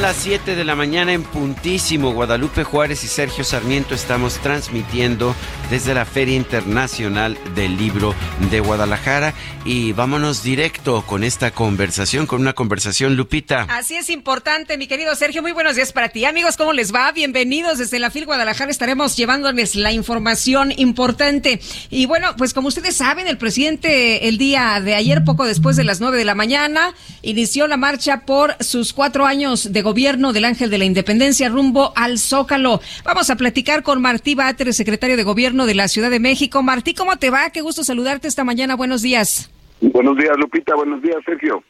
Son las 7 de la mañana en puntísimo. Guadalupe Juárez y Sergio Sarmiento estamos transmitiendo desde la Feria Internacional del Libro de Guadalajara y vámonos directo con esta conversación, con una conversación, Lupita. Así es importante, mi querido Sergio. Muy buenos días para ti. Amigos, ¿cómo les va? Bienvenidos desde la FIL Guadalajara. Estaremos llevándoles la información importante. Y bueno, pues como ustedes saben, el presidente el día de ayer, poco después de las 9 de la mañana, inició la marcha por sus cuatro años de gobierno del Ángel de la Independencia rumbo al Zócalo. Vamos a platicar con Martí Batres, secretario de Gobierno de la Ciudad de México. Martí, ¿cómo te va? Qué gusto saludarte esta mañana. Buenos días. Buenos días, Lupita. Buenos días, Sergio.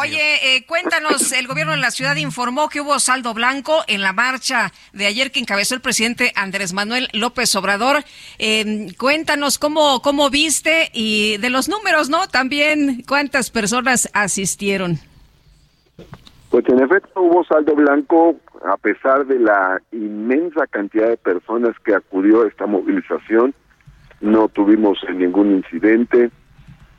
Oye, eh, cuéntanos, el gobierno de la ciudad informó que hubo saldo blanco en la marcha de ayer que encabezó el presidente Andrés Manuel López Obrador. Eh, cuéntanos cómo, cómo viste y de los números, ¿no? También cuántas personas asistieron. Pues en efecto hubo saldo blanco a pesar de la inmensa cantidad de personas que acudió a esta movilización. No tuvimos ningún incidente,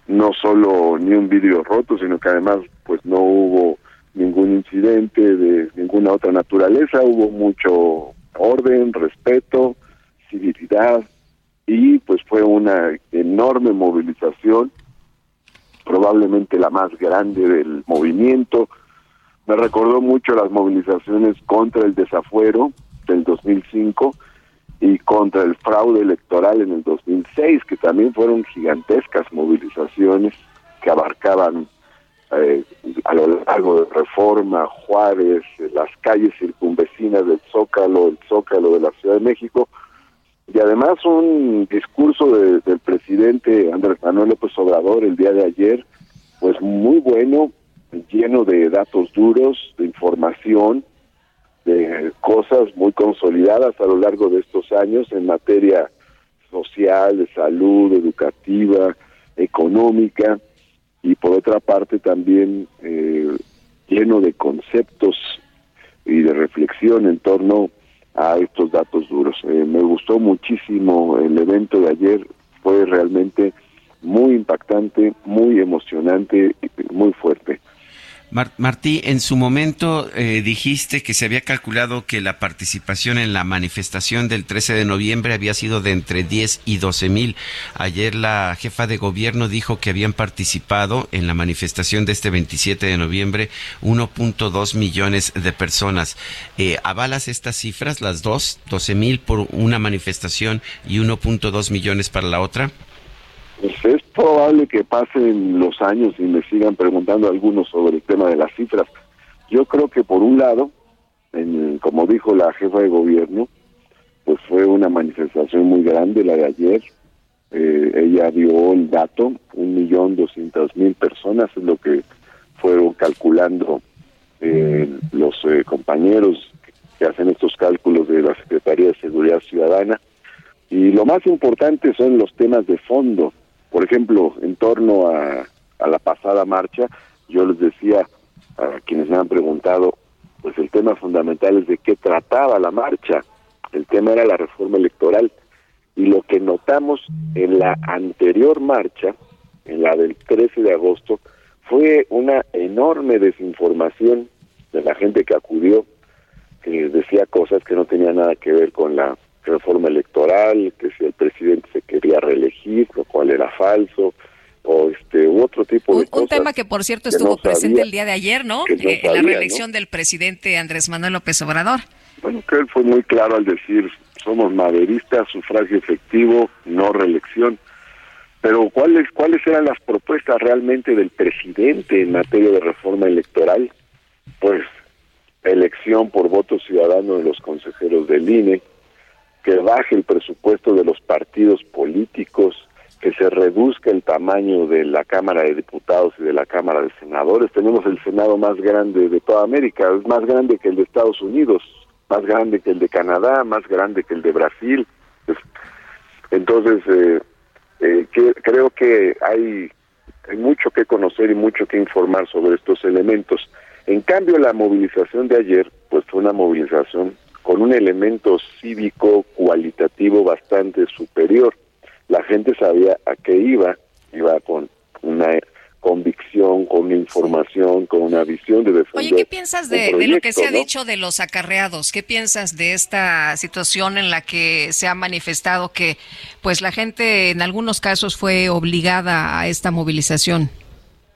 no solo ni un vidrio roto, sino que además pues no hubo ningún incidente de ninguna otra naturaleza, hubo mucho orden, respeto, civilidad y pues fue una enorme movilización, probablemente la más grande del movimiento me recordó mucho las movilizaciones contra el desafuero del 2005 y contra el fraude electoral en el 2006, que también fueron gigantescas movilizaciones que abarcaban eh, a de Reforma, Juárez, las calles circunvecinas del Zócalo, el Zócalo de la Ciudad de México, y además un discurso del presidente Andrés Manuel López Obrador el día de ayer, pues muy bueno, lleno de datos duros, de información, de cosas muy consolidadas a lo largo de estos años en materia social, de salud, educativa, económica, y por otra parte también eh, lleno de conceptos y de reflexión en torno a estos datos duros. Eh, me gustó muchísimo el evento de ayer, fue realmente muy impactante, muy emocionante, muy fuerte. Martí, en su momento eh, dijiste que se había calculado que la participación en la manifestación del 13 de noviembre había sido de entre 10 y 12 mil. Ayer la jefa de gobierno dijo que habían participado en la manifestación de este 27 de noviembre 1.2 millones de personas. Eh, ¿Avalas estas cifras, las dos, 12 mil por una manifestación y 1.2 millones para la otra? Pues es probable que pasen los años y me sigan preguntando algunos sobre el tema de las cifras. Yo creo que por un lado, en, como dijo la jefa de gobierno, pues fue una manifestación muy grande la de ayer. Eh, ella dio el dato, un millón doscientas mil personas es lo que fueron calculando eh, los eh, compañeros que hacen estos cálculos de la Secretaría de Seguridad Ciudadana. Y lo más importante son los temas de fondo por ejemplo, en torno a, la pasada marcha, yo les decía a quienes me han preguntado, pues el tema fundamental es de qué trataba la marcha. El tema era la reforma electoral. Y lo que notamos en la anterior marcha, en la del 13 de agosto, fue una enorme desinformación de la gente que acudió, que decía cosas que no tenían nada que ver con la reforma electoral, que si el presidente se quería reelegir, lo cual era falso, o este u otro tipo de cosas. Un tema que por cierto estuvo presente el día de ayer, ¿no? Eh, en la reelección del presidente Andrés Manuel López Obrador. Bueno, que él fue muy claro al decir, somos maderistas, sufragio efectivo, no reelección. Pero ¿cuáles cuáles eran las propuestas realmente del presidente en materia de reforma electoral? Pues elección por voto ciudadano de los consejeros del INE, que baje el presupuesto de los partidos políticos, que se reduzca el tamaño de la Cámara de Diputados y de la Cámara de Senadores. Tenemos el Senado más grande de toda América, es más grande que el de Estados Unidos, más grande que el de Canadá, más grande que el de Brasil. Entonces, eh, eh, creo que hay, hay mucho que conocer y mucho que informar sobre estos elementos. En cambio, la movilización de ayer, pues fue una movilización con un elemento cívico cualitativo bastante superior la gente sabía a qué iba, iba con una convicción, con una información, con una visión de defender. Oye, ¿qué piensas de, lo que se ha dicho de los acarreados? ¿Qué piensas de esta situación en la que se ha manifestado que pues la gente en algunos casos fue obligada a esta movilización?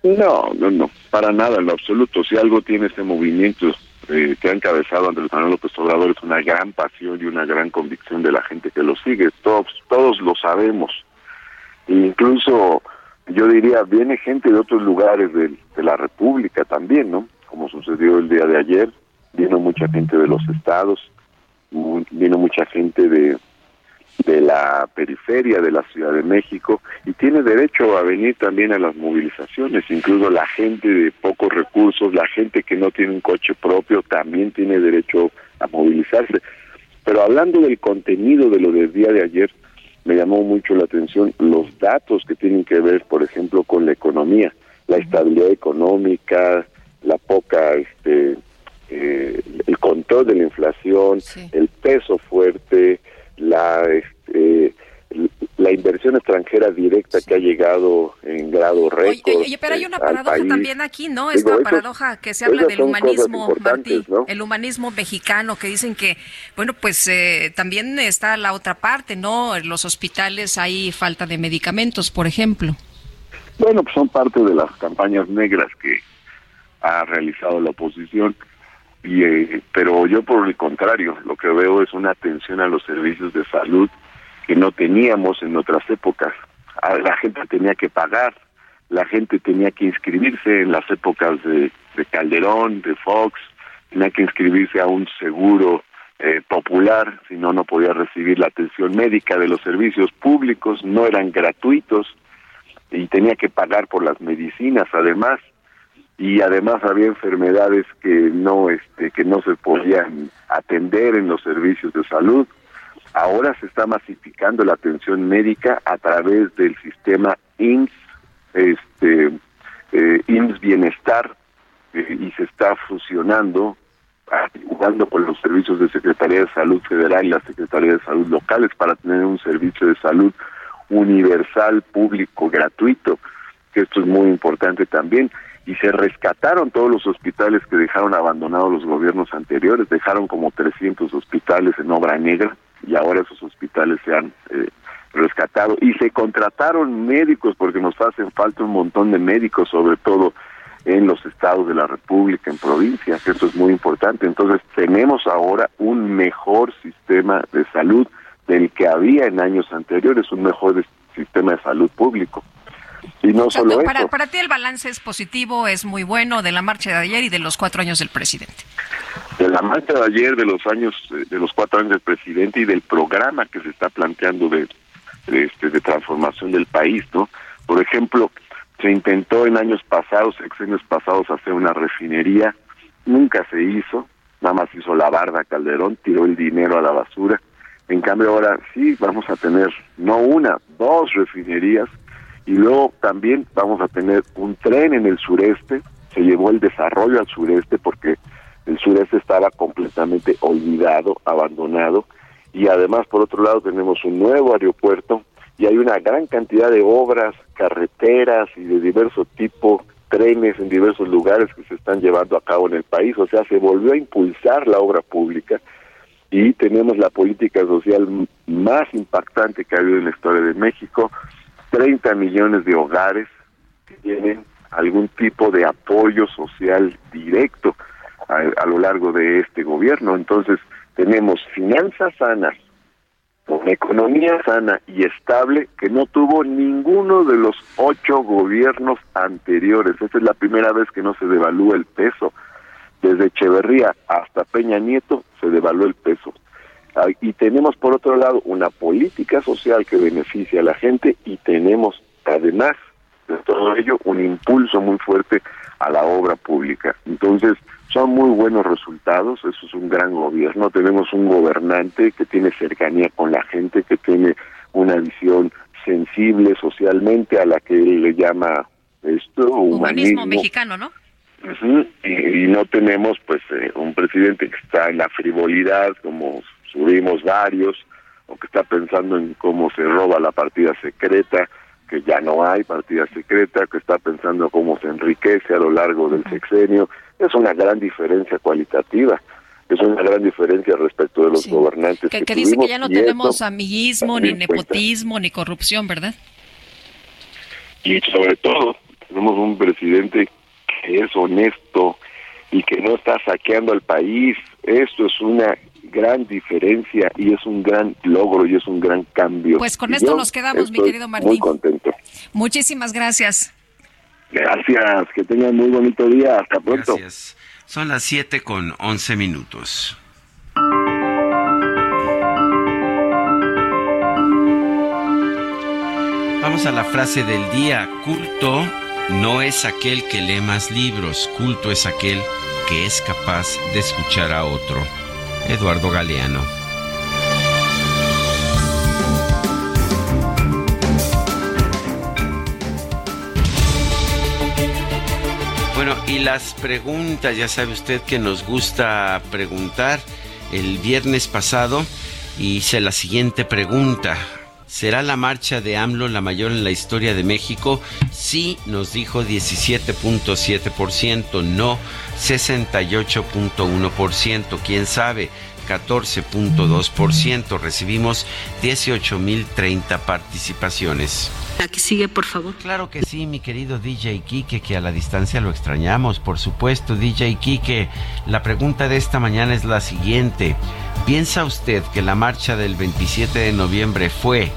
No, no, no, para nada, en lo absoluto. Si algo tiene este movimiento eh, que ha encabezado Andrés Manuel López Obrador es una gran pasión y una gran convicción de la gente que lo sigue. Todos, todos lo sabemos. incluso, yo diría, viene gente de otros lugares de, de la República también, ¿no? Como sucedió el día de ayer. Vino mucha gente de los estados, vino mucha gente de, de la periferia de la Ciudad de México y tiene derecho a venir también a las movilizaciones, incluso la gente de pocos recursos, la gente que no tiene un coche propio también tiene derecho a movilizarse. Pero hablando del contenido de lo del día de ayer, me llamó mucho la atención los datos que tienen que ver, por ejemplo, con la economía, la estabilidad económica, la poca este eh, el control de la inflación, el peso fuerte, la este, la inversión extranjera directa que ha llegado en grado récord. Oye, pero hay una paradoja también aquí, ¿no? Esta paradoja que se habla del humanismo, Martí, el humanismo mexicano, que dicen que, bueno, pues eh, también está la otra parte, ¿no? En los hospitales hay falta de medicamentos, por ejemplo. Bueno, pues son parte de las campañas negras que ha realizado la oposición y, eh, pero yo por el contrario, lo que veo es una atención a los servicios de salud que no teníamos en otras épocas. La gente tenía que pagar, la gente tenía que inscribirse en las épocas de, Calderón, de Fox, tenía que inscribirse a un seguro eh, popular, si no, no podía recibir la atención médica de los servicios públicos, no eran gratuitos y tenía que pagar por las medicinas además y además había enfermedades que no este que no se podían atender en los servicios de salud. Ahora se está masificando la atención médica a través del sistema IMSS, este eh, Bienestar eh, y se está fusionando jugando con los servicios de Secretaría de Salud Federal y la Secretaría de Salud locales para tener un servicio de salud universal, público, gratuito, que esto es muy importante también y se rescataron todos los hospitales que dejaron abandonados los gobiernos anteriores, dejaron como 300 hospitales en obra negra y ahora esos hospitales se han eh, rescatado y se contrataron médicos porque nos hacen falta un montón de médicos, sobre todo en los estados de la República, en provincias, eso es muy importante. Entonces tenemos ahora un mejor sistema de salud del que había en años anteriores, un mejor sistema de salud público. Y no solo para, para ti el balance es positivo, es muy bueno de la marcha de ayer y de los cuatro años del presidente. De la marcha de ayer, de los años, de los cuatro años del presidente y del programa que se está planteando de, de, este, de transformación del país, ¿no? Por ejemplo, se intentó en años pasados, años pasados, hacer una refinería, nunca se hizo, nada más hizo la barda Calderón, tiró el dinero a la basura. En cambio ahora sí vamos a tener no una, dos refinerías y luego también vamos a tener un tren en el sureste, se llevó el desarrollo al sureste porque el sureste estaba completamente olvidado, abandonado, y además por otro lado tenemos un nuevo aeropuerto y hay una gran cantidad de obras, carreteras y de diverso tipo, trenes en diversos lugares que se están llevando a cabo en el país, o sea, se volvió a impulsar la obra pública y tenemos la política social más impactante que ha habido en la historia de México, 30 millones de hogares que tienen algún tipo de apoyo social directo a, lo largo de este gobierno. Entonces, tenemos finanzas sanas, una economía sana y estable que no tuvo ninguno de los ocho gobiernos anteriores. Esta es la primera vez que no se devalúa el peso. Desde Echeverría hasta Peña Nieto se devaluó el peso. Ah, y tenemos por otro lado una política social que beneficia a la gente y tenemos además de todo ello un impulso muy fuerte a la obra pública. Entonces, son muy buenos resultados, eso es un gran gobierno, tenemos un gobernante que tiene cercanía con la gente, que tiene una visión sensible socialmente a la que él le llama esto humanismo, mexicano, ¿no? y, no tenemos pues eh, un presidente que está en la frivolidad como subimos varios o que está pensando en cómo se roba la partida secreta que ya no hay partida secreta, que está pensando cómo se enriquece a lo largo del sexenio. Es una gran diferencia cualitativa. Es una gran diferencia respecto de los gobernantes. Que, que, dice que ya no tenemos amiguismo, ni nepotismo, ni corrupción, ¿verdad? Y sobre todo, tenemos un presidente que es honesto y que no está saqueando al país. Esto es una gran diferencia y es un gran logro y es un gran cambio. Pues con esto nos quedamos, mi querido Martín. Muy contento. Muchísimas gracias. Gracias, que tengan muy bonito día. Hasta pronto. Gracias. Son las 7 con 11 minutos. Vamos a la frase del día. Culto no es aquel que lee más libros, culto es aquel que es capaz de escuchar a otro. Eduardo Galeano. Bueno, y las preguntas, ya sabe usted que nos gusta preguntar. El viernes pasado hice la siguiente pregunta. ¿Será la marcha de AMLO la mayor en la historia de México? Sí, nos dijo 17.7%, no 68.1%, quién sabe, 14.2%. Recibimos 18.030 participaciones. Aquí sigue, por favor. Claro que sí, mi querido DJ Kike, que a la distancia lo extrañamos, por supuesto, DJ Kike. La pregunta de esta mañana es la siguiente. ¿Piensa usted que la marcha del 27 de noviembre fue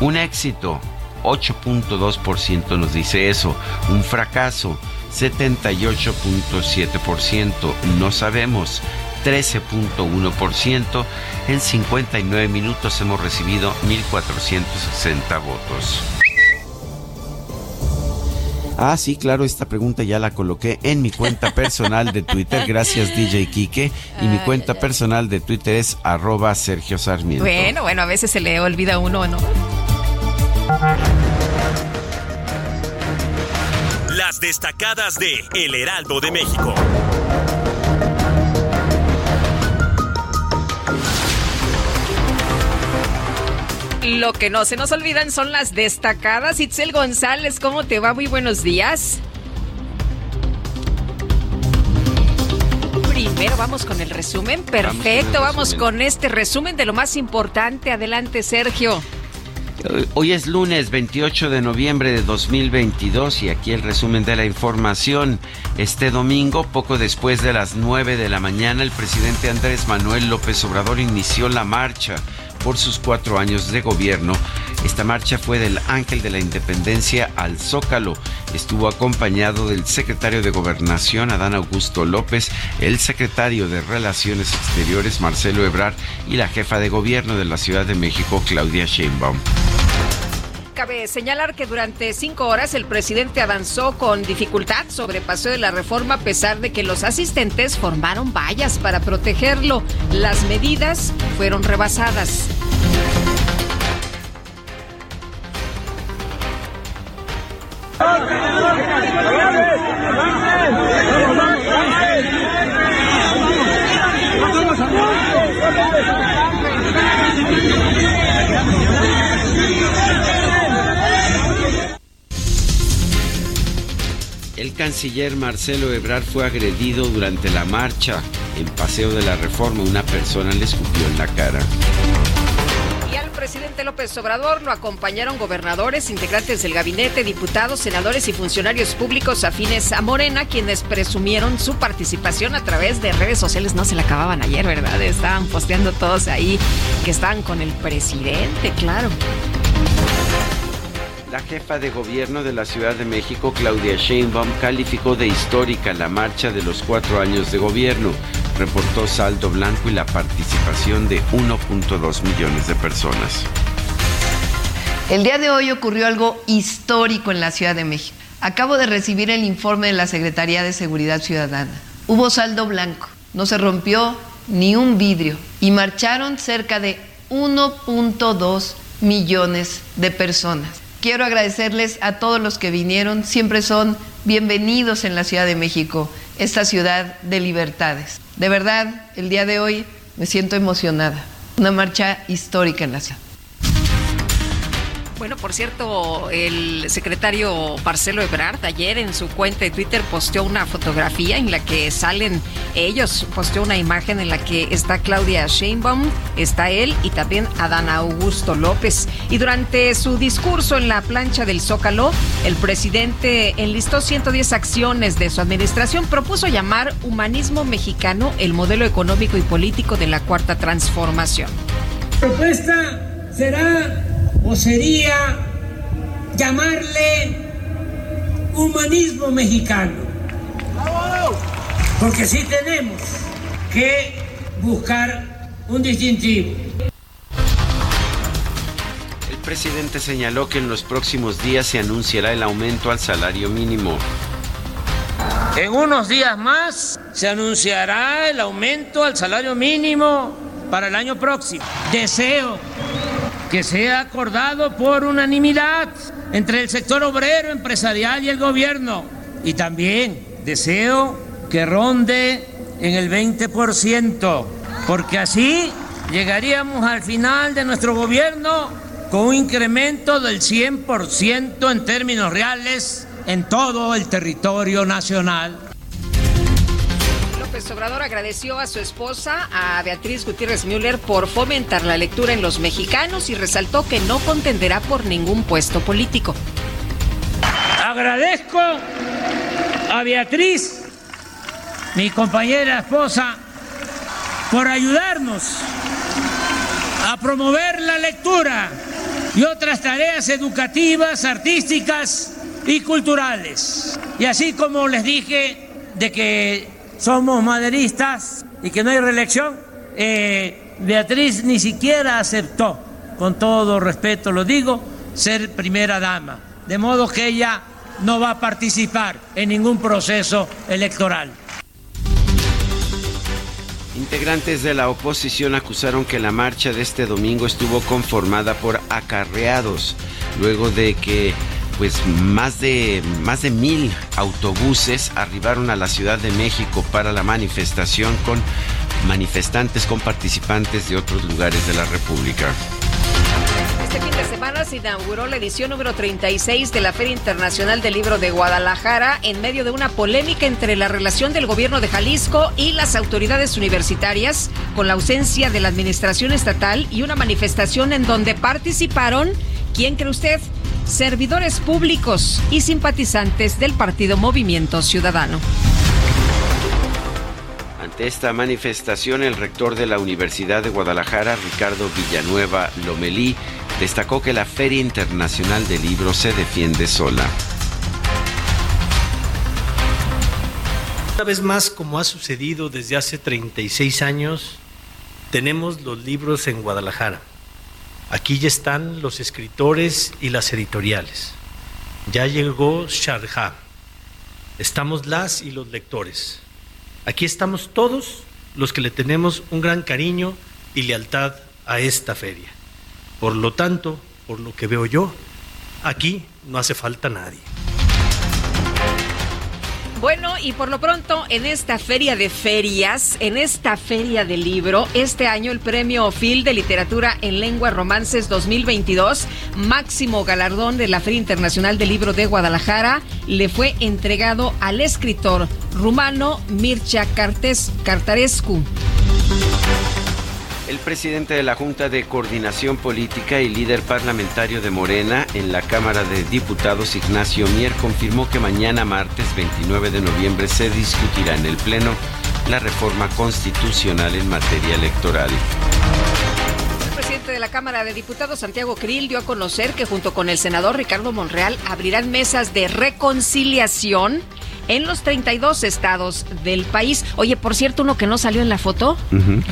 un éxito? 8.2% nos dice eso. Un fracaso. 78.7%. No sabemos. 13.1%. En 59 minutos hemos recibido 1.460 votos. Ah, sí, claro, esta pregunta ya la coloqué en mi cuenta personal de Twitter. Gracias, DJ Kike. Y mi cuenta personal de Twitter es arroba Sergio Sarmiento. Bueno, bueno, a veces se le olvida uno, ¿no? Las destacadas de El Heraldo de México. Lo que no se nos olvidan son las destacadas. Itzel González, ¿cómo te va? Muy buenos días. Primero vamos con el resumen. Perfecto, vamos con este resumen de lo más importante. Adelante, Sergio. Hoy es lunes 28 de noviembre de 2022 y aquí el resumen de la información. Este domingo, poco después de las 9 de la mañana, el presidente Andrés Manuel López Obrador inició la marcha por sus cuatro años de gobierno. Esta marcha fue del Ángel de la Independencia al Zócalo. Estuvo acompañado del secretario de Gobernación, Adán Augusto López, el secretario de Relaciones Exteriores, Marcelo Ebrard, y la jefa de gobierno de la Ciudad de México, Claudia Sheinbaum. Cabe señalar que durante cinco horas el presidente avanzó con dificultad sobre paso de la reforma a pesar de que los asistentes formaron vallas para protegerlo. Las medidas fueron rebasadas. Canciller Marcelo Ebrard fue agredido durante la marcha en Paseo de la Reforma. Una persona le escupió en la cara. Y al presidente López Obrador lo acompañaron gobernadores, integrantes del gabinete, diputados, senadores y funcionarios públicos afines a Morena, quienes presumieron su participación a través de redes sociales. No se la acababan ayer, ¿verdad? Estaban posteando todos ahí que estaban con el presidente, claro. La jefa de gobierno de la Ciudad de México, Claudia Sheinbaum, calificó de histórica la marcha de los cuatro años de gobierno. Reportó saldo blanco y la participación de 1.2 millones de personas. El día de hoy ocurrió algo histórico en la Ciudad de México. Acabo de recibir el informe de la Secretaría de Seguridad Ciudadana. Hubo saldo blanco, no se rompió ni un vidrio y marcharon cerca de 1.2 millones de personas. Quiero agradecerles a todos los que vinieron, siempre son bienvenidos en la Ciudad de México, esta ciudad de libertades. De verdad, el día de hoy me siento emocionada, una marcha histórica en la ciudad. Bueno, por cierto, el secretario Marcelo Ebrard ayer en su cuenta de Twitter posteó una fotografía en la que salen ellos, posteó una imagen en la que está Claudia Sheinbaum, está él y también Adán Augusto López. Y durante su discurso en la plancha del Zócalo, el presidente enlistó 110 acciones de su administración, propuso llamar humanismo mexicano el modelo económico y político de la cuarta transformación. propuesta será o sería llamarle humanismo mexicano. Porque sí tenemos que buscar un distintivo. El presidente señaló que en los próximos días se anunciará el aumento al salario mínimo. En unos días más se anunciará el aumento al salario mínimo para el año próximo. Deseo que sea acordado por unanimidad entre el sector obrero, empresarial y el gobierno. Y también deseo que ronde en el 20%, porque así llegaríamos al final de nuestro gobierno con un incremento del 100% en términos reales en todo el territorio nacional. López Obrador agradeció a su esposa, a Beatriz Gutiérrez Müller, por fomentar la lectura en los mexicanos y resaltó que no contenderá por ningún puesto político. Agradezco a Beatriz, mi compañera esposa, por ayudarnos a promover la lectura y otras tareas educativas, artísticas y culturales. Y así como les dije de que somos maderistas y que no hay reelección, eh, Beatriz ni siquiera aceptó, con todo respeto lo digo, ser primera dama. De modo que ella no va a participar en ningún proceso electoral. Integrantes de la oposición acusaron que la marcha de este domingo estuvo conformada por acarreados, luego de que pues más de más de mil autobuses arribaron a la Ciudad de México para la manifestación con manifestantes con participantes de otros lugares de la República. Este fin de semana se inauguró la edición número 36 de la Feria Internacional del Libro de Guadalajara en medio de una polémica entre la relación del gobierno de Jalisco y las autoridades universitarias con la ausencia de la administración estatal y una manifestación en donde participaron, ¿quién cree usted? Servidores públicos y simpatizantes del partido Movimiento Ciudadano. Ante esta manifestación, el rector de la Universidad de Guadalajara, Ricardo Villanueva Lomelí, destacó que la Feria Internacional del Libro se defiende sola. Una vez más, como ha sucedido desde hace 36 años, tenemos los libros en Guadalajara. Aquí ya están los escritores y las editoriales. Ya llegó Sharjah. Estamos las y los lectores. Aquí estamos todos los que le tenemos un gran cariño y lealtad a esta feria. Por lo tanto, por lo que veo yo, aquí no hace falta nadie. Bueno, y por lo pronto, en esta feria de ferias, en esta feria de libro, este año el premio FIL de Literatura en Lengua Romances 2022, máximo galardón de la Feria Internacional del Libro de Guadalajara, le fue entregado al escritor rumano Mircea Cartarescu. El presidente de la Junta de Coordinación Política y líder parlamentario de Morena en la Cámara de Diputados, Ignacio Mier, confirmó que mañana martes 29 de noviembre se discutirá en el Pleno la reforma constitucional en materia electoral. El presidente de la Cámara de Diputados, Santiago Krill, dio a conocer que junto con el senador Ricardo Monreal abrirán mesas de reconciliación en los 32 estados del país. Oye, por cierto, uno que no salió en la foto,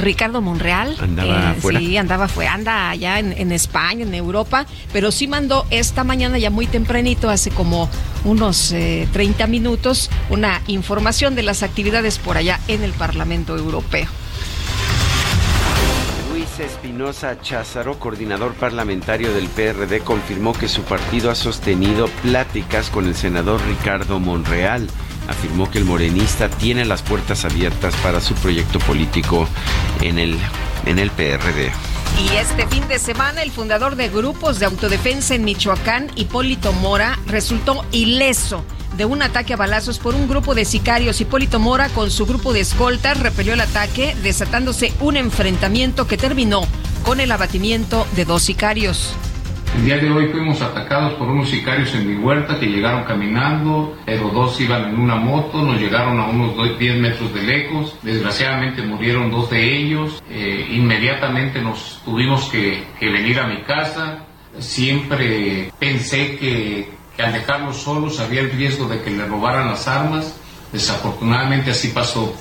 Ricardo Monreal. Andaba eh, Sí, andaba fue, anda allá en, España, en Europa, pero sí mandó esta mañana ya muy tempranito, hace como unos 30 eh, minutos, una información de las actividades por allá en el Parlamento Europeo. Luis Espinosa Cházaro, coordinador parlamentario del PRD, confirmó que su partido ha sostenido pláticas con el senador Ricardo Monreal afirmó que el morenista tiene las puertas abiertas para su proyecto político en el, en el PRD. Y este fin de semana el fundador de grupos de autodefensa en Michoacán, Hipólito Mora, resultó ileso de un ataque a balazos por un grupo de sicarios. Hipólito Mora con su grupo de escoltas repelió el ataque, desatándose un enfrentamiento que terminó con el abatimiento de dos sicarios. El día de hoy fuimos atacados por unos sicarios en mi huerta que llegaron caminando, pero dos iban en una moto, nos llegaron a unos 10 metros de lejos, desgraciadamente murieron dos de ellos, eh, inmediatamente nos tuvimos que, venir a mi casa, siempre pensé que, que al dejarlos solos había el riesgo de que le robaran las armas, desafortunadamente así pasó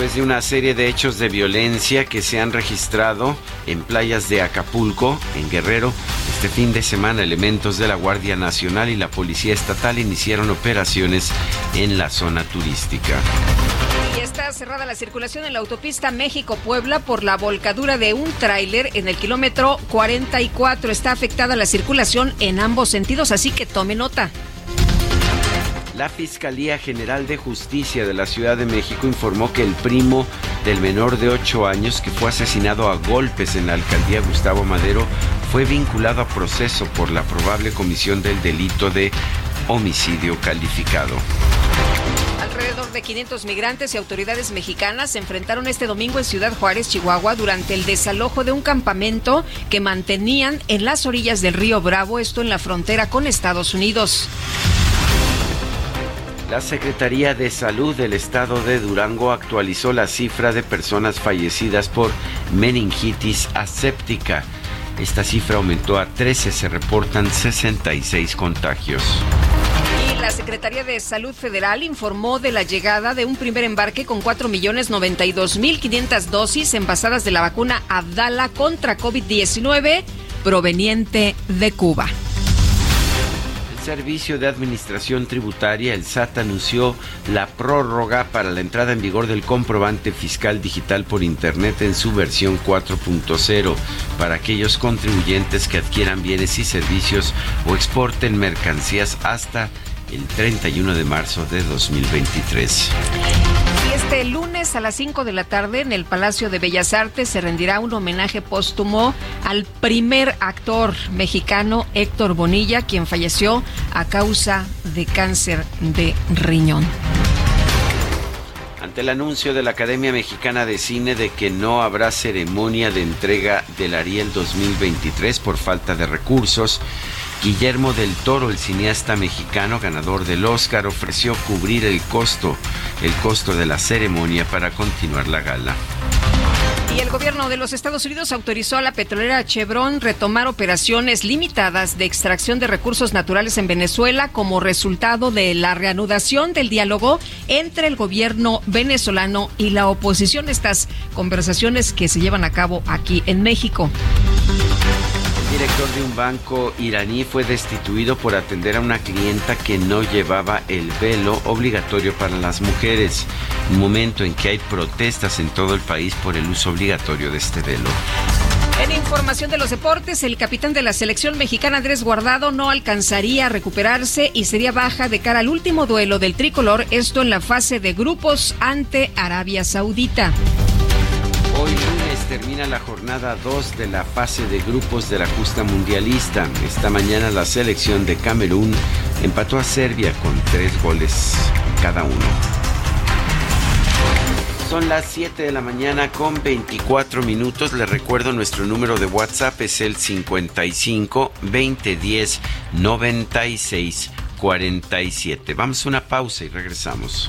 después de una serie de hechos de violencia que se han registrado en playas de Acapulco, en Guerrero, este fin de semana elementos de la Guardia Nacional y la Policía Estatal iniciaron operaciones en la zona turística. Y está cerrada la circulación en la autopista México-Puebla por la volcadura de un tráiler en el kilómetro 44. Está afectada la circulación en ambos sentidos, así que tome nota. La Fiscalía General de Justicia de la Ciudad de México informó que el primo del menor de 8 años que fue asesinado a golpes en la alcaldía Gustavo Madero fue vinculado a proceso por la probable comisión del delito de homicidio calificado. Alrededor de 500 migrantes y autoridades mexicanas se enfrentaron este domingo en Ciudad Juárez, Chihuahua, durante el desalojo de un campamento que mantenían en las orillas del río Bravo, esto en la frontera con Estados Unidos. La Secretaría de Salud del Estado de Durango actualizó la cifra de personas fallecidas por meningitis aséptica. Esta cifra aumentó a 13, se reportan 66 contagios. Y la Secretaría de Salud Federal informó de la llegada de un primer embarque con 4.092.500 dosis envasadas de la vacuna Abdala contra COVID-19 proveniente de Cuba. Servicio de Administración Tributaria, el SAT anunció la prórroga para la entrada en vigor del comprobante fiscal digital por Internet en su versión 4.0 para aquellos contribuyentes que adquieran bienes y servicios o exporten mercancías hasta el 31 de marzo de 2023. Este lunes a las 5 de la tarde en el Palacio de Bellas Artes se rendirá un homenaje póstumo al primer actor mexicano Héctor Bonilla, quien falleció a causa de cáncer de riñón. Ante el anuncio de la Academia Mexicana de Cine de que no habrá ceremonia de entrega del Ariel 2023 por falta de recursos, Guillermo del Toro, el cineasta mexicano ganador del Oscar, ofreció cubrir el costo, el costo de la ceremonia para continuar la gala. Y el gobierno de los Estados Unidos autorizó a la petrolera Chevron retomar operaciones limitadas de extracción de recursos naturales en Venezuela como resultado de la reanudación del diálogo entre el gobierno venezolano y la oposición. Estas conversaciones que se llevan a cabo aquí en México director de un banco iraní fue destituido por atender a una clienta que no llevaba el velo obligatorio para las mujeres, un momento en que hay protestas en todo el país por el uso obligatorio de este velo. En información de los deportes, el capitán de la selección mexicana Andrés Guardado no alcanzaría a recuperarse y sería baja de cara al último duelo del tricolor, esto en la fase de grupos ante Arabia Saudita. Hoy termina la jornada 2 de la fase de grupos de la justa mundialista. Esta mañana la selección de Camerún empató a Serbia con tres goles cada uno. Son las 7 de la mañana con 24 minutos. Les recuerdo nuestro número de WhatsApp es el 55 2010 96 47. Vamos a una pausa y regresamos.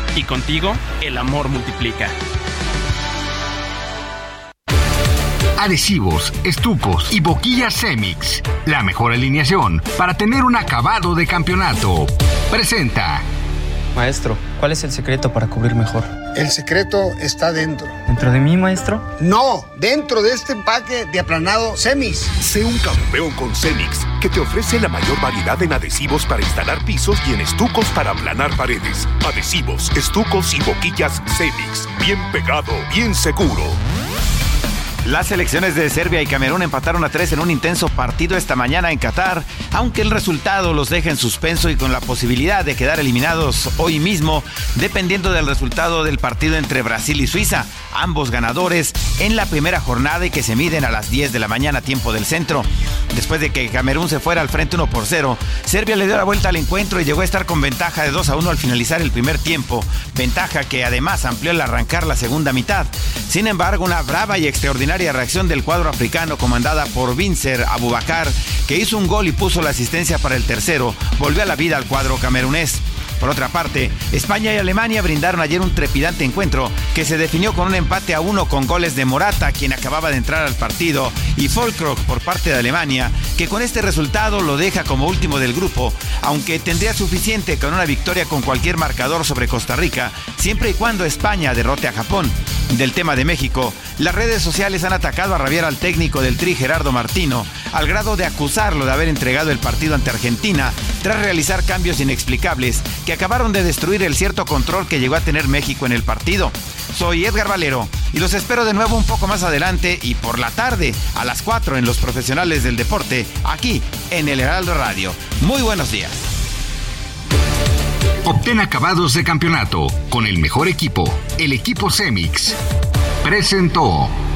y contigo, el amor multiplica. Adhesivos, estucos y boquillas Cemix. La mejor alineación para tener un acabado de campeonato. Presenta. Maestro, ¿cuál es el secreto para cubrir mejor? El secreto está dentro. ¿Dentro de mí, maestro? No, dentro de este empaque de aplanado Semix. Sé un campeón con Semix, que te ofrece la mayor variedad en adhesivos para instalar pisos y en estucos para aplanar paredes. Adhesivos, estucos y boquillas Semix. Bien pegado, bien seguro. Las selecciones de Serbia y Camerún empataron a tres en un intenso partido esta mañana en Qatar, aunque el resultado los deja en suspenso y con la posibilidad de quedar eliminados hoy mismo, dependiendo del resultado del partido entre Brasil y Suiza, ambos ganadores en la primera jornada y que se miden a las 10 de la mañana tiempo del centro. Después de que Camerún se fuera al frente 1 por 0, Serbia le dio la vuelta al encuentro y llegó a estar con ventaja de 2 a 1 al finalizar el primer tiempo, ventaja que además amplió al arrancar la segunda mitad. Sin embargo, una brava y extraordinaria reacción del cuadro africano comandada por Vincer Abubakar, que hizo un gol y puso la asistencia para el tercero, volvió a la vida al cuadro camerunés. Por otra parte, España y Alemania brindaron ayer un trepidante encuentro que se definió con un empate a uno con goles de Morata, quien acababa de entrar al partido, y Volkrock por parte de Alemania, que con este resultado lo deja como último del grupo, aunque tendría suficiente con una victoria con cualquier marcador sobre Costa Rica, siempre y cuando España derrote a Japón. Del tema de México, las redes sociales han atacado a rabiar al técnico del Tri Gerardo Martino, al grado de acusarlo de haber entregado el partido ante Argentina tras realizar cambios inexplicables que acabaron de destruir el cierto control que llegó a tener México en el partido. Soy Edgar Valero y los espero de nuevo un poco más adelante y por la tarde a las 4 en Los Profesionales del Deporte, aquí en el Heraldo Radio. Muy buenos días. Obtén acabados de campeonato con el mejor equipo, el equipo Cemix. Presentó.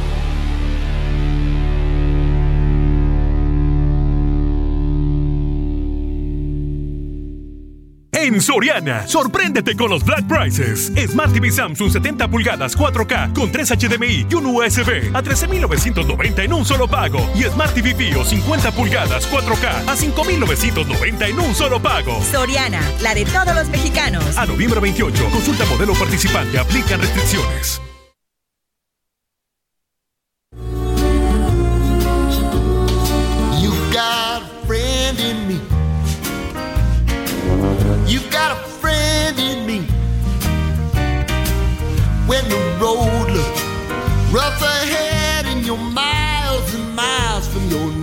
En Soriana, sorpréndete con los Black Prices. Smart TV Samsung 70 pulgadas 4K con 3 HDMI y un USB a 13.990 en un solo pago. Y Smart TV Bio 50 pulgadas 4K a 5.990 en un solo pago. Soriana, la de todos los mexicanos. A noviembre 28, consulta modelo participante, aplican restricciones.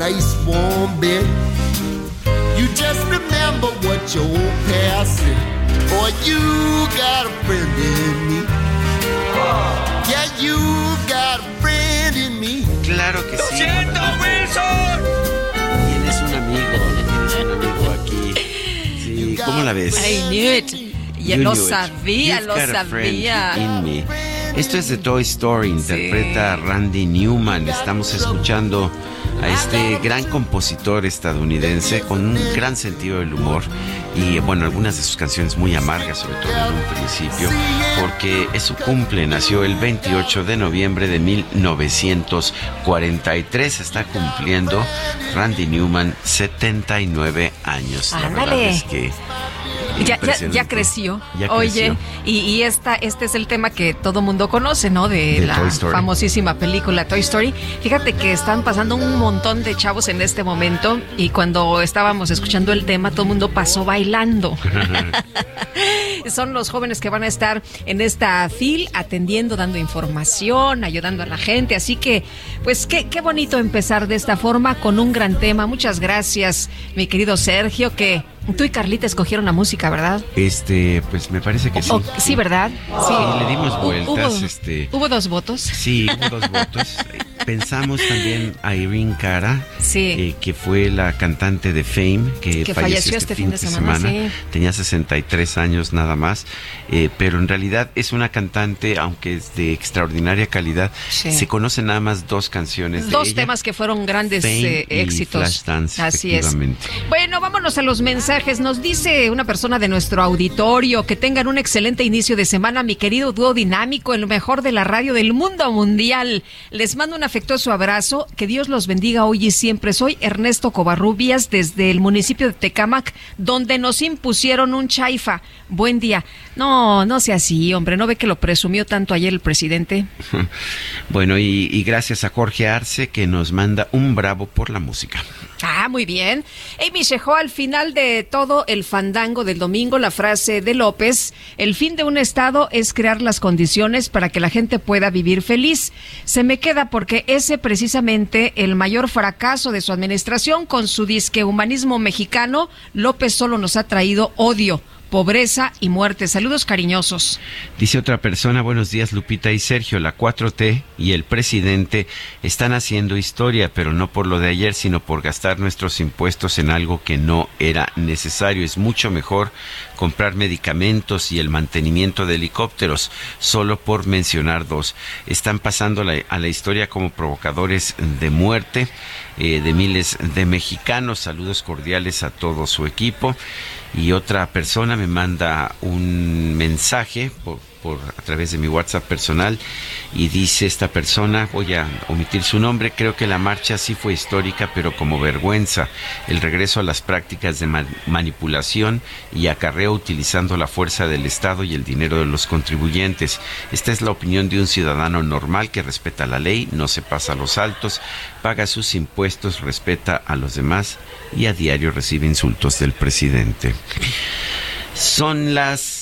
Nice warm bed. You just remember what your old past said. Boy, you got a friend in me. Yeah, you got a friend in me. Claro que sí. siento, Wilson! Tienes un amigo, ¿eh? Sí, ¿cómo la ves? I knew it. Ya You lo knew it. sabía, You've lo got a friend sabía. in me. Esto es de Toy Story, interpreta Randy Newman. Estamos escuchando a este gran compositor estadounidense con un gran sentido del humor y bueno, algunas de sus canciones muy amargas, sobre todo en un principio, porque es su cumple, nació el 28 de noviembre de 1943, está cumpliendo Randy Newman 79 años. La verdad es que Ya, ya, ya creció. Ya Oye, creció. y, y esta, este es el tema que todo mundo conoce, ¿no? De, De la famosísima película Toy Story. Fíjate que están pasando un montón de chavos en este momento y cuando estábamos escuchando el tema, todo el mundo pasó bailando. Son los jóvenes que van a estar en esta fil atendiendo, dando información, ayudando a la gente. Así que, pues qué, qué bonito empezar de esta forma con un gran tema. Muchas gracias, mi querido Sergio, que tú y Carlita escogieron la música, ¿verdad? Este, pues me parece que sí. O- sí, ¿verdad? Sí. Le dimos vueltas, Hubo, este. hubo dos votos. Sí, hubo dos votos. Pensamos también a Irene Cara, Sí. eh, que fue la cantante de Fame, que, Que falleció, falleció este fin de semana, sí. Tenía 63 años nada más, eh, pero en realidad es una cantante, aunque es de extraordinaria calidad. Sí. Se conocen nada más dos canciones de Dos ella. temas que fueron grandes Fame eh, y éxitos. Flashdance, Así es. Bueno, vámonos a los mensajes. Nos dice una persona de nuestro auditorio que tengan un excelente inicio de semana, mi querido dúo dinámico, el mejor de la radio del mundo mundial. Les mando un afectuoso abrazo. Que Dios los bendiga hoy y siempre. Soy Ernesto Covarrubias desde el municipio de Tecámac, donde nos impusieron un chaifa. Buen día. No, no sea así, hombre. ¿No ve que lo presumió tanto ayer el presidente? Bueno, y, y gracias a Jorge Arce que nos manda un bravo por la música. Ah, muy bien. Amy Shejó, al final de todo el fandango del domingo, la frase de López, el fin de un Estado es crear las condiciones para que la gente pueda vivir feliz. Se me queda porque ese precisamente el mayor fracaso de su administración con su disque humanismo mexicano, López solo nos ha traído odio. Pobreza y muerte. Saludos cariñosos. Dice otra persona, buenos días Lupita y Sergio, la 4T y el presidente están haciendo historia, pero no por lo de ayer, sino por gastar nuestros impuestos en algo que no era necesario. Es mucho mejor comprar medicamentos y el mantenimiento de helicópteros, solo por mencionar dos. Están pasando a la historia como provocadores de muerte eh, de miles de mexicanos. Saludos cordiales a todo su equipo. Y otra persona me manda un mensaje por, por- a través de mi WhatsApp personal y dice esta persona, voy a omitir su nombre, creo que la marcha sí fue histórica, pero como vergüenza, el regreso a las prácticas de ma- manipulación y acarreo utilizando la fuerza del Estado y el dinero de los contribuyentes. Esta es la opinión de un ciudadano normal que respeta la ley, no se pasa los altos, paga sus impuestos, respeta a los demás y a diario recibe insultos del presidente. Son las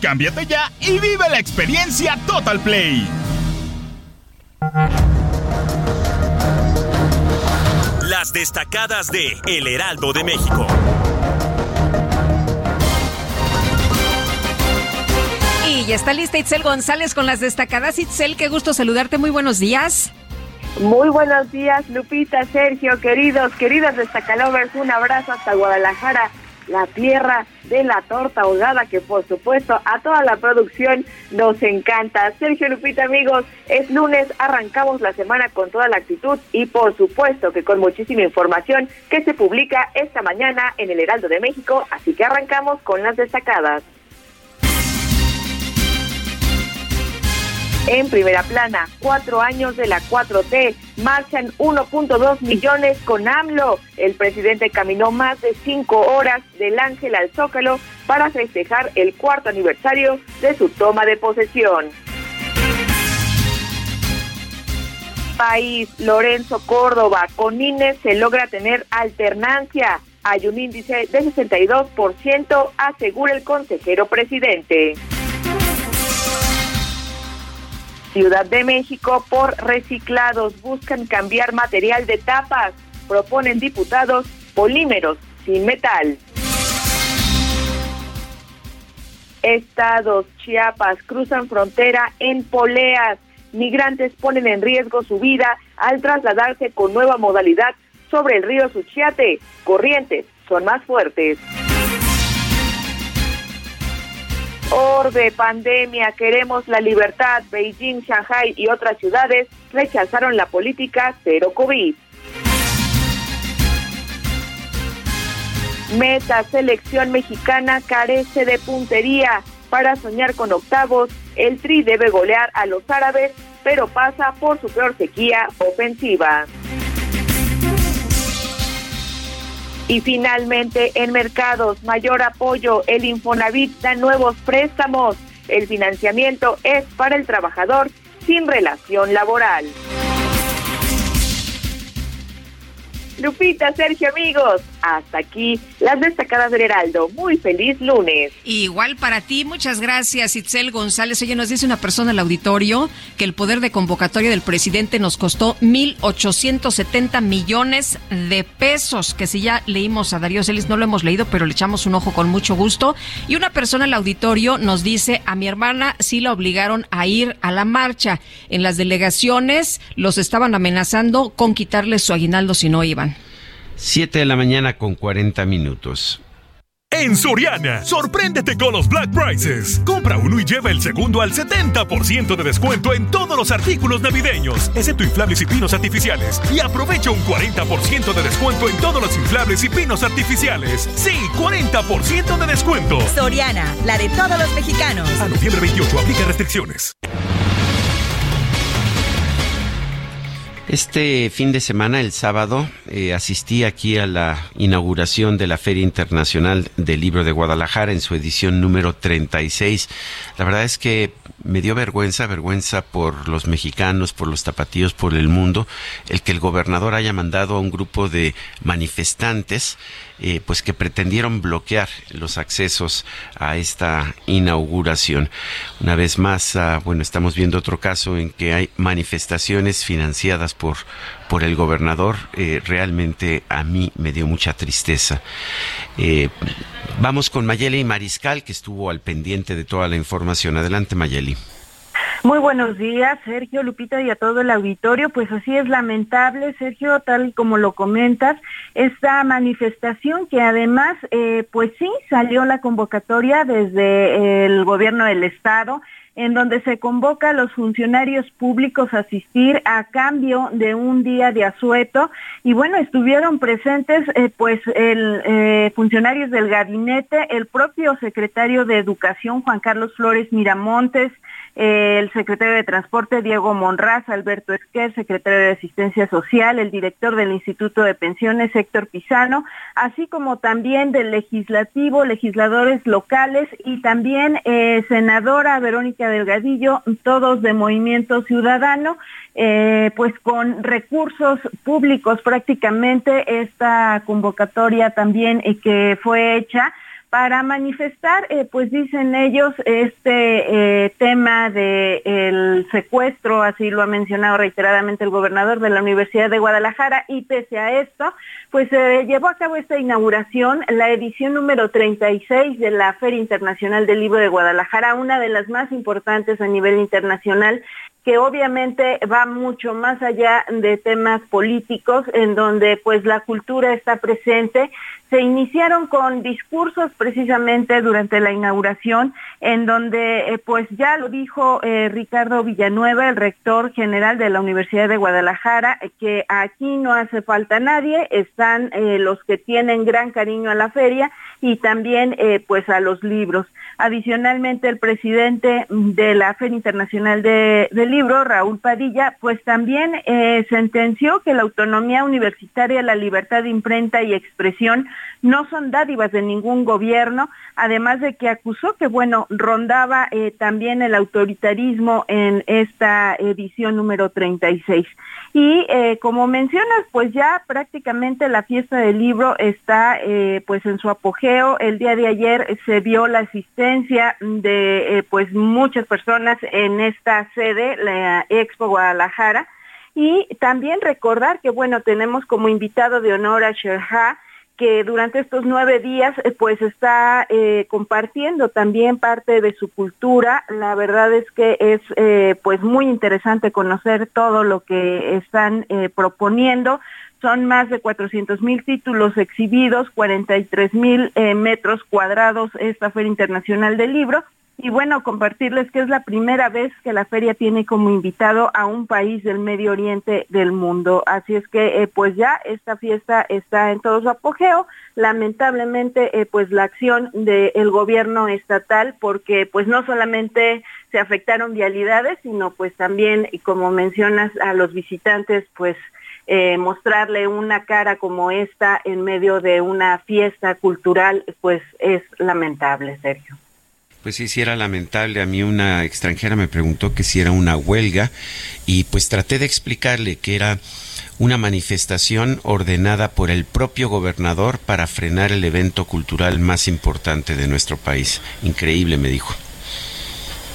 Cámbiate ya y vive la experiencia Total Play. Las destacadas de El Heraldo de México. Y ya está lista Itzel González con las destacadas. Itzel, qué gusto saludarte. Muy buenos días. Muy buenos días, Lupita, Sergio, queridos, queridos destacalovers, un abrazo hasta Guadalajara, la tierra de la torta ahogada, que por supuesto a toda la producción nos encanta. Sergio, Lupita, amigos, es lunes, arrancamos la semana con toda la actitud y por supuesto que con muchísima información que se publica esta mañana en el Heraldo de México, así que arrancamos con las destacadas. En primera plana, cuatro años de la 4T, marchan 1.2 millones con AMLO. El presidente caminó más de cinco horas del Ángel al Zócalo para festejar el cuarto aniversario de su toma de posesión. País, Lorenzo Córdoba, con INE se logra tener alternancia. Hay un índice de 62%, asegura el consejero presidente. Ciudad de México por reciclados buscan cambiar material de tapas. Proponen diputados polímeros sin metal. Estados Chiapas cruzan frontera en poleas. Migrantes ponen en riesgo su vida al trasladarse con nueva modalidad sobre el río Suchiate. Corrientes son más fuertes. Orbe, pandemia, queremos la libertad. Beijing, Shanghai y otras ciudades rechazaron la política cero COVID. Meta, selección mexicana carece de puntería. Para soñar con octavos, el Tri debe golear a los árabes, pero pasa por su peor sequía ofensiva. Y finalmente, en mercados, mayor apoyo, el Infonavit da nuevos préstamos. El financiamiento es para el trabajador sin relación laboral. Lupita, Sergio, amigos, hasta aquí las destacadas del Heraldo. Muy feliz lunes. Igual para ti, muchas gracias, Itzel González. Oye, nos dice una persona el auditorio que el poder de convocatoria del presidente nos costó 1.870 millones de pesos, que si ya leímos a Darío Celis, no lo hemos leído, pero le echamos un ojo con mucho gusto. Y una persona el auditorio nos dice, a mi hermana sí la obligaron a ir a la marcha. En las delegaciones los estaban amenazando con quitarles su aguinaldo si no iban. 7 de la mañana con 40 minutos. En Soriana, sorpréndete con los Black Prices. Compra uno y lleva el segundo al 70% de descuento en todos los artículos navideños, excepto inflables y pinos artificiales. Y aprovecha un 40% de descuento en todos los inflables y pinos artificiales. Sí, 40% de descuento. Soriana, la de todos los mexicanos. A noviembre 28 aplica restricciones. Este fin de semana, el sábado, eh, asistí aquí a la inauguración de la Feria Internacional del Libro de Guadalajara en su edición número 36. La verdad es que me dio vergüenza, vergüenza por los mexicanos, por los tapatíos, por el mundo, el que el gobernador haya mandado a un grupo de manifestantes eh, pues que pretendieron bloquear los accesos a esta inauguración. Una vez más, ah, bueno, estamos viendo otro caso en que hay manifestaciones financiadas por, por el gobernador. Eh, realmente a mí me dio mucha tristeza. Eh, vamos con Mayeli Mariscal, que estuvo al pendiente de toda la información. Adelante, Mayeli. Muy buenos días, Sergio, Lupita y a todo el auditorio. Pues así es lamentable, Sergio, tal como lo comentas, esta manifestación que además, eh, pues sí, salió la convocatoria desde el gobierno del estado en donde se convoca a los funcionarios públicos a asistir a cambio de un día de asueto. Y bueno, estuvieron presentes eh, pues el, eh, funcionarios del gabinete, el propio secretario de Educación, Juan Carlos Flores Miramontes, el secretario de Transporte Diego Monraz, Alberto Esquer, secretario de Asistencia Social, el director del Instituto de Pensiones Héctor Pisano, así como también del legislativo, legisladores locales y también eh, senadora Verónica Delgadillo, todos de Movimiento Ciudadano, eh, pues con recursos públicos prácticamente esta convocatoria también eh, que fue hecha para manifestar, eh, pues dicen ellos, este eh, tema del el secuestro, así lo ha mencionado reiteradamente el gobernador de la Universidad de Guadalajara, y pese a esto, pues se llevó a cabo esta inauguración, la edición número 36 de la Feria Internacional del Libro de Guadalajara, una de las más importantes a nivel internacional que obviamente va mucho más allá de temas políticos, en donde pues la cultura está presente. Se iniciaron con discursos precisamente durante la inauguración, en donde eh, pues ya lo dijo eh, Ricardo Villanueva, el rector general de la Universidad de Guadalajara, que aquí no hace falta nadie, están eh, los que tienen gran cariño a la feria y también pues a los libros. Adicionalmente, el presidente de la Feria Internacional de, del Libro, Raúl Padilla, pues también eh, sentenció que la autonomía universitaria, la libertad de imprenta y expresión no son dádivas de ningún gobierno, además de que acusó que, bueno, rondaba eh, también el autoritarismo en esta edición número 36. Y eh, como mencionas, pues ya prácticamente la fiesta del libro está eh, pues en su apogeo. El día de ayer se vio la asistencia de pues muchas personas en esta sede, la Expo Guadalajara. Y también recordar que, bueno, tenemos como invitado de honor a Sherha, que durante estos nueve días eh, pues está eh, compartiendo también parte de su cultura. La verdad es que es eh, pues muy interesante conocer todo lo que están proponiendo. Son más de 400 mil títulos exhibidos, 43 mil metros cuadrados esta Feria Internacional del Libro y bueno, compartirles que es la primera vez que la feria tiene como invitado a un país del Medio Oriente del mundo. Así es que eh, pues ya esta fiesta está en todo su apogeo. Lamentablemente eh, pues la acción del gobierno estatal porque pues no solamente se afectaron vialidades, sino pues también, y como mencionas, a los visitantes pues eh, mostrarle una cara como esta en medio de una fiesta cultural pues es lamentable, Sergio. Pues sí, sí era lamentable. A mí una extranjera me preguntó que si era una huelga y pues traté de explicarle que era una manifestación ordenada por el propio gobernador para frenar el evento cultural más importante de nuestro país. Increíble, me dijo.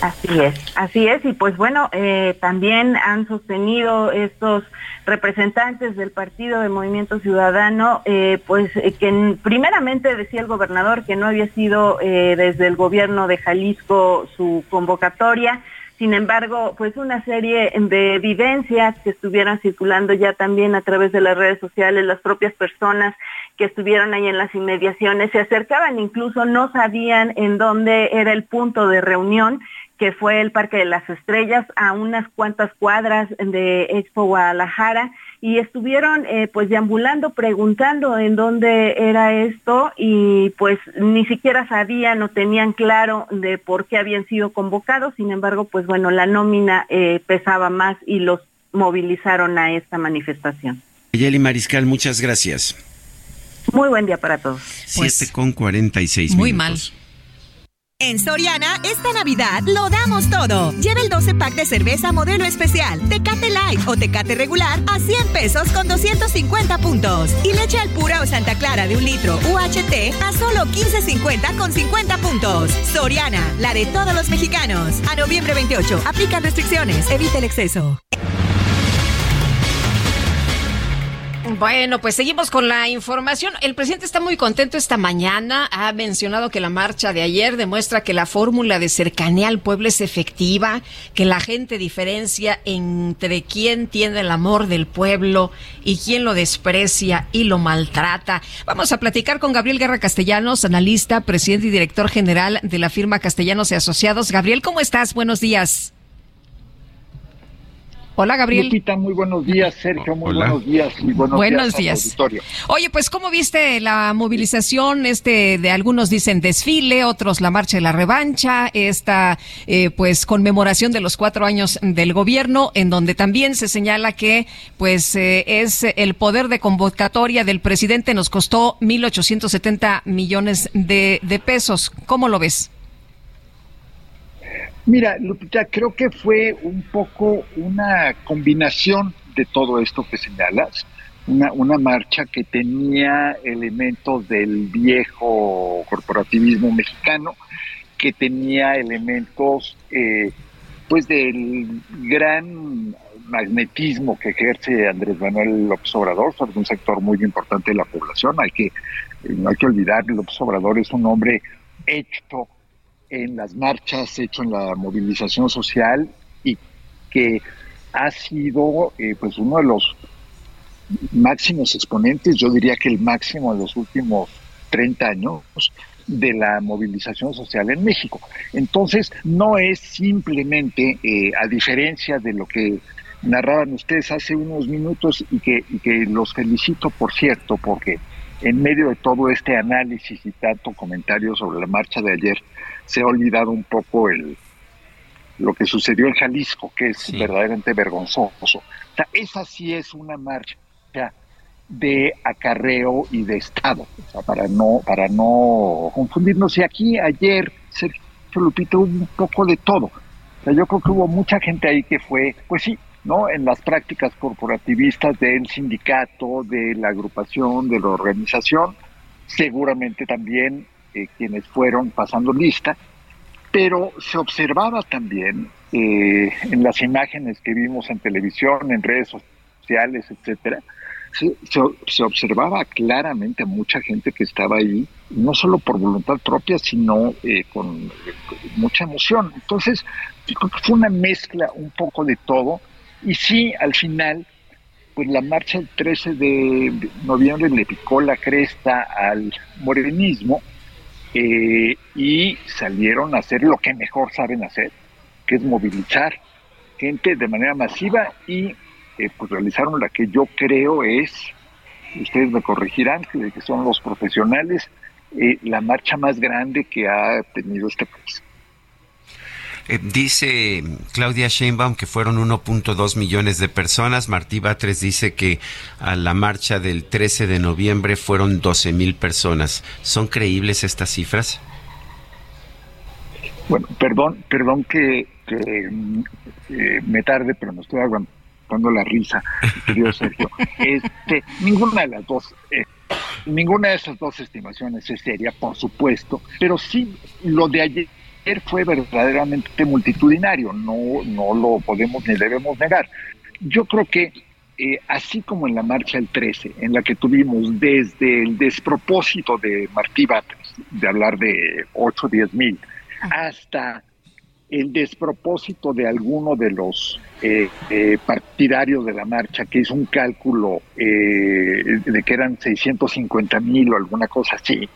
Así es, así es. Y pues bueno, eh, también han sostenido estos representantes del partido de Movimiento Ciudadano, eh, pues eh, que primeramente decía el gobernador que no había sido desde el gobierno de Jalisco su convocatoria. Sin embargo, pues una serie de evidencias que estuvieron circulando ya también a través de las redes sociales, las propias personas que estuvieron ahí en las inmediaciones se acercaban, incluso no sabían en dónde era el punto de reunión que fue el Parque de las Estrellas, a unas cuantas cuadras de Expo Guadalajara, y estuvieron eh, pues deambulando, preguntando en dónde era esto, y pues ni siquiera sabían o tenían claro de por qué habían sido convocados, sin embargo, pues bueno, la nómina eh, pesaba más y los movilizaron a esta manifestación. Yeli Mariscal, muchas gracias. Muy buen día para todos. Siete pues, con cuarenta y seis Muy mal. En Soriana, esta Navidad lo damos todo. Lleva el 12 pack de cerveza modelo especial, Tecate Light o Tecate regular a 100 pesos con 250 puntos. Y leche al pura o Santa Clara de un litro UHT a solo 15.50 con 50 puntos. Soriana, la de todos los mexicanos. A noviembre 28, aplica restricciones, evita el exceso. Bueno, pues seguimos con la información. El presidente está muy contento esta mañana. Ha mencionado que la marcha de ayer demuestra que la fórmula de cercanía al pueblo es efectiva, que la gente diferencia entre quién tiene el amor del pueblo y quién lo desprecia y lo maltrata. Vamos a platicar con Gabriel Guerra Castellanos, analista, presidente y director general de la firma Castellanos y Asociados. Gabriel, ¿cómo estás? Buenos días. Hola, Gabriel. Lupita, muy buenos días. Sergio, muy buenos días. Y buenos, buenos días. Oye, pues, ¿cómo viste la movilización? Este, de algunos dicen desfile, otros la marcha de la revancha, esta, eh, pues, conmemoración de los cuatro años del gobierno, en donde también se señala que, pues, eh, es el poder de convocatoria del presidente nos costó 1.870 millones de, de pesos. ¿Cómo lo ves? Mira, Lupita, creo que fue un poco una combinación de todo esto que señalas, una, una marcha que tenía elementos del viejo corporativismo mexicano, que tenía elementos eh, pues del gran magnetismo que ejerce Andrés Manuel López Obrador sobre un sector muy importante de la población. Hay que, no hay que olvidar, López Obrador es un hombre hecho en las marchas, hecho en la movilización social y que ha sido eh, pues uno de los máximos exponentes, yo diría que el máximo en los últimos 30 años de la movilización social en México. Entonces, no es simplemente, eh, a diferencia de lo que narraban ustedes hace unos minutos y que, y que los felicito, por cierto, porque en medio de todo este análisis y tanto comentario sobre la marcha de ayer, se ha olvidado un poco el lo que sucedió en Jalisco, que es verdaderamente vergonzoso. O sea, esa sí es una marcha de acarreo y de Estado, o sea, para no, para no confundirnos. Y aquí ayer, Sergio Lupito, hubo un poco de todo. O sea, yo creo que hubo mucha gente ahí que fue, pues sí, ¿no? En las prácticas corporativistas del sindicato, de la agrupación, de la organización, seguramente también eh, quienes fueron pasando lista, pero se observaba también eh, en las imágenes que vimos en televisión, en redes sociales, etcétera, se, se, observaba claramente a mucha gente que estaba ahí, no solo por voluntad propia, sino eh, con, mucha emoción. Entonces, creo que fue una mezcla un poco de todo, y sí, al final, pues la marcha del 13 de noviembre le picó la cresta al morenismo, eh, y salieron a hacer lo que mejor saben hacer, que es movilizar gente de manera masiva y eh, pues realizaron la que yo creo es, ustedes me corregirán, que son los profesionales, eh, la marcha más grande que ha tenido este país. Eh, dice Claudia Sheinbaum que fueron 1.2 millones de personas. Martí Batres dice que a la marcha del 13 de noviembre fueron 12 mil personas. ¿Son creíbles estas cifras? Bueno, perdón, perdón que, eh, me tarde, pero no estoy aguantando la risa, querido Sergio. Este, ninguna de las dos, eh, ninguna de esas dos estimaciones es seria, por supuesto, pero sí lo de ayer fue verdaderamente multitudinario, no, no lo podemos ni debemos negar. Yo creo que eh, así como en la marcha del 13, en la que tuvimos desde el despropósito de Martí Batres, de hablar de 8 o 10 mil, hasta el despropósito de alguno de los eh, eh, partidarios de la marcha, que hizo un cálculo de que eran 650 mil o alguna cosa así,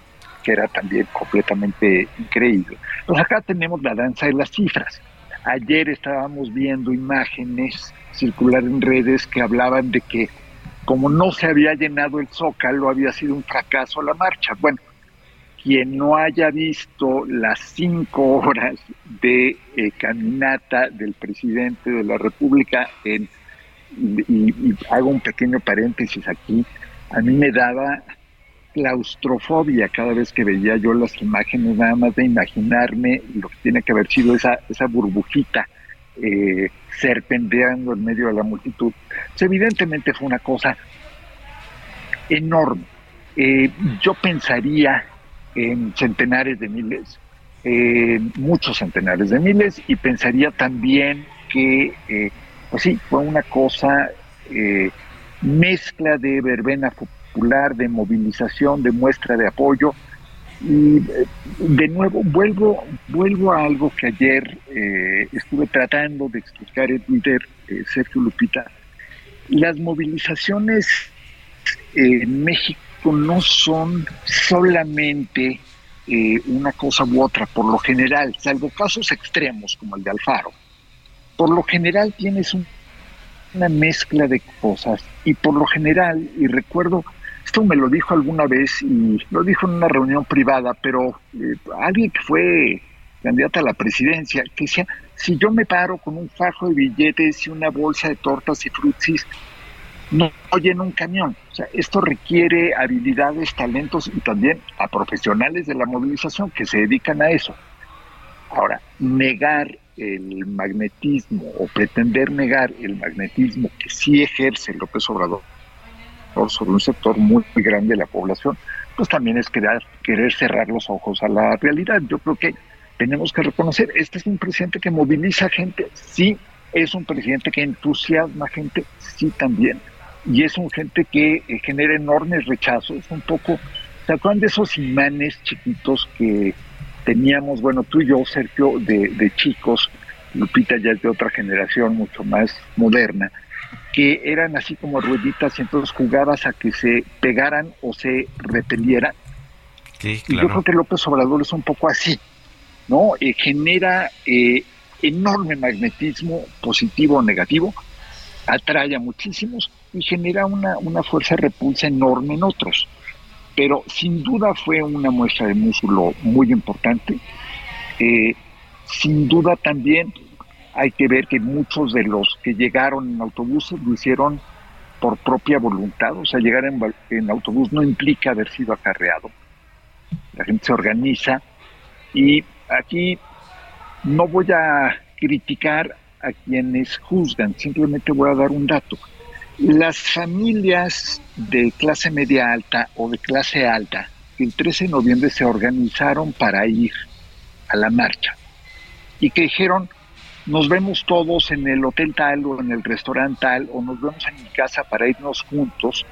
que era también completamente increíble. Pues acá tenemos la danza de las cifras. Ayer estábamos viendo imágenes circular en redes que hablaban de que como no se había llenado el zócalo, había sido un fracaso la marcha. Bueno, quien no haya visto las cinco horas de eh, caminata del presidente de la República, en, y hago un pequeño paréntesis aquí, a mí me daba claustrofobia cada vez que veía yo las imágenes, nada más de imaginarme lo que tiene que haber sido esa, esa burbujita eh, serpenteando en medio de la multitud. Pues, evidentemente fue una cosa enorme. Eh, yo pensaría en centenares de miles, muchos centenares de miles, y pensaría también que, eh, pues fue una cosa eh, mezcla de verbena de movilización, de muestra de apoyo. Y eh, de nuevo vuelvo, vuelvo a algo que ayer eh, estuve tratando de explicar en Twitter, eh, Sergio Lupita. Las movilizaciones en México no son solamente una cosa u otra, por lo general, salvo casos extremos como el de Alfaro. Por lo general tienes una mezcla de cosas y por lo general, y recuerdo esto me lo dijo alguna vez y lo dijo en una reunión privada, pero eh, alguien que fue candidata a la presidencia, que decía, si yo me paro con un fajo de billetes y una bolsa de tortas y frutsis, no lleno un camión. O sea, esto requiere habilidades, talentos y también a profesionales de la movilización que se dedican a eso. Ahora, negar el magnetismo o pretender negar el magnetismo que sí ejerce López Obrador sobre un sector muy, grande de la población, pues también es querer, cerrar los ojos a la realidad. Yo creo que tenemos que reconocer, este es un presidente que moviliza gente, sí, es un presidente que entusiasma gente, sí también, y es un gente que eh, genera enormes rechazos, un poco, ¿se acuerdan de esos imanes chiquitos que teníamos, bueno, tú y yo, Sergio, de chicos, Lupita ya es de otra generación mucho más moderna, que eran así como rueditas y entonces jugabas a que se pegaran o se repelieran. Y yo creo que López Obrador es un poco así, ¿no? Eh, genera eh, enorme magnetismo positivo o negativo, atrae a muchísimos y genera una, una fuerza repulsa enorme en otros. Pero sin duda fue una muestra de músculo muy importante. Eh, sin duda también hay que ver que muchos de los que llegaron en autobuses lo hicieron por propia voluntad, o sea, llegar en, en autobús no implica haber sido acarreado. La gente se organiza y aquí no voy a criticar a quienes juzgan, simplemente voy a dar un dato. Las familias de clase media alta o de clase alta, el 13 de noviembre se organizaron para ir a la marcha y que dijeron, nos vemos todos en el hotel tal o en el restaurante tal o nos vemos en mi casa para irnos juntos,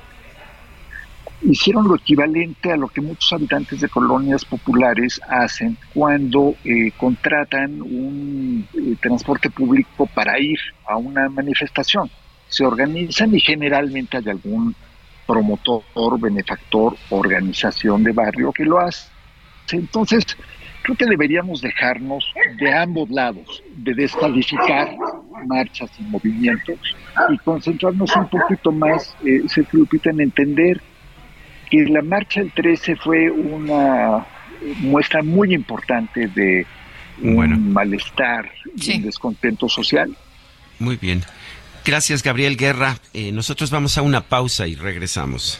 hicieron lo equivalente a lo que muchos habitantes de colonias populares hacen cuando eh, contratan un eh, transporte público para ir a una manifestación. Se organizan y generalmente hay algún promotor, benefactor, organización de barrio que lo hace. Entonces, creo que deberíamos dejarnos de ambos lados de descalificar marchas y movimientos y concentrarnos un poquito más, eh, Lupita, en entender que la marcha del 13 fue una muestra muy importante de un malestar y un descontento social. Muy bien. Gracias, Gabriel Guerra. Eh, nosotros vamos a una pausa y regresamos.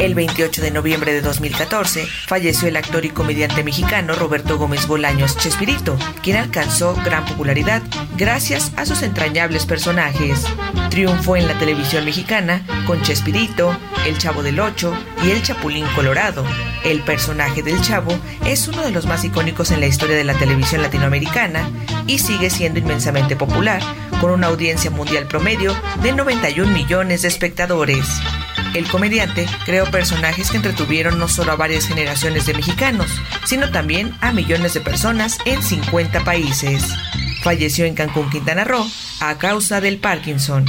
El 28 de noviembre de 2014 falleció el actor y comediante mexicano Roberto Gómez Bolaños Chespirito, quien alcanzó gran popularidad gracias a sus entrañables personajes. Triunfó en la televisión mexicana con Chespirito, El Chavo del Ocho y El Chapulín Colorado. El personaje del Chavo es uno de los más icónicos en la historia de la televisión latinoamericana y sigue siendo inmensamente popular, con una audiencia mundial promedio de 91 millones de espectadores. El comediante creó personajes que entretuvieron no solo a varias generaciones de mexicanos, sino también a millones de personas en 50 países. Falleció en Cancún, Quintana Roo, a causa del Parkinson.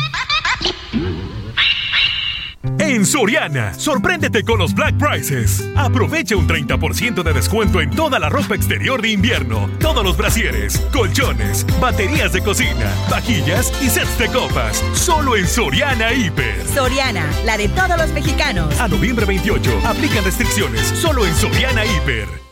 En Soriana, sorpréndete con los Black Prices. Aprovecha un 30% de descuento en toda la ropa exterior de invierno, todos los brasieres, colchones, baterías de cocina, vajillas y sets de copas. Solo en Soriana Hiper. Soriana, la de todos los mexicanos. A noviembre 28, aplican restricciones. Solo en Soriana Hiper.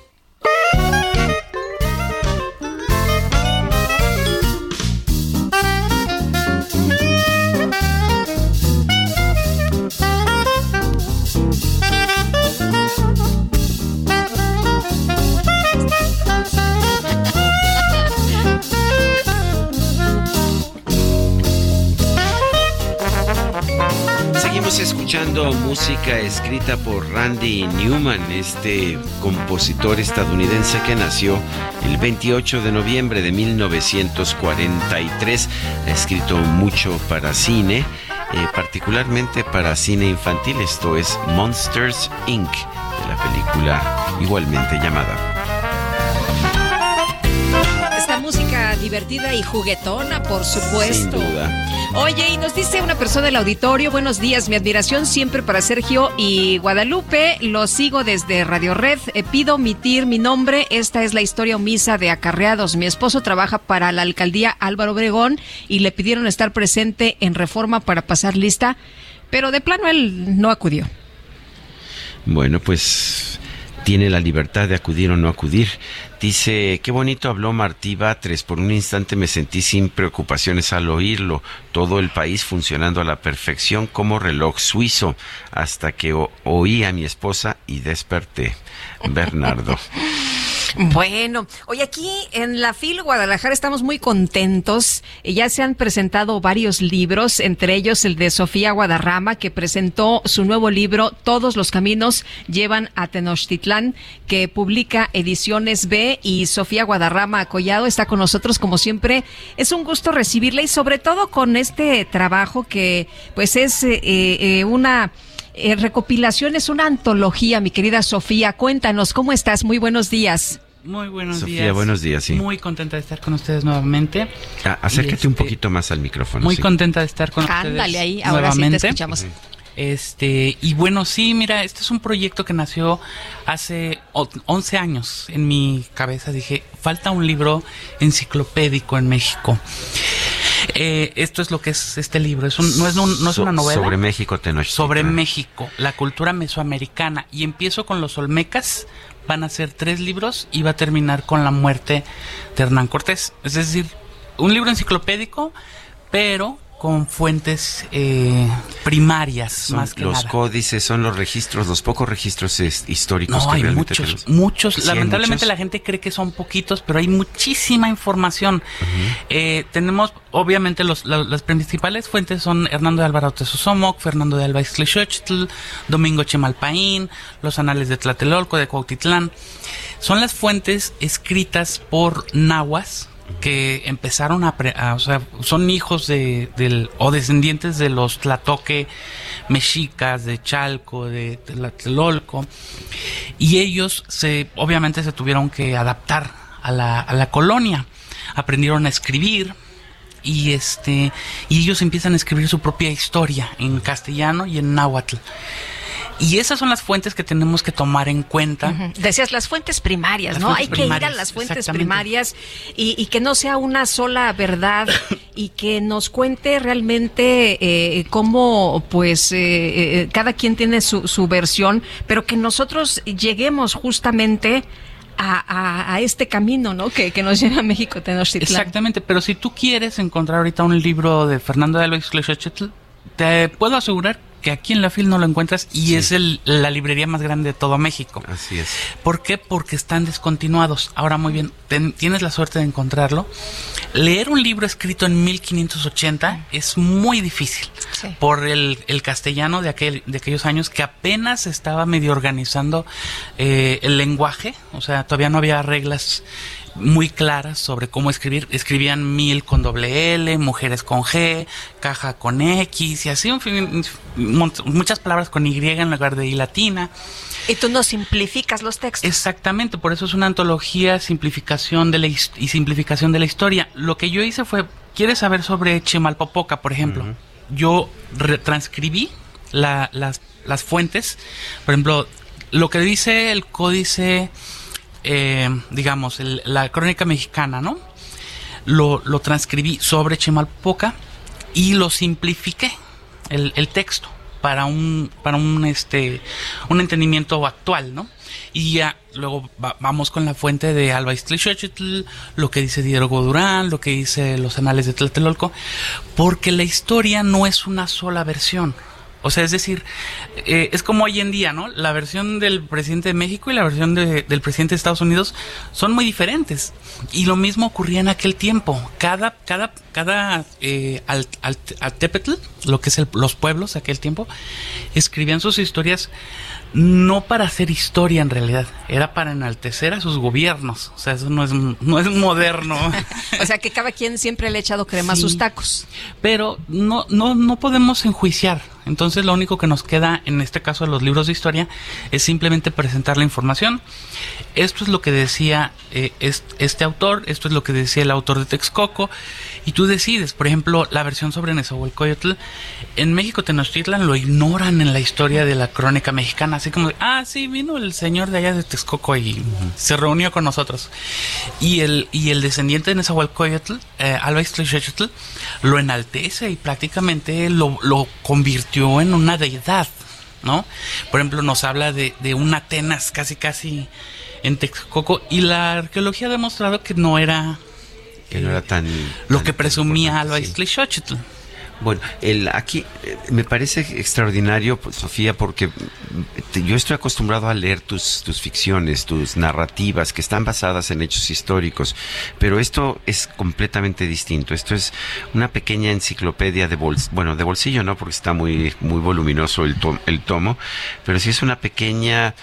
Música escrita por Randy Newman, este compositor estadounidense que nació el 28 de noviembre de 1943. Ha escrito mucho para cine, eh, particularmente para cine infantil. Esto es Monsters Inc., de la película igualmente llamada divertida y juguetona, por supuesto. Sin duda. Oye, y nos dice una persona del auditorio, buenos días, mi admiración siempre para Sergio y Guadalupe, lo sigo desde Radio Red, eh, pido omitir mi nombre, esta es la historia omisa de acarreados, mi esposo trabaja para la alcaldía Álvaro Obregón y le pidieron estar presente en reforma para pasar lista, pero de plano él no acudió. Bueno, pues tiene la libertad de acudir o no acudir. Dice, qué bonito habló Martí Batres, por un instante me sentí sin preocupaciones al oírlo, todo el país funcionando a la perfección como reloj suizo, hasta que oí a mi esposa y desperté. Bernardo. Bueno, hoy aquí en la FIL Guadalajara estamos muy contentos. Ya se han presentado varios libros, entre ellos el de Sofía Guadarrama, que presentó su nuevo libro Todos los caminos llevan a Tenochtitlán, que publica Ediciones B y Sofía Guadarrama Collado está con nosotros como siempre. Es un gusto recibirla y sobre todo con este trabajo que pues es eh, eh, una eh, recopilación, es una antología, mi querida Sofía. Cuéntanos, ¿cómo estás? Muy buenos días. Muy buenos Sofía, días. buenos días, sí. Muy contenta de estar con ustedes nuevamente. Ah, acércate un este, poquito más al micrófono. Muy sí. contenta de estar con Ándale ustedes ahí, ahora sí te nuevamente. escuchamos. Este, y bueno, sí, mira, este es un proyecto que nació hace o- 11 años en mi cabeza. Dije, falta un libro enciclopédico en México. Eh, esto es lo que es este libro. Es un- no, es un- no es una novela. Sobre México, Tenochtitlán. sobre México, la cultura mesoamericana. Y empiezo con los Olmecas. Van a ser tres libros y va a terminar con la muerte de Hernán Cortés. Es decir, un libro enciclopédico, pero con fuentes eh, primarias Son más que los nada. códices, son los registros, los pocos registros históricos No, que hay realmente muchos, tenemos. muchos. Sí, Lamentablemente muchos. la gente cree que son poquitos, pero hay muchísima información. Eh, tenemos, obviamente, los, la- las principales fuentes son Hernando de Alvarado Tezosomoc, Fernando de Alba Ixtlilxochtl, Domingo Chimalpaín, los anales de Tlatelolco, de Cuautitlán. Son las fuentes escritas por nahuas que empezaron a, pre- a- o sea, son hijos de, o descendientes de los Tlatoque mexicas, de Chalco, de Tlatelolco, y ellos se, obviamente se tuvieron que adaptar a la, a la colonia, aprendieron a escribir, y este y ellos empiezan a escribir su propia historia en castellano y en náhuatl. Y esas son las fuentes que tenemos que tomar en cuenta. Decías las fuentes primarias, Las ¿no? fuentes Hay que ir a las fuentes primarias y, y que no sea una sola verdad y que nos cuente realmente eh, cómo, pues, eh, eh, cada quien tiene su, su versión, pero que nosotros lleguemos justamente a, a- este camino, ¿no? Que, que nos lleva a México, Tenochtitlán. Exactamente, pero si tú quieres encontrar ahorita un libro de Fernando de Alba Ixtlilxochtl, te puedo asegurar que aquí en la FIL no lo encuentras y es el, la librería más grande de todo México. Así es. ¿Por qué? Porque están descontinuados. Ahora, muy bien, ten- tienes la suerte de encontrarlo. Leer un libro escrito en 1580 es muy difícil Sí. por el, el castellano de, aquel, de aquellos años que apenas estaba medio organizando eh, el lenguaje, o sea, todavía no había reglas muy claras sobre cómo escribir. Escribían mil con doble L, mujeres con G, caja con X y así, en fin, mon- muchas palabras con Y en lugar de I latina. Y tú nos simplificas los textos. Exactamente, por eso es una antología, simplificación de la y simplificación de la historia. Lo que yo hice fue, ¿quieres saber sobre Chimalpopoca, por ejemplo? Yo retranscribí la- las, las fuentes, por ejemplo, lo que dice el códice, eh, digamos, el- la crónica mexicana, ¿no? Lo, lo transcribí sobre Chimalpopoca y lo simplifiqué, el, el texto, para un, para un, este, un entendimiento actual, ¿no? Y ya luego va- vamos con la fuente de Alba Ixtlilxochtl, lo que dice Diego Durán, lo que dice los anales de Tlatelolco, porque la historia no es una sola versión. O sea, es decir, eh, es como hoy en día, ¿no? La versión del presidente de México y la versión de- del presidente de Estados Unidos son muy diferentes. Y lo mismo ocurría en aquel tiempo. Cada, cada, cada eh, alt, alt- altepetl, lo que es el- los pueblos de aquel tiempo, escribían sus historias no para hacer historia en realidad, era para enaltecer a sus gobiernos. O sea, eso no es, no es moderno. O sea, que cada quien siempre le ha echado crema a sus tacos. pero no, no, no podemos enjuiciar. Entonces lo único que nos queda, en este caso de los libros de historia, es simplemente presentar la información. Esto es lo que decía eh, es- este autor, esto es lo que decía el autor de Texcoco, y tú decides, por ejemplo, la versión sobre Nezahualcóyotl, en México Tenochtitlan lo ignoran en la historia de la crónica mexicana, así como, ah, sí, vino el señor de allá de Texcoco y se reunió con nosotros. Y el, y el descendiente de Nezahualcóyotl, eh, Alba lo enaltece y prácticamente lo, lo convirtió en una deidad. ¿no? Por ejemplo, nos habla de, de un Atenas casi casi en Texcoco y la arqueología ha demostrado que no era que no era tan lo tan- que presumía Alba sí. Bueno, el, aquí eh, me parece extraordinario, pues, Sofía, porque mm, te- yo estoy acostumbrado a leer tus, tus ficciones, tus narrativas, que están basadas en hechos históricos, pero esto es completamente distinto. Esto es una pequeña enciclopedia de bolsillo, bueno, de bolsillo no, porque está muy, muy voluminoso el, to- el tomo, pero sí es una pequeña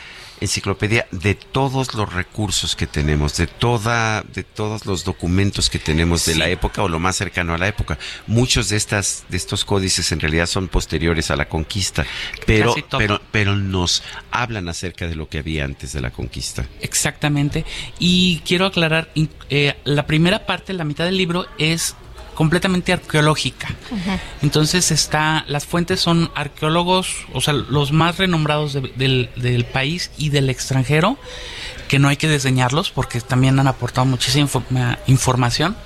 enciclopedia de todos los recursos que tenemos, de toda, de todos los documentos que tenemos de la época o lo más cercano a la época. Muchos de estas, de estos códices en realidad son posteriores a la conquista, pero, pero, pero nos hablan acerca de lo que había antes de la conquista. Exactamente. Y quiero aclarar, eh, la primera parte, la mitad del libro, es completamente arqueológica. Entonces está, las fuentes son arqueólogos, o sea, los más renombrados de- del, del país y del extranjero, que no hay que diseñarlos porque también han aportado muchísima informa- información.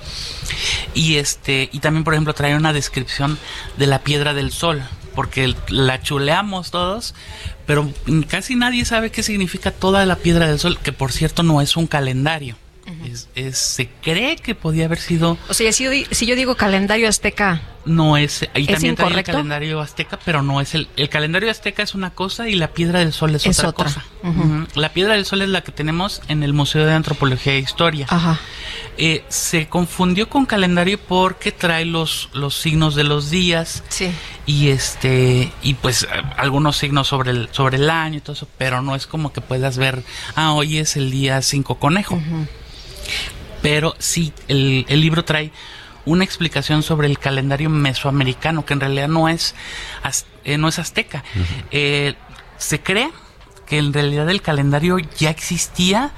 Y este, y también, por ejemplo, trae una descripción de la piedra del sol, porque la chuleamos todos, pero casi nadie sabe qué significa toda la piedra del sol, que por cierto no es un calendario. Es- es- se cree que podía haber sido O sea, si yo, di- si yo digo calendario azteca, no es ahí ¿Es también trae el calendario azteca pero no es el el calendario azteca es una cosa y la piedra del sol es, Es otra, otra. cosa. La piedra del sol es la que tenemos en el museo de antropología e historia. Ajá. Eh, se confundió con calendario porque trae los los signos de los días Sí. y este y pues algunos signos sobre el sobre el año y todo eso pero no es como que puedas ver ah hoy es el día 5 conejo pero sí, el, el libro trae una explicación sobre el calendario mesoamericano, que en realidad no es, az- eh, no es azteca. Eh, se cree que en realidad el calendario ya existía,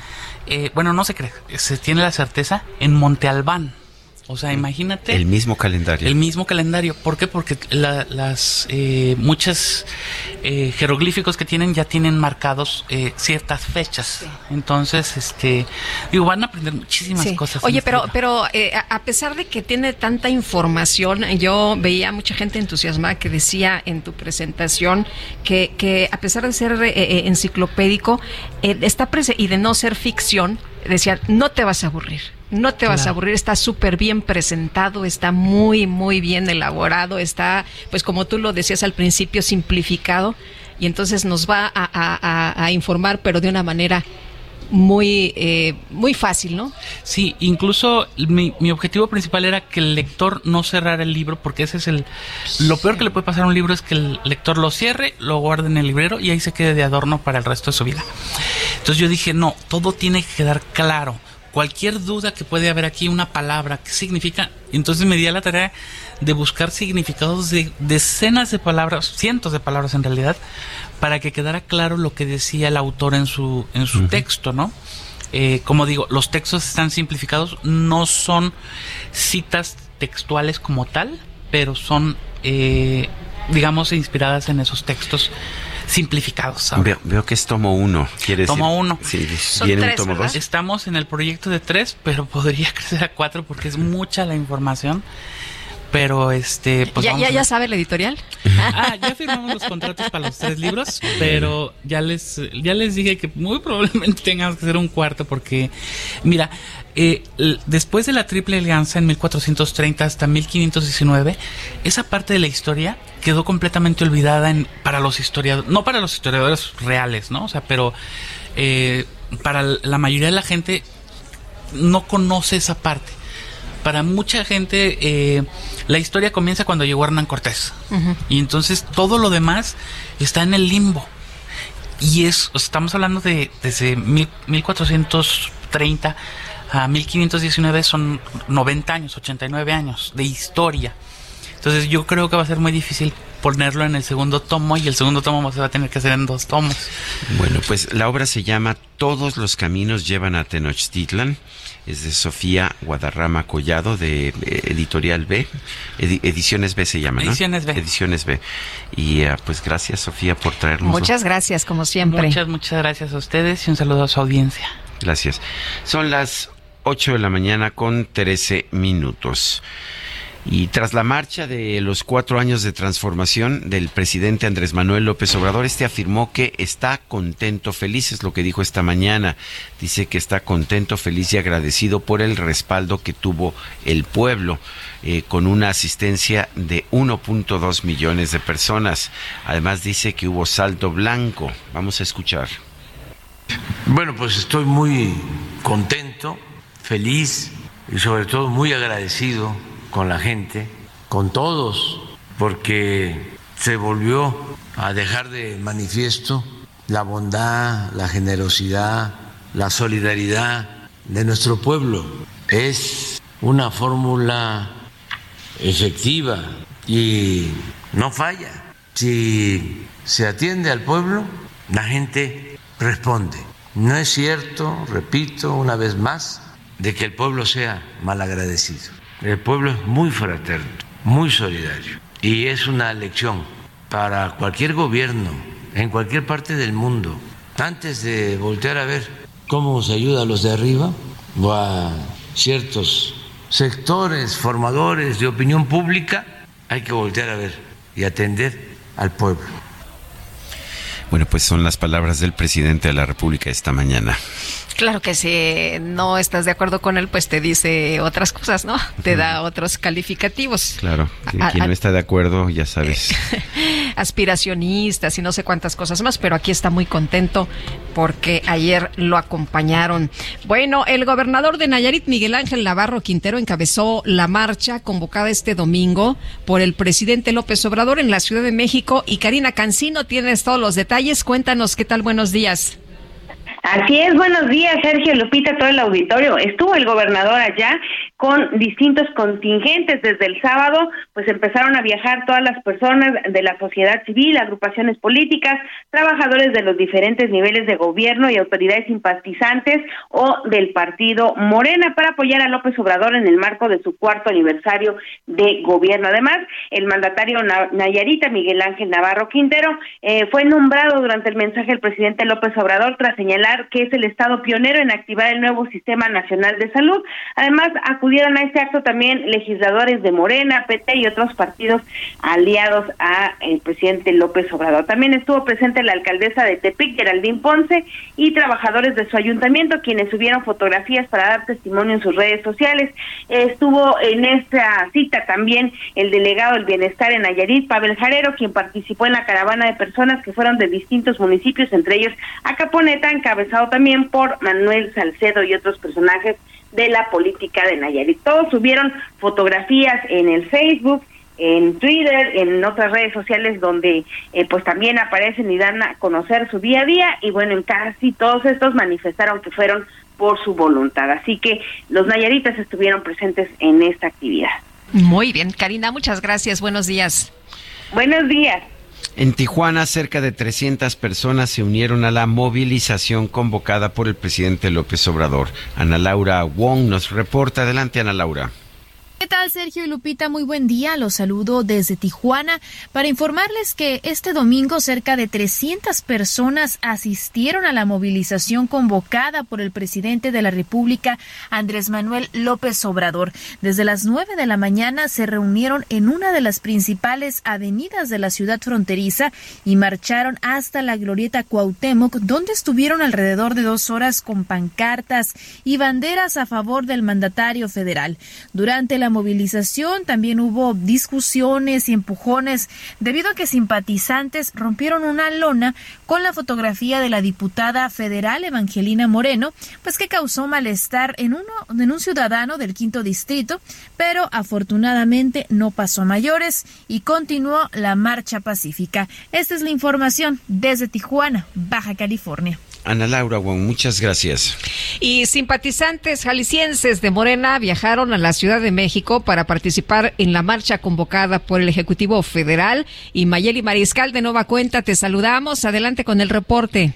eh, bueno, no se cree, se tiene la certeza en Monte Albán. O sea, imagínate. El mismo calendario. El mismo calendario. ¿Por qué? Porque la- las eh, muchas eh, jeroglíficos que tienen ya tienen marcados eh, ciertas fechas. Entonces, este, digo, van a aprender muchísimas Sí. cosas. Oye, pero, pero eh, a pesar de que tiene tanta información, yo veía mucha gente entusiasmada que decía en tu presentación que, que a pesar de ser eh, eh, enciclopédico eh, está y de no ser ficción, decía, no te vas a aburrir. No te vas a aburrir, está súper bien presentado, está muy, muy bien elaborado, está, pues como tú lo decías al principio, simplificado y entonces nos va a, a- a- a informar, pero de una manera muy, eh, muy fácil, ¿no? Sí, incluso mi, mi objetivo principal era que el lector no cerrara el libro, porque ese es el... Lo peor que le puede pasar a un libro es que el lector lo cierre, lo guarde en el librero y ahí se quede de adorno para el resto de su vida. Entonces yo dije, no, todo tiene que quedar claro. Cualquier duda que puede haber aquí, una palabra, ¿qué significa? Entonces me di a la tarea de buscar significados de decenas de palabras, cientos de palabras en realidad, para que quedara claro lo que decía el autor en su, en su texto, ¿no? Eh, como digo, los textos están simplificados, no son citas textuales como tal, pero son, eh, digamos, inspiradas en esos textos simplificados. Veo, veo que es tomo uno. ¿Quieres Tomo decir? uno. Sí, viene un tomo dos. Estamos en el proyecto de tres, pero podría crecer a cuatro porque es mucha la información. Pero este, pues ¿Ya, ya, ya sabe el editorial? Ah, ya firmamos los contratos para los tres libros, pero ya les, ya les dije que muy probablemente tengamos que hacer un cuarto porque, mira, eh, después de la Triple Alianza en 1430 hasta 1519, esa parte de la historia quedó completamente olvidada en, para los historiadores, no para los historiadores reales, ¿no? O sea, pero eh, para la mayoría de la gente no conoce esa parte. Para mucha gente, eh, la historia comienza cuando llegó Hernán Cortés. Y entonces todo lo demás está en el limbo. Y es, estamos hablando de desde mil- 1430 a 1519 son 90 años, 89 años de historia. Entonces yo creo que va a ser muy difícil ponerlo en el segundo tomo y el segundo tomo se va a tener que hacer en dos tomos. Bueno, pues la obra se llama Todos los caminos llevan a Tenochtitlan. Es de Sofía Guadarrama Collado de eh, Editorial B. Edi- Ediciones B se llama, ¿no? Ediciones B. Ediciones B. Y eh, pues gracias Sofía por traernos. Muchas gracias, como siempre. Muchas, muchas gracias a ustedes y un saludo a su audiencia. Gracias. Son las 8 de la mañana con 13 minutos. Y tras la marcha de los cuatro años de transformación del presidente Andrés Manuel López Obrador, este afirmó que está contento, feliz, es lo que dijo esta mañana. Dice que está contento, feliz y agradecido por el respaldo que tuvo el pueblo, eh, con una asistencia de 1.2 millones de personas. Además dice que hubo salto blanco. Vamos a escuchar. Bueno, pues estoy muy contento, feliz y sobre todo muy agradecido con la gente, con todos, porque se volvió a dejar de manifiesto la bondad, la generosidad, la solidaridad de nuestro pueblo. Es una fórmula efectiva y no falla. Si se atiende al pueblo, la gente responde. No es cierto, repito una vez más, de que el pueblo sea malagradecido. El pueblo es muy fraterno, muy solidario y es una lección para cualquier gobierno en cualquier parte del mundo. Antes de voltear a ver cómo se ayuda a los de arriba o a ciertos sectores formadores de opinión pública, hay que voltear a ver y atender al pueblo. Bueno, pues son las palabras del presidente de la República esta mañana. Claro que si no estás de acuerdo con él, pues te dice otras cosas, ¿no? Te da otros calificativos. Claro, quien no está de acuerdo, ya sabes. Aspiracionistas y no sé cuántas cosas más, pero aquí está muy contento porque ayer lo acompañaron. Bueno, el gobernador de Nayarit, Miguel Ángel Navarro Quintero, encabezó la marcha convocada este domingo por el presidente López Obrador en la Ciudad de México y Karina Cancino, tienes todos los detalles. Cuéntanos qué tal, buenos días. Así es, buenos días, Sergio Lupita, todo el auditorio. Estuvo el gobernador allá con distintos contingentes. Desde el sábado, pues empezaron a viajar todas las personas de la sociedad civil, agrupaciones políticas, trabajadores de los diferentes niveles de gobierno y autoridades simpatizantes o del partido Morena para apoyar a López Obrador en el marco de su cuarto aniversario de gobierno. Además, el mandatario Nayarita Miguel Ángel Navarro Quintero eh, fue nombrado durante el mensaje del presidente López Obrador tras señalar que es el Estado pionero en activar el nuevo Sistema Nacional de Salud. Además, acudieron a este acto también legisladores de Morena, PT y otros partidos aliados a el presidente López Obrador. También estuvo presente la alcaldesa de Tepic, Geraldine Ponce, y trabajadores de su ayuntamiento, quienes subieron fotografías para dar testimonio en sus redes sociales. Estuvo en esta cita también el delegado del Bienestar en Nayarit, Pavel Jarero, quien participó en la caravana de personas que fueron de distintos municipios, entre ellos Acaponeta, en encabezado también por Manuel Salcedo y otros personajes de la política de Nayarit. Todos subieron fotografías en el Facebook, en Twitter, en otras redes sociales donde eh, pues también aparecen y dan a conocer su día a día y bueno, en casi todos estos manifestaron que fueron por su voluntad. Así que los nayaritas estuvieron presentes en esta actividad. Muy bien, Karina, muchas gracias. Buenos días. Buenos días. En Tijuana, cerca de 300 personas se unieron a la movilización convocada por el presidente López Obrador. Ana Laura Wong nos reporta. Adelante, Ana Laura. ¿Qué tal, Sergio y Lupita? Muy buen día. Los saludo desde Tijuana para informarles que este domingo cerca de 300 personas asistieron a la movilización convocada por el presidente de la República, Andrés Manuel López Obrador. Desde las 9 de la mañana se reunieron en una de las principales avenidas de la ciudad fronteriza y marcharon hasta la glorieta Cuauhtémoc, donde estuvieron alrededor de dos horas con pancartas y banderas a favor del mandatario federal. Durante la también hubo discusiones y empujones debido a que simpatizantes rompieron una lona con la fotografía de la diputada federal Evangelina Moreno, pues que causó malestar en uno en un ciudadano del quinto distrito, pero afortunadamente no pasó mayores y continuó la marcha pacífica. Esta es la información desde Tijuana, Baja California. Ana Laura Wong, muchas gracias. Y simpatizantes jaliscienses de Morena viajaron a la Ciudad de México para participar en la marcha convocada por el Ejecutivo Federal. Y Mayeli Mariscal, de nueva cuenta, te saludamos. Adelante con el reporte.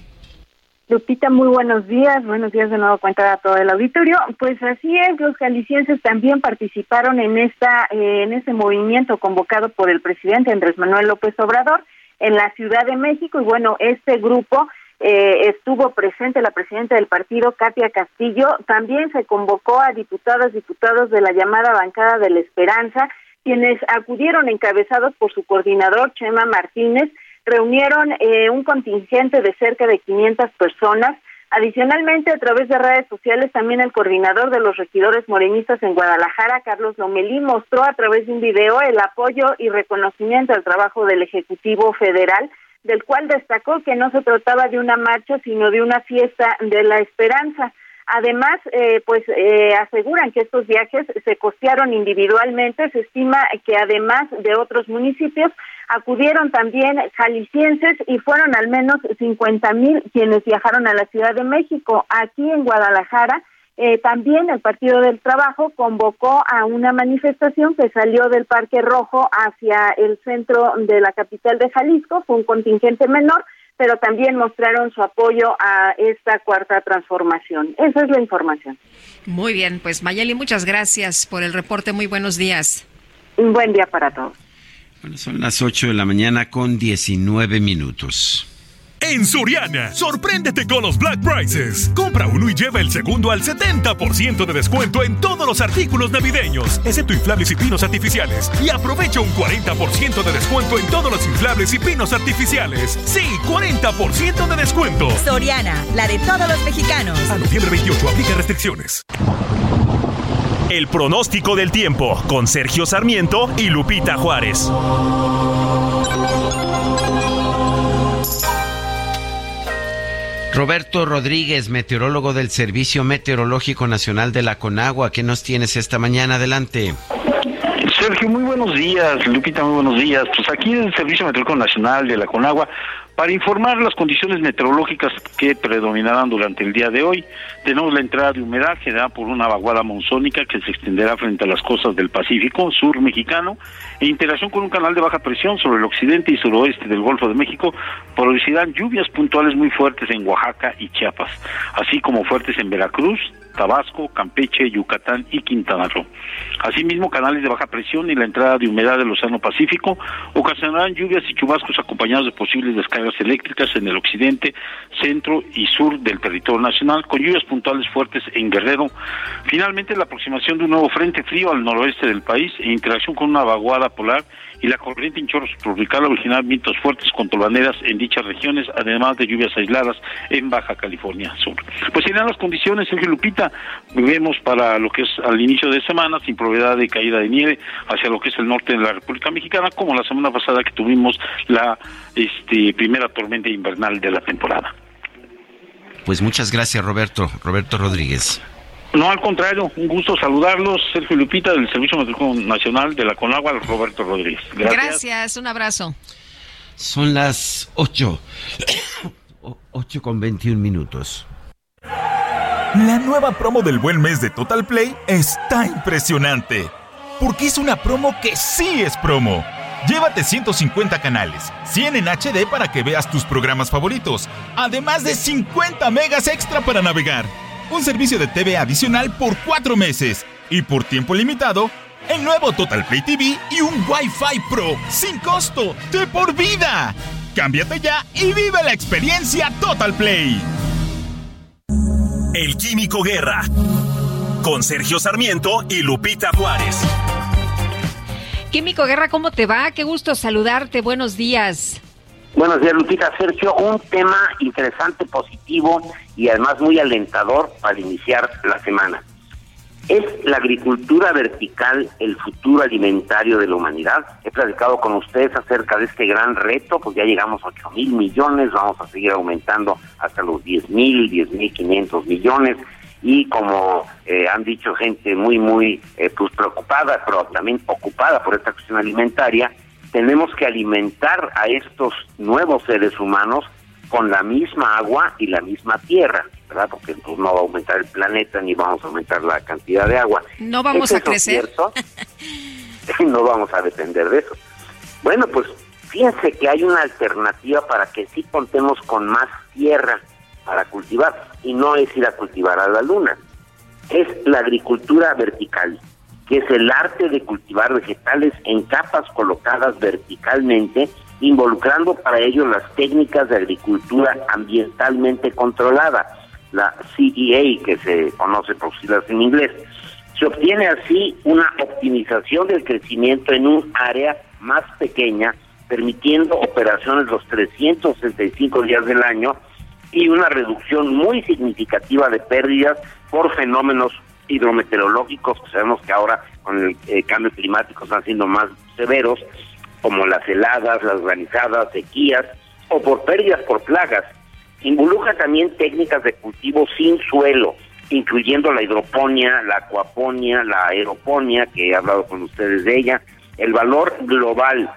Lupita, muy buenos días. Buenos días de nuevo cuenta a todo el auditorio. Pues así es, los jaliscienses también participaron en esta eh, en este movimiento convocado por el presidente Andrés Manuel López Obrador en la Ciudad de México y bueno, este grupo eh, estuvo presente la presidenta del partido, Katia Castillo. También se convocó a diputadas, diputados de la llamada bancada de la Esperanza, quienes acudieron encabezados por su coordinador, Chema Martínez, reunieron eh, un contingente de cerca de 500 personas. Adicionalmente, a través de redes sociales, también el coordinador de los regidores morenistas en Guadalajara, Carlos Lomelí, mostró a través de un video el apoyo y reconocimiento al trabajo del Ejecutivo Federal, del cual destacó que no se trataba de una marcha, sino de una fiesta de la esperanza. Además, eh, pues eh, aseguran que estos viajes se costearon individualmente. Se estima que además de otros municipios acudieron también jaliscienses y fueron al menos 50 mil quienes viajaron a la Ciudad de México. Aquí en Guadalajara, eh, también el Partido del Trabajo convocó a una manifestación que salió del Parque Rojo hacia el centro de la capital de Jalisco. Fue un contingente menor pero también mostraron su apoyo a esta cuarta transformación. Esa es la información. Muy bien, pues Mayeli, muchas gracias por el reporte. Muy buenos días. Un buen día para todos. Bueno, son las 8 de la mañana con 19 minutos. En Soriana, sorpréndete con los Black Prices. Compra uno y lleva el segundo al 70% de descuento en todos los artículos navideños, excepto inflables y pinos artificiales. Y aprovecha un 40% de descuento en todos los inflables y pinos artificiales. Sí, 40% de descuento. Soriana, la de todos los mexicanos. A noviembre 28 aplica restricciones. El pronóstico del tiempo con Sergio Sarmiento y Lupita Juárez. Roberto Rodríguez, meteorólogo del Servicio Meteorológico Nacional de la Conagua, ¿qué nos tienes esta mañana? Adelante. Sergio, muy buenos días. Lupita, muy buenos días. Pues aquí en el Servicio Meteorológico Nacional de la Conagua, para informar las condiciones meteorológicas que predominarán durante el día de hoy, tenemos la entrada de humedad generada por una vaguada monzónica que se extenderá frente a las costas del Pacífico sur mexicano e interacción con un canal de baja presión sobre el occidente y suroeste del Golfo de México producirán lluvias puntuales muy fuertes en Oaxaca y Chiapas, así como fuertes en Veracruz, Tabasco, Campeche, Yucatán y Quintana Roo. Asimismo, canales de baja presión y la entrada de humedad del Océano Pacífico ocasionarán lluvias y chubascos acompañados de posibles descargas eléctricas en el occidente, centro y sur del territorio nacional, con lluvias puntuales fuertes en Guerrero. Finalmente, la aproximación de un nuevo frente frío al noroeste del país en interacción con una vaguada polar y la corriente en chorro tropical original vientos fuertes con tolvaneras en dichas regiones, además de lluvias aisladas en Baja California Sur. Pues serán las condiciones, Sergio Lupita, vemos para lo que es al inicio de semana, sin probabilidad de caída de nieve hacia lo que es el norte de la República Mexicana, como la semana pasada que tuvimos la este, primera tormenta invernal de la temporada. Pues muchas gracias, Roberto. Roberto Rodríguez. No, al contrario, un gusto saludarlos. Sergio Lupita del Servicio Meteorológico Nacional de la Conagua, Roberto Rodríguez. Gracias. Gracias, un abrazo. Son las 8. 8 con 21 minutos. La nueva promo del buen mes de Total Play está impresionante. Porque es una promo que sí es promo. Llévate 150 canales, 100 en HD para que veas tus programas favoritos, además de 50 megas extra para navegar un servicio de TV adicional por cuatro meses y por tiempo limitado, el nuevo Total Play TV y un Wi-Fi Pro sin costo de por vida. Cámbiate ya y vive la experiencia Total Play. El Químico Guerra con Sergio Sarmiento y Lupita Juárez. Químico Guerra, ¿cómo te va? Qué gusto saludarte. Buenos días. Buenos días, Lupita. Sergio, un tema interesante, positivo y además muy alentador para iniciar la semana. ¿Es la agricultura vertical el futuro alimentario de la humanidad? He platicado con ustedes acerca de este gran reto, pues ya llegamos a 8 mil millones, vamos a seguir aumentando hasta los 10 mil, 10 mil 500 millones y como eh, han dicho gente muy, muy eh, pues preocupada, pero también ocupada por esta cuestión alimentaria, tenemos que alimentar a estos nuevos seres humanos con la misma agua y la misma tierra, ¿verdad? Porque pues, no va a aumentar el planeta ni vamos a aumentar la cantidad de agua. No vamos a crecer. no vamos a depender de eso. Bueno, pues fíjense que hay una alternativa para que sí contemos con más tierra para cultivar y no es ir a cultivar a la luna. Es la agricultura vertical que es el arte de cultivar vegetales en capas colocadas verticalmente, involucrando para ello las técnicas de agricultura ambientalmente controlada, la CEA, que se conoce por siglas en inglés. Se obtiene así una optimización del crecimiento en un área más pequeña, permitiendo operaciones los 365 días del año y una reducción muy significativa de pérdidas por fenómenos hidrometeorológicos que sabemos que ahora con el eh, cambio climático están siendo más severos, como las heladas, las granizadas, sequías o por pérdidas por plagas. Involucra también técnicas de cultivo sin suelo, incluyendo la hidroponía, la acuaponía, la aeroponía, que he hablado con ustedes de ella. El valor global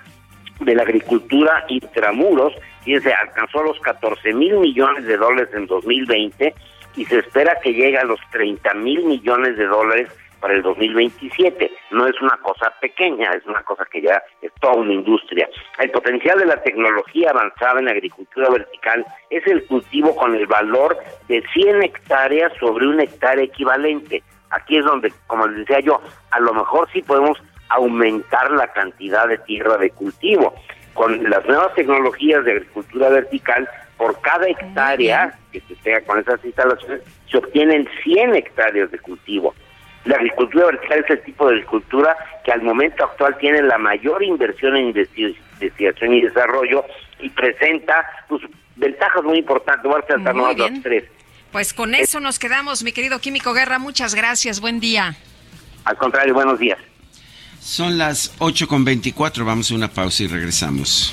de la agricultura intramuros, fíjense, alcanzó los 14 mil millones de dólares en 2020 y se espera que llegue a los 30 mil millones de dólares para el 2027. No es una cosa pequeña, es una cosa que ya es toda una industria. El potencial de la tecnología avanzada en agricultura vertical es el cultivo con el valor de 100 hectáreas sobre un hectárea equivalente. Aquí es donde, como les decía yo, a lo mejor sí podemos aumentar la cantidad de tierra de cultivo. Con las nuevas tecnologías de agricultura vertical, por cada hectárea que se tenga con esas instalaciones, se obtienen 100 hectáreas de cultivo. La agricultura vertical es el tipo de agricultura que al momento actual tiene la mayor inversión en investigación y desarrollo y presenta pues, ventajas muy importantes. Voy a los tres. Pues con eso nos quedamos, mi querido Químico Guerra. Muchas gracias. Buen día. Al contrario, buenos días. Son las 8.24. Vamos a una pausa y regresamos.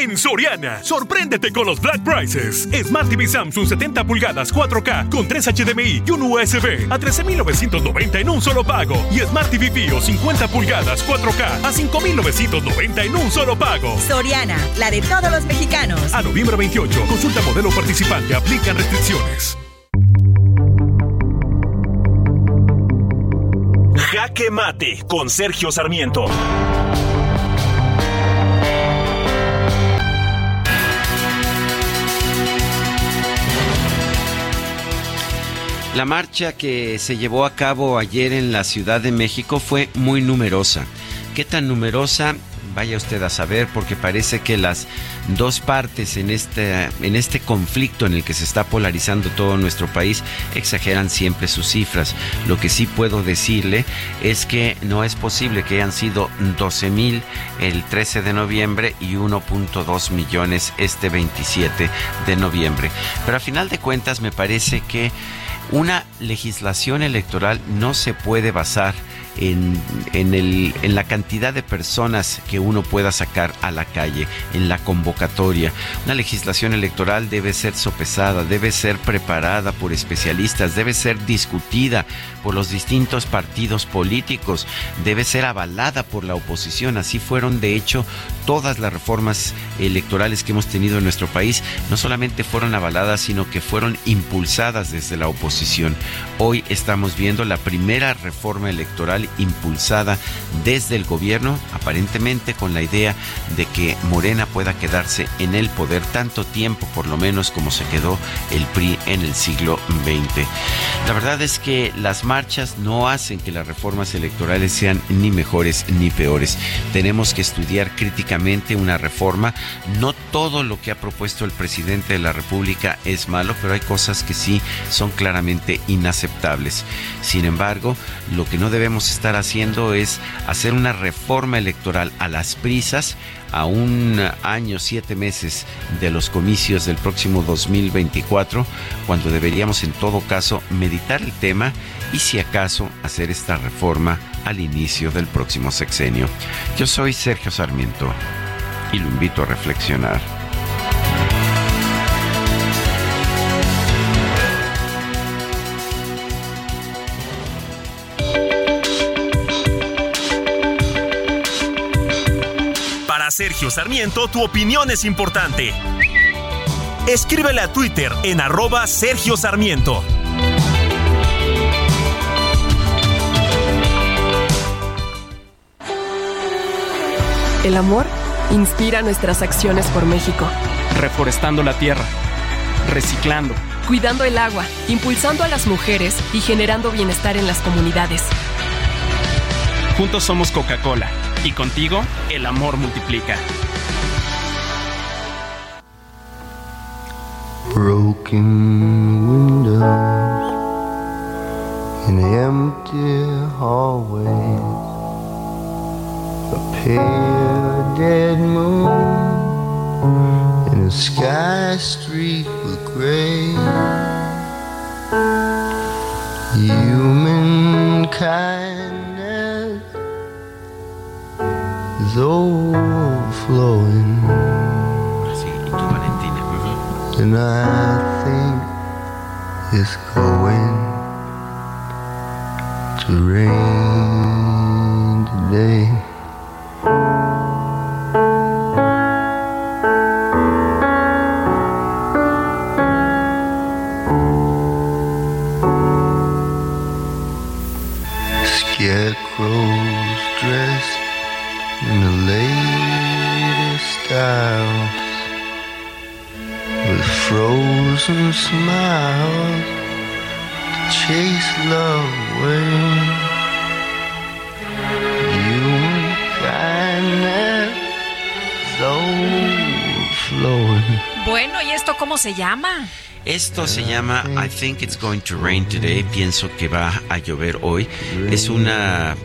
En Soriana, sorpréndete con los Black Prices. Smart TV Samsung 70 pulgadas 4K con 3 HDMI y un USB a 13,990 en un solo pago. Y Smart TV Pio 50 pulgadas 4K a 5,990 en un solo pago. Soriana, la de todos los mexicanos. A noviembre 28, consulta modelo participante, aplican restricciones. Jaque Mate con Sergio Sarmiento. La marcha que se llevó a cabo ayer en la Ciudad de México fue muy numerosa. ¿Qué tan numerosa? Vaya usted a saber, porque parece que las dos partes en este, en este conflicto en el que se está polarizando todo nuestro país exageran siempre sus cifras. Lo que sí puedo decirle es que no es posible que hayan sido 12 mil el 13 de noviembre y 1.2 millones este 27 de noviembre. Pero a final de cuentas me parece que una legislación electoral no se puede basar en, el, en, la cantidad de personas que uno pueda sacar a la calle, en la convocatoria. Una legislación electoral debe ser sopesada, debe ser preparada por especialistas, debe ser discutida por los distintos partidos políticos, debe ser avalada por la oposición. Así fueron, de hecho, todas las reformas electorales que hemos tenido en nuestro país, no solamente fueron avaladas, sino que fueron impulsadas desde la oposición. Hoy estamos viendo la primera reforma electoral impulsada desde el gobierno, aparentemente con la idea de que Morena pueda quedarse en el poder tanto tiempo, por lo menos como se quedó el PRI en el siglo XX. La verdad es que las marchas no hacen que las reformas electorales sean ni mejores ni peores. Tenemos que estudiar críticamente una reforma. No todo lo que ha propuesto el presidente de la República es malo, pero hay cosas que sí son claramente inaceptables. Sin embargo, lo que no debemos estar haciendo es hacer una reforma electoral a las prisas a un año, siete meses de los comicios del próximo 2024, cuando deberíamos en todo caso meditar el tema y si acaso hacer esta reforma al inicio del próximo sexenio. Yo soy Sergio Sarmiento y lo invito a reflexionar. Sergio Sarmiento, tu opinión es importante. Escríbele a Twitter en arroba Sergio Sarmiento. El amor inspira nuestras acciones por México. Reforestando la tierra, reciclando, cuidando el agua, impulsando a las mujeres y generando bienestar en las comunidades. Juntos somos Coca-Cola y contigo el amor multiplica. Broken windows in empty hallways. A pale dead moon in a sky streaked with gray. Human overflowing. And I think it's going to rain today. Scarecrows frozen smiles to chase love away. Human kindness is overflowing. Bueno, ¿y esto cómo se llama? Esto se llama I Think It's Going to Rain Today. Pienso que va a llover hoy. Es una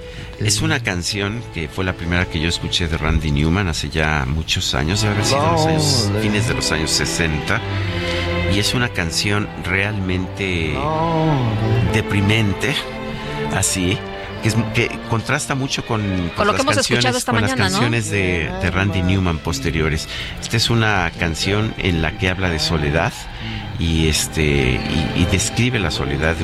es una canción que fue la primera que yo escuché de Randy Newman hace ya muchos años, debe haber sido en los años, fines de los años 60. Y es una canción realmente deprimente, así, que, es, que contrasta mucho con, Con lo las que hemos canciones, esta con mañana, las ¿no? canciones de, de Randy Newman posteriores. Esta es una canción en la que habla de soledad y este y, y describe la soledad de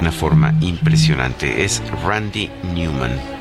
Una forma impresionante. Es Randy Newman.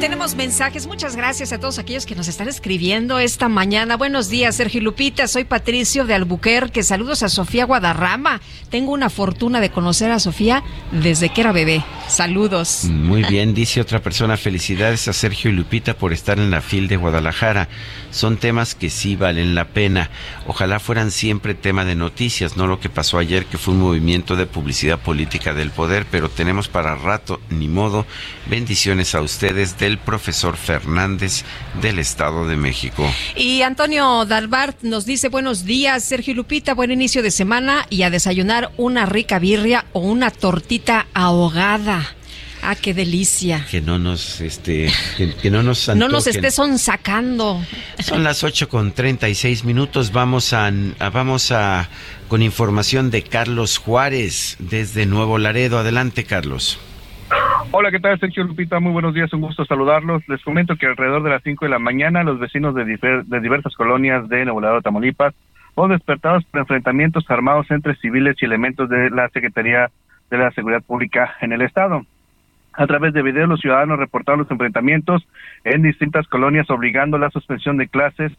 Tenemos mensajes. Muchas gracias a todos aquellos que nos están escribiendo esta mañana. Buenos días, Sergio Lupita. Soy Patricio de Albuquerque. Saludos a Sofía Guadarrama. Tengo una fortuna de conocer a Sofía desde que era bebé. Saludos. Muy bien, dice otra persona, felicidades a Sergio y Lupita por estar en la FIL de Guadalajara. Son temas que sí valen la pena. Ojalá fueran siempre tema de noticias, no lo que pasó ayer, que fue un movimiento de publicidad política del poder, pero tenemos para rato, ni modo. Bendiciones a ustedes del profesor Fernández del Estado de México. Y Antonio Dalbart nos dice buenos días, Sergio Lupita, buen inicio de semana y a desayunar una rica birria o una tortita ahogada. Ah, qué delicia. Que no nos, este, que, que no nos No nos estés sonsacando. Son las 8 con 36 minutos. Vamos a, a- vamos a con información de Carlos Juárez desde Nuevo Laredo. Adelante, Carlos. Hola, ¿qué tal, Sergio Lupita? Muy buenos días, un gusto saludarlos. Les comento que alrededor de las 5 de la mañana, los vecinos de, diversas colonias de Nuevo Tamaulipas, fueron despertados por enfrentamientos armados entre civiles y elementos de la Secretaría de la Seguridad Pública en el Estado. A través de videos, los ciudadanos reportaron los enfrentamientos en distintas colonias, obligando la suspensión de clases.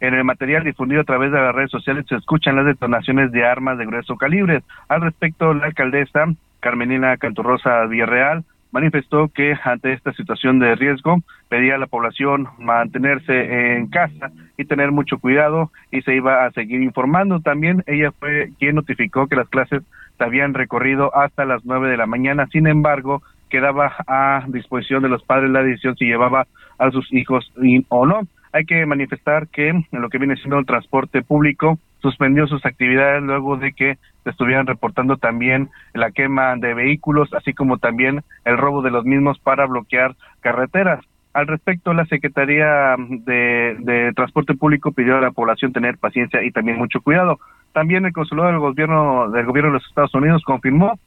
En el material difundido a través de las redes sociales se escuchan las detonaciones de armas de grueso calibre. Al respecto, la alcaldesa Carmenina Canturrosa Villarreal manifestó que ante esta situación de riesgo pedía a la población mantenerse en casa y tener mucho cuidado y se iba a seguir informando. También ella fue quien notificó que las clases se habían recorrido hasta las nueve de la mañana. Sin embargo, quedaba a disposición de los padres la decisión si llevaba a sus hijos o no. Hay que manifestar que lo que viene siendo el transporte público suspendió sus actividades luego de que se estuvieran reportando también la quema de vehículos, así como también el robo de los mismos para bloquear carreteras. Al respecto, la Secretaría de, Transporte Público pidió a la población tener paciencia y también mucho cuidado. También el consulado del gobierno del gobierno de los Estados Unidos confirmó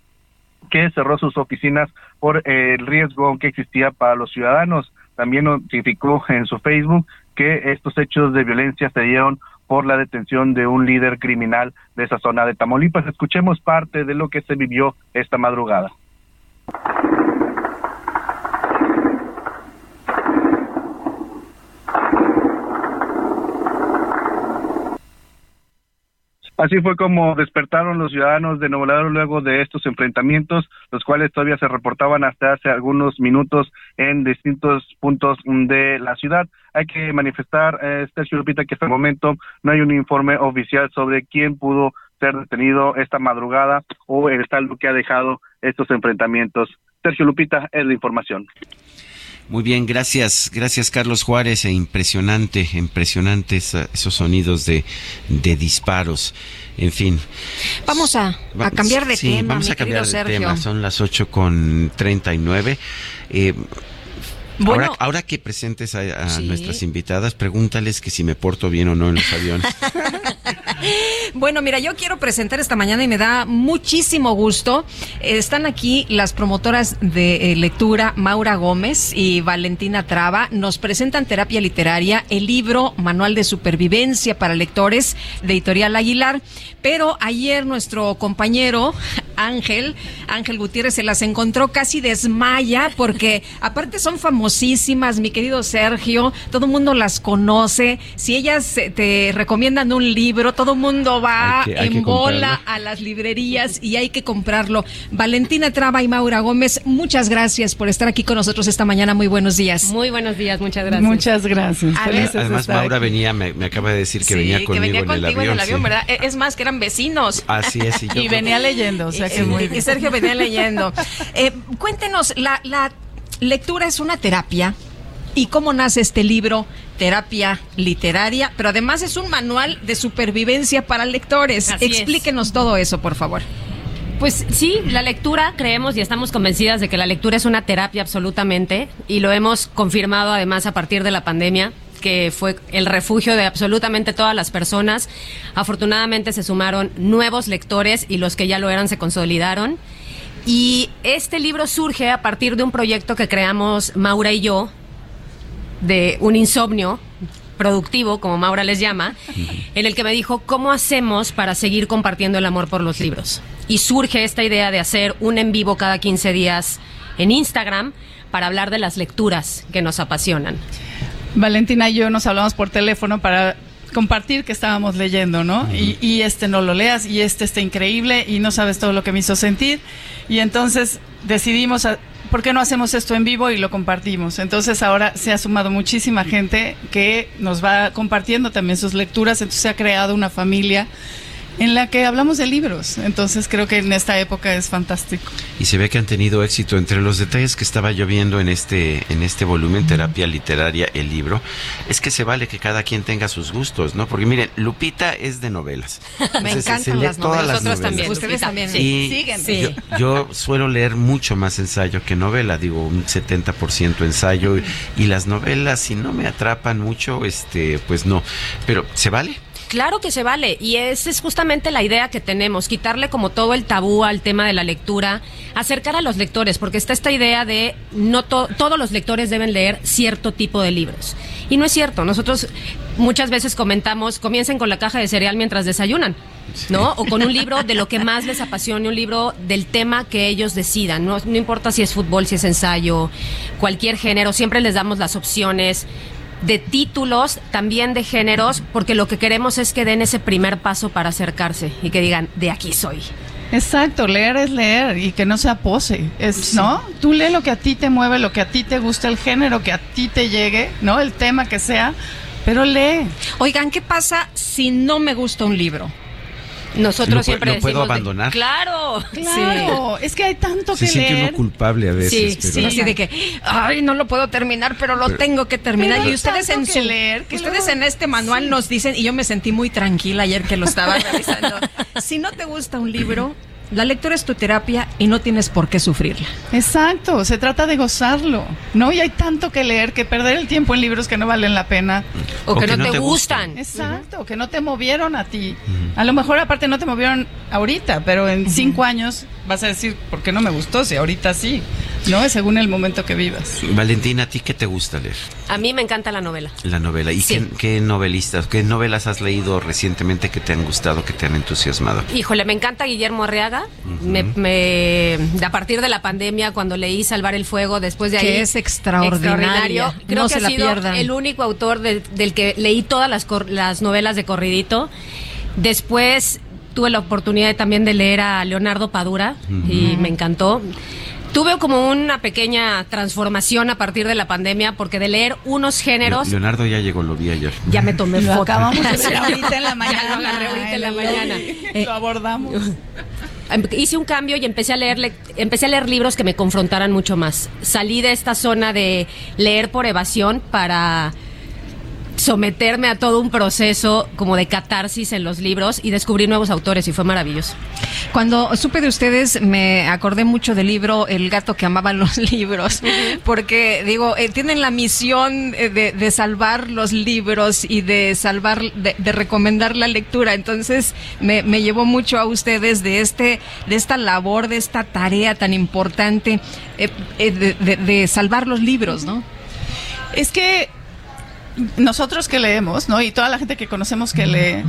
que cerró sus oficinas por el riesgo que existía para los ciudadanos. También notificó en su Facebook que estos hechos de violencia se dieron por la detención de un líder criminal de esa zona de Tamaulipas. Escuchemos parte de lo que se vivió esta madrugada. Así fue como despertaron los ciudadanos de Nuevo Laredo luego de estos enfrentamientos, los cuales todavía se reportaban hasta hace algunos minutos en distintos puntos de la ciudad. Hay que manifestar, eh, Sergio Lupita, que hasta el momento no hay un informe oficial sobre quién pudo ser detenido esta madrugada o el saldo que ha dejado estos enfrentamientos. Sergio Lupita, es la información. Muy bien, gracias, gracias Carlos Juárez. E impresionante, impresionantes esos sonidos de, de disparos. En fin. Vamos a, a cambiar de sí, tema. Vamos a cambiar de Sergio. tema. Son las ocho con treinta y nueve. Eh, Bueno. ahora, ahora que presentes a, a Sí. nuestras invitadas, pregúntales que si me porto bien o no en los aviones. Bueno, mira, yo quiero presentar esta mañana y me da muchísimo gusto. Están aquí las promotoras de eh, lectura, Maura Gómez y Valentina Traba. Nos presentan terapia literaria, el libro Manual de Supervivencia para Lectores de Editorial Aguilar. Pero ayer nuestro compañero Ángel, Ángel Gutiérrez, se las encontró casi desmaya porque aparte son famosísimas, mi querido Sergio, todo el mundo las conoce. Si ellas eh, te recomiendan un libro, todo el mundo va Hay que- hay en bola comprarlo. a las librerías y hay que comprarlo. Valentina Traba y Maura Gómez, muchas gracias por estar aquí con nosotros esta mañana. Muy buenos días. Muy buenos días, muchas gracias. Muchas gracias. Además, Maura aquí. venía, me, me acaba de decir que Sí, venía conmigo venía en, el contigo avión. en el avión, sí. ¿verdad? Es más, que eran vecinos. Así es. Y, yo- Y venía leyendo, o sea que Y- muy y bien. Sergio venía leyendo. Eh, cuéntenos, la, la lectura es una terapia. ¿Y cómo nace este libro? Terapia literaria, pero además es un manual de supervivencia para lectores. Así es. Explíquenos todo eso, por favor. Pues sí, la lectura, creemos y estamos convencidas de que la lectura es una terapia absolutamente y lo hemos confirmado además a partir de la pandemia que fue el refugio de absolutamente todas las personas. Afortunadamente se sumaron nuevos lectores y los que ya lo eran se consolidaron. Y este libro surge a partir de un proyecto que creamos Maura y yo, de un insomnio productivo, como Maura les llama, en el que me dijo, ¿cómo hacemos para seguir compartiendo el amor por los libros? Y surge esta idea de hacer un en vivo cada 15 días en Instagram para hablar de las lecturas que nos apasionan. Valentina y yo nos hablamos por teléfono para compartir que estábamos leyendo, ¿no? y, y este no lo leas y este está increíble y no sabes todo lo que me hizo sentir. Y entonces decidimos, a- ¿por qué no hacemos esto en vivo y lo compartimos? Entonces ahora se ha sumado muchísima gente que nos va compartiendo también sus lecturas, entonces se ha creado una familia en la que hablamos de libros. Entonces creo que en esta época es fantástico. Y se ve que han tenido éxito. Entre los detalles que estaba yo viendo en este, en este volumen, Terapia Literaria, el libro, es que se vale que cada quien tenga sus gustos, ¿no? Porque miren, Lupita es de novelas. Me Entonces, se encantan lee las todas novelas. las Nosotros novelas. también. Ustedes también. Y Siguen. Yo, yo suelo leer mucho más ensayo que novela, digo un 70% ensayo y, y las novelas si no me atrapan mucho, este, pues no, pero se vale. Claro que se vale y esa es justamente la idea que tenemos, quitarle como todo el tabú al tema de la lectura, acercar a los lectores, porque está esta idea de no to- todos los lectores deben leer cierto tipo de libros. Y no es cierto, nosotros muchas veces comentamos, comiencen con la caja de cereal mientras desayunan. ¿No? O con un libro de lo que más les apasione, un libro del tema que ellos decidan. No, no importa si es fútbol, si es ensayo, cualquier género, siempre les damos las opciones de títulos, también de géneros, porque lo que queremos es que den ese primer paso para acercarse y que digan, de aquí soy. Exacto, leer es leer y que no sea pose, es, ¿no? Tú lee lo que a ti te mueve, lo que a ti te gusta, el género que a ti te llegue, ¿no? El tema que sea, pero lee. Oigan, ¿qué pasa si no me gusta un libro? Nosotros Lo siempre lo puedo de- abandonar. claro, Claro, es que hay tanto Se que siente leer. uno culpable a veces. Sí, pero- sí, así de que, ay, no lo puedo terminar, pero lo Pero- tengo que terminar. Y ustedes en su, leer, que ustedes en este manual nos dicen, y yo me sentí muy tranquila ayer que lo estaba revisando. si no te gusta un libro, la lectura es tu terapia y no tienes por qué sufrirla. Exacto, se trata de gozarlo, ¿no? Y hay tanto que leer que perder el tiempo en libros que no valen la pena. O que O que no no te te gustan. Exacto, que no te movieron a ti. A lo mejor aparte no te movieron ahorita, pero en cinco años vas a decir, ¿por qué no me gustó? Si ahorita sí, ¿no? Es según el momento que vivas. Valentina, ¿a ti qué te gusta leer? A mí me encanta la novela. La novela. ¿Y Sí. qué, qué novelistas, qué novelas has leído recientemente que te han gustado, que te han entusiasmado? Híjole, me encanta Guillermo Arriaga. Me, me- a partir de la pandemia, cuando leí Salvar el Fuego, después de ahí. Que es extraordinaria. Creo No que se ha la sido pierdan. el único autor del, del que leí todas las, novelas de corridito. Después tuve la oportunidad también de leer a Leonardo Padura y me encantó. Tuve como una pequeña transformación a partir de la pandemia porque de leer unos géneros Leonardo ya llegó, lo vi ayer. ya me tomé Lo foto. acabamos de ver ahorita en la mañana. Ya lo agarré ahorita en la mañana. Lo abordamos. Em- hice un cambio y empecé a leer empecé a leer libros que me confrontaran mucho más. Salí de esta zona de leer por evasión para someterme a todo un proceso como de catarsis en los libros y descubrí nuevos autores y fue maravilloso. Cuando supe de ustedes, me acordé mucho del libro El gato que amaba los libros, porque digo, eh, tienen la misión eh, de, de salvar los libros y de salvar, de, de recomendar la lectura. Entonces, me, me llevó mucho a ustedes de este, de esta labor, de esta tarea tan importante eh, eh, de salvar los libros, ¿no? Es que nosotros que leemos, ¿no? Y toda la gente que conocemos que lee,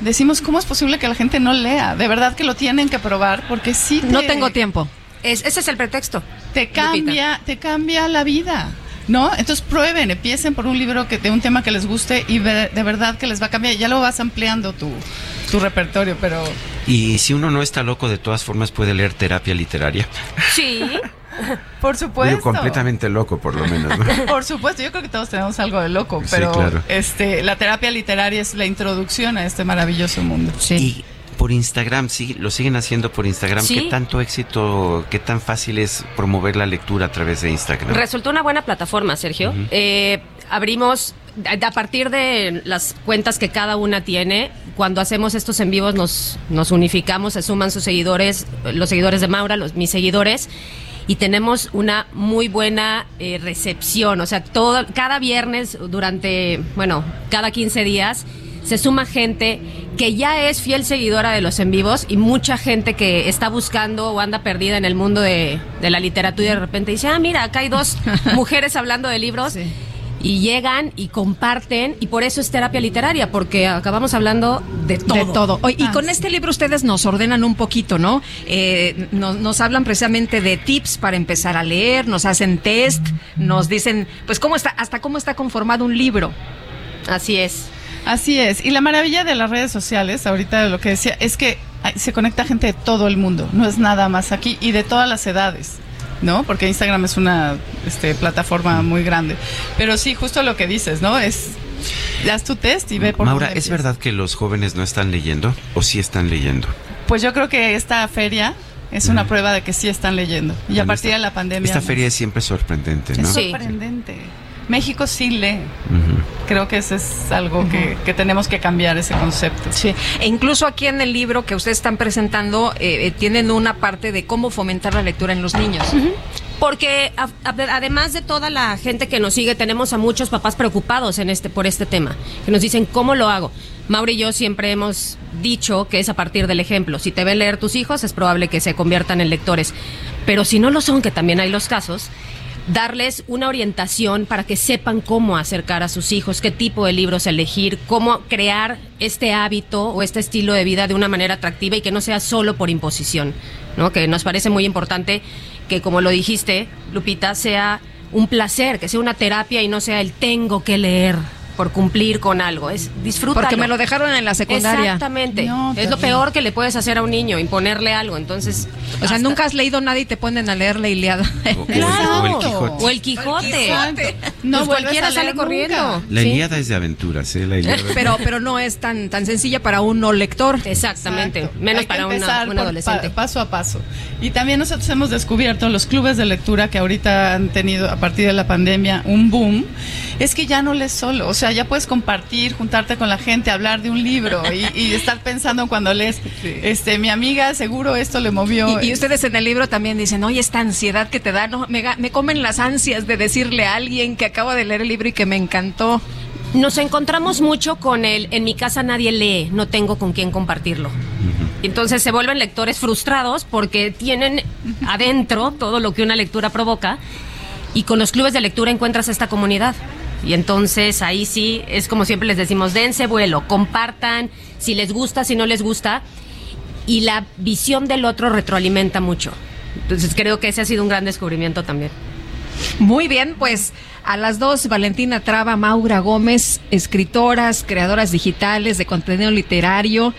decimos, ¿cómo es posible que la gente no lea? De verdad que lo tienen que probar, porque sí te- No tengo tiempo. Es- ese es el pretexto. Te cambia, te cambia la vida. ¿No? Entonces prueben, empiecen por un libro que de un tema que les guste y ve- de verdad que les va a cambiar. Ya lo vas ampliando tu, tu repertorio, pero Y si uno no está loco, de todas formas puede leer terapia literaria. Sí. por supuesto. Digo, completamente loco, por lo menos. ¿no? Por supuesto, yo creo que todos tenemos algo de loco, Sí, pero claro. este, la terapia literaria es la introducción a este maravilloso mundo. Y por Instagram, sí, lo siguen haciendo por Instagram. Sí. ¿Qué tanto éxito, qué tan fácil es promover la lectura a través de Instagram? Resultó una buena plataforma, Sergio. Ujú. Eh, abrimos, a a partir de las cuentas que cada una tiene, cuando hacemos estos en vivos nos, nos unificamos, se suman sus seguidores, los seguidores de Maura, los, mis seguidores, y tenemos una muy buena eh, recepción. O sea, todo, cada viernes durante, bueno, cada 15 días se suma gente que ya es fiel seguidora de los en vivos y mucha gente que está buscando o anda perdida en el mundo de, de la literatura y de repente dice, ah, mira, acá hay dos mujeres hablando de libros. Y llegan y comparten, y por eso es terapia literaria, porque acabamos hablando de todo. De todo. Oye, y con este libro ustedes nos ordenan un poquito, ¿no? Eh, nos, nos hablan precisamente de tips para empezar a leer, nos hacen test, nos dicen, pues, cómo está, hasta cómo está conformado un libro. Así es. Así es. Y la maravilla de las redes sociales, ahorita lo que decía, es que se conecta gente de todo el mundo. No es nada más aquí y de todas las edades. ¿No? Porque Instagram es una este, plataforma muy grande. Pero sí, justo lo que dices, ¿no? Es. Haz tu test y ve por Maura, ¿es verdad que los jóvenes no están leyendo o sí están leyendo? Pues yo creo que esta feria es una prueba de que sí están leyendo. Y a partir esta- de la pandemia. Esta más. feria es siempre sorprendente, ¿no? Es sorprendente. México sí lee. Creo que eso es algo que, que tenemos que cambiar ese concepto. Sí. E incluso aquí en el libro que ustedes están presentando, eh, eh, tienen una parte de cómo fomentar la lectura en los niños. Porque a- a- además de toda la gente que nos sigue, tenemos a muchos papás preocupados en este por este tema, que nos dicen cómo lo hago. Mauri y yo siempre hemos dicho que es a partir del ejemplo. Si te ven leer tus hijos, es probable que se conviertan en lectores. Pero si no lo son, que también hay los casos, darles una orientación para que sepan cómo acercar a sus hijos, qué tipo de libros elegir, cómo crear este hábito o este estilo de vida de una manera atractiva y que no sea solo por imposición. Que nos parece muy importante que como lo dijiste, Lupita, sea un placer, que sea una terapia y no sea el tengo que leer, por cumplir con algo, es disfrútalo. Porque me lo dejaron en la secundaria. Exactamente. es lo peor que le puedes hacer a un niño, imponerle algo. Entonces, o sea, nunca has leído nada y te ponen a leer la Iliada. O, o el Quijote. O el Quijote. No Pues cualquiera a sale corriendo. nunca. La Sí. Iliada es de aventuras, ¿eh? La Ilíada. pero pero no es tan tan sencilla para un no lector. Exactamente. Exacto. Menos Hay para una- un adolescente. pa- paso a paso. Y también nosotros hemos descubierto los clubes de lectura que ahorita han tenido a partir de la pandemia un boom. Es que ya no lees solo, o sea, ya puedes compartir, juntarte con la gente, hablar de un libro y, y estar pensando cuando lees, este, mi amiga seguro esto le movió. Y, y ustedes en el libro también dicen, oye, esta ansiedad que te da, no, me, comen las ansias de decirle a alguien que acabo de leer el libro y que me encantó. Nos encontramos mucho con el en mi casa nadie lee, no tengo con quién compartirlo. Y Entonces se vuelven lectores frustrados porque tienen adentro todo lo que una lectura provoca y con los clubes de lectura encuentras esta comunidad. Y entonces ahí sí es como siempre les decimos, dense vuelo, compartan si les gusta, si no les gusta y la visión del otro retroalimenta mucho. Entonces creo que ese ha sido un gran descubrimiento también. Muy bien, pues a las dos, Valentina Traba, Maura Gómez, escritoras, creadoras digitales de contenido literario.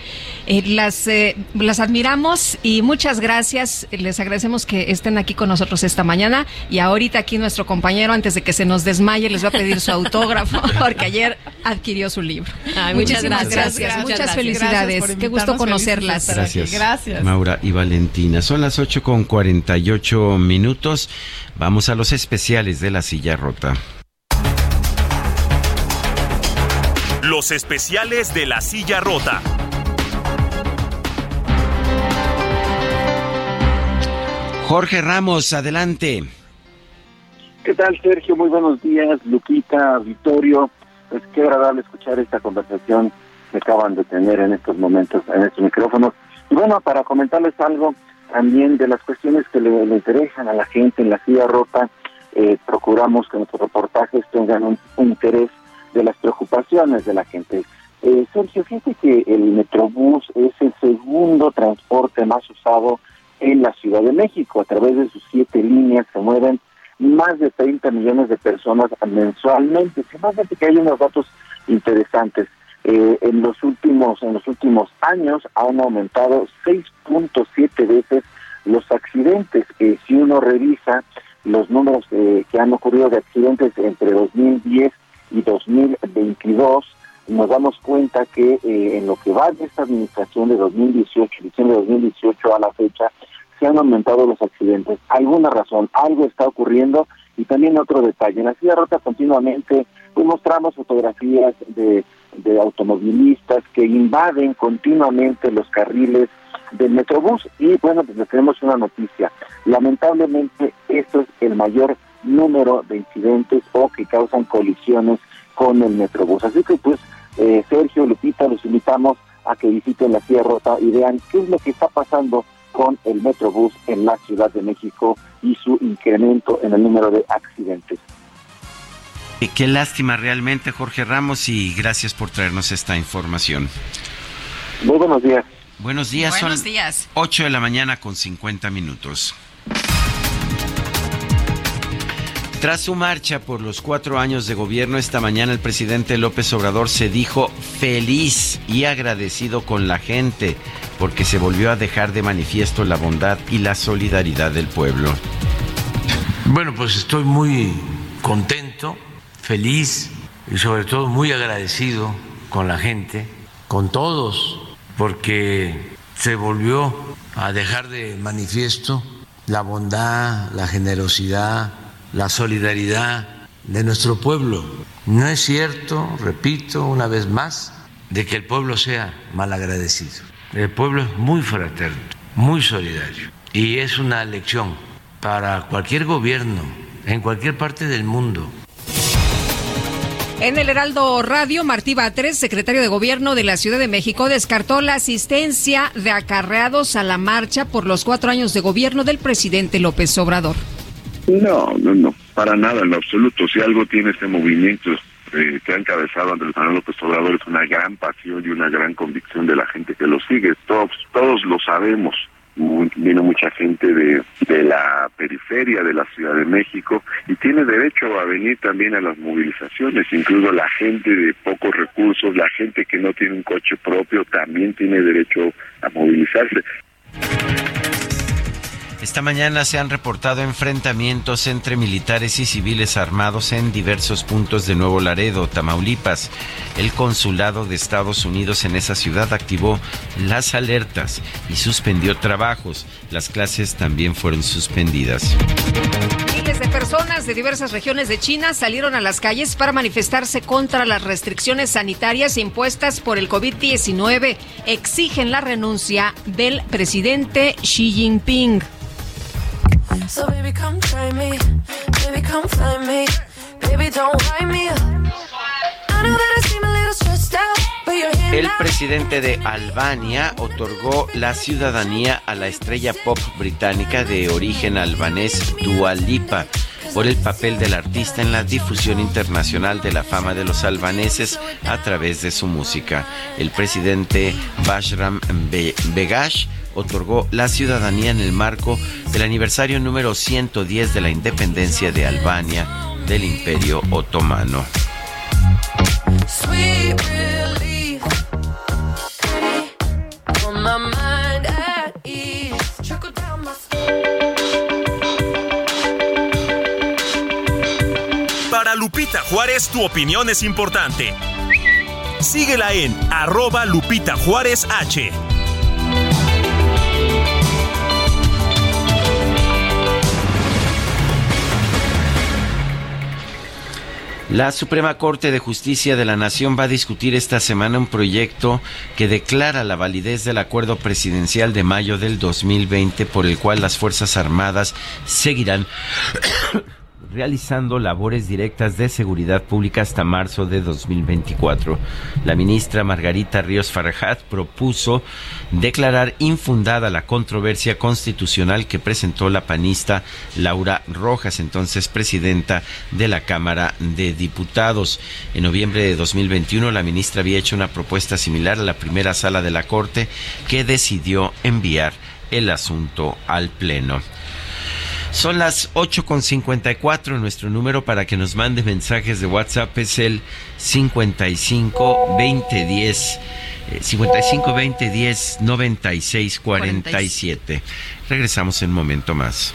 Eh, las, eh, las admiramos y muchas gracias. Les agradecemos que estén aquí con nosotros esta mañana. Y ahorita aquí nuestro compañero, antes de que se nos desmaye, les va a pedir su autógrafo porque ayer adquirió su libro. Ay, muchas gracias. gracias. Muchas felicidades. Gracias Qué gusto conocerlas. Gracias. Gracias. Maura y Valentina. Son las 8 con 48 minutos. Vamos a los especiales de la silla rota. Los especiales de la silla rota. Jorge Ramos, adelante. ¿Qué tal, Sergio? Muy buenos días, Luquita, Vittorio. Pues qué agradable escuchar esta conversación que acaban de tener en estos momentos en estos micrófonos. Y bueno, para comentarles algo también de las cuestiones que le, le interesan a la gente en la silla rota, eh, procuramos que nuestros reportajes tengan un, un interés de las preocupaciones de la gente. Eh, Sergio, fíjate que el Metrobús es el segundo transporte más usado en la Ciudad de México. A través de sus siete líneas se mueven más de 30 millones de personas mensualmente. De que hay unos datos interesantes. Eh, en los últimos en los últimos años han aumentado 6.7 veces los accidentes. Eh, si uno revisa los números eh, que han ocurrido de accidentes entre 2010 y 2022, nos damos cuenta que eh, en lo que va de esta administración de 2018, diciembre de 2018 a la fecha, se han aumentado los accidentes. Alguna razón, algo está ocurriendo y también otro detalle. En la silla rota continuamente pues, mostramos fotografías de, de automovilistas que invaden continuamente los carriles del Metrobús y bueno, pues les tenemos una noticia. Lamentablemente esto es el mayor número de incidentes o que causan colisiones con el Metrobús. Así que pues eh, Sergio, Lupita, los invitamos a que visiten la Sierra Rota y vean qué es lo que está pasando con el Metrobús en la Ciudad de México y su incremento en el número de accidentes. Eh, Qué lástima realmente, Jorge Ramos, y gracias por traernos esta información. Muy buenos días. Buenos días, Buenos son días. 8 de la mañana con 50 minutos. Tras su marcha por los cuatro años de gobierno, esta mañana el presidente López Obrador se dijo feliz y agradecido con la gente porque se volvió a dejar de manifiesto la bondad y la solidaridad del pueblo. Bueno, pues estoy muy contento, feliz y sobre todo muy agradecido con la gente, con todos, porque se volvió a dejar de manifiesto la bondad, la generosidad, la solidaridad de nuestro pueblo. No es cierto, repito una vez más, de que el pueblo sea malagradecido. El pueblo es muy fraterno, muy solidario y es una lección para cualquier gobierno en cualquier parte del mundo. En el Heraldo Radio, Martí Batres, secretario de Gobierno de la Ciudad de México, descartó la asistencia de acarreados a la marcha por los cuatro años de gobierno del presidente López Obrador. No, no, no, para nada, en lo absoluto. Si algo tiene este movimiento eh, que ha encabezado Andrés Manuel López Obrador es una gran pasión y una gran convicción de la gente que lo sigue. Todos, todos lo sabemos. vino mucha gente de, de la periferia de la Ciudad de México y tiene derecho a venir también a las movilizaciones, incluso la gente de pocos recursos, la gente que no tiene un coche propio también tiene derecho a movilizarse. Esta mañana se han reportado enfrentamientos entre militares y civiles armados en diversos puntos de Nuevo Laredo, Tamaulipas. El consulado de Estados Unidos en esa ciudad activó las alertas y suspendió trabajos. Las clases también fueron suspendidas. Miles de personas de diversas regiones de China salieron a las calles para manifestarse contra las restricciones sanitarias impuestas por el COVID-19. Exigen la renuncia del presidente Xi Jinping. So baby, come try me. Baby, come find me. Baby, don't me up. I know that I seem a little stressed out, but you're here El presidente de Albania otorgó la ciudadanía a la estrella pop británica de origen albanés Dua Lipa por el papel del artista en la difusión internacional de la fama de los albaneses a través de su música. El presidente Bashram Be- Begash otorgó la ciudadanía en el marco del aniversario número 110 de la independencia de Albania del Imperio Otomano. Para Lupita Juárez, tu opinión es importante. Síguela en arroba Lupita Juárez H. La Suprema Corte de Justicia de la Nación va a discutir esta semana un proyecto que declara la validez del acuerdo presidencial de mayo del 2020 por el cual las Fuerzas Armadas seguirán realizando labores directas de seguridad pública hasta marzo de 2024. La ministra Margarita Ríos Farajat propuso declarar infundada la controversia constitucional que presentó la panista Laura Rojas, entonces presidenta de la Cámara de Diputados. En noviembre de 2021, la ministra había hecho una propuesta similar a la primera sala de la Corte que decidió enviar el asunto al Pleno. Son las 8.54. Nuestro número para que nos mande mensajes de WhatsApp es el 55 20 10. 55 20 10 96 47. Regresamos en un momento más.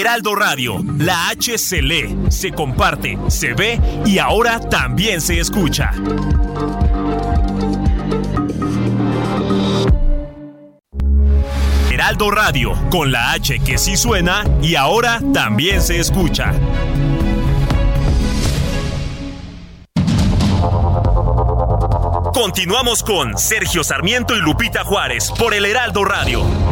Heraldo Radio, la H se lee, se comparte, se ve y ahora también se escucha. Heraldo Radio, con la H que sí suena y ahora también se escucha. Continuamos con Sergio Sarmiento y Lupita Juárez por el Heraldo Radio.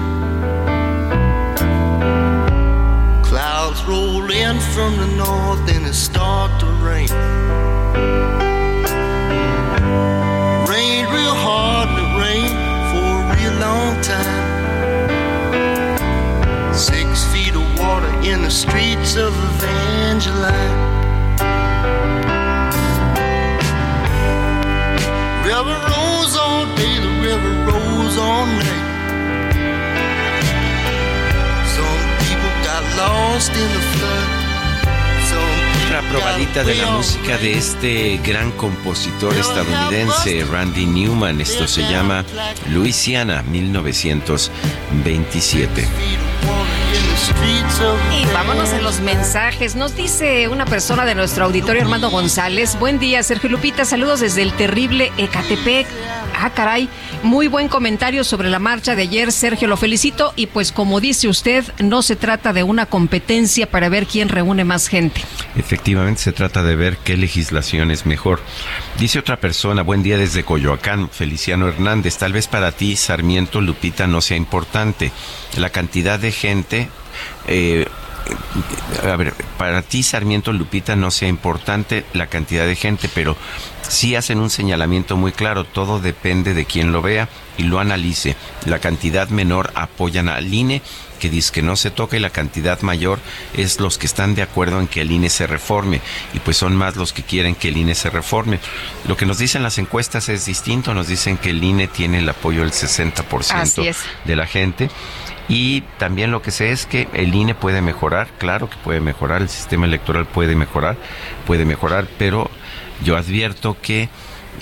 In from the north and it start to rain. Rain real hard and it rained for a real long time. Six feet of water in the streets of Evangeline. lost Otra probadita de la música de este gran compositor estadounidense, Randy Newman. Esto se llama Louisiana, 1927. Y vámonos en los mensajes. Nos dice una persona de nuestro auditorio, Armando González. Buen día, Sergio Lupita. Saludos desde el terrible Ecatepec. Ah, caray. Muy buen comentario sobre la marcha de ayer, Sergio. Lo felicito. Y pues, como dice usted, no se trata de una competencia para ver quién reúne más gente. Efectivamente, se trata de ver qué legislación es mejor. Dice otra persona, buen día desde Coyoacán, Feliciano Hernández. Tal vez para ti, Sarmiento Lupita, no sea importante. La cantidad de gente eh, a ver, para ti Sarmiento Lupita no sea importante la cantidad de gente, pero sí hacen un señalamiento muy claro, todo depende de quien lo vea y lo analice. La cantidad menor apoyan al INE, que dice que no se toca, y la cantidad mayor es los que están de acuerdo en que el INE se reforme, y pues son más los que quieren que el INE se reforme. Lo que nos dicen las encuestas es distinto, nos dicen que el INE tiene el apoyo del 60% Así es. de la gente. Y también lo que sé es que el INE puede mejorar, claro que puede mejorar, el sistema electoral puede mejorar, puede mejorar, pero yo advierto que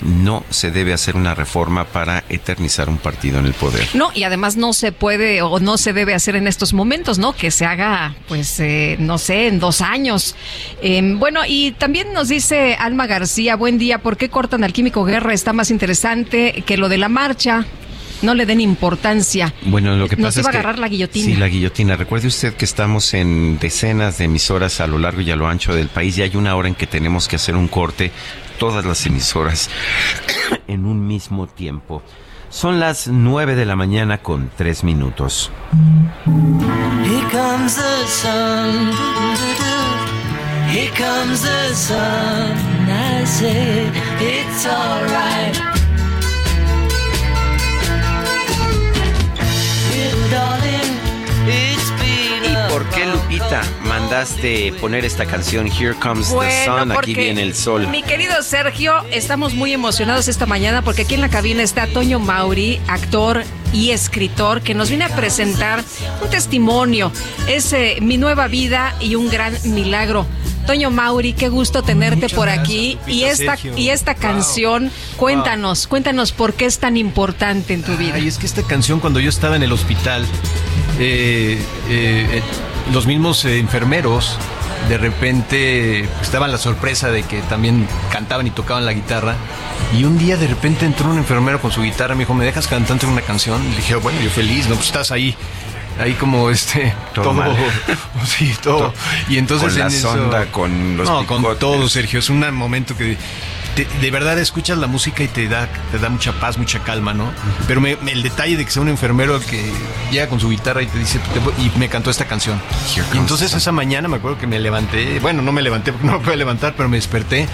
no se debe hacer una reforma para eternizar un partido en el poder. No, y además no se puede o no se debe hacer en estos momentos, ¿no? Que se haga, pues, eh, no sé, en dos años. Eh, bueno, y también nos dice Alma García, buen día, ¿por qué cortan al Químico Guerra? Está más interesante que lo de la marcha. No le den importancia. Bueno, lo que Nos pasa iba es que a agarrar la guillotina. Sí, la guillotina. Recuerde usted que estamos en decenas de emisoras a lo largo y a lo ancho del país y hay una hora en que tenemos que hacer un corte todas las emisoras en un mismo tiempo. Son las nueve de la mañana con tres minutos. Here comes the sun. Here comes the sun. I say it's alright. Lupita, mandaste poner esta canción Here Comes the Sun? Aquí viene el sol. Mi querido Sergio, estamos muy emocionados esta mañana porque aquí en la cabina está Toño Mauri, actor y escritor, que nos viene a presentar un testimonio. Es eh, mi nueva vida y un gran milagro. Toño Mauri, qué gusto tenerte Muchas por gracias, aquí. Lupita, Y esta, Sergio. y esta Wow. canción, cuéntanos, cuéntanos por qué es tan importante en tu vida. Ay, es que esta canción cuando yo estaba en el hospital, eh, eh, eh, los mismos eh, enfermeros de repente pues, estaban la sorpresa de que también cantaban y tocaban la guitarra. Y un día de repente entró un enfermero con su guitarra, me dijo, ¿me dejas cantarte una canción? Y le dije, bueno, yo feliz, no, pues estás ahí. Ahí como este Todo todo, mal. sí todo y entonces Con la en eso- sonda, con los no con todo Sergio es un momento que te- de verdad escuchas la música y te da, te da mucha paz, mucha calma, ¿no? Pero me- me- el detalle de que sea un enfermero que llega con su guitarra y te dice, y me cantó esta canción. Y entonces esa mañana me acuerdo que me levanté, bueno, no me levanté porque no me pude levantar, pero me desperté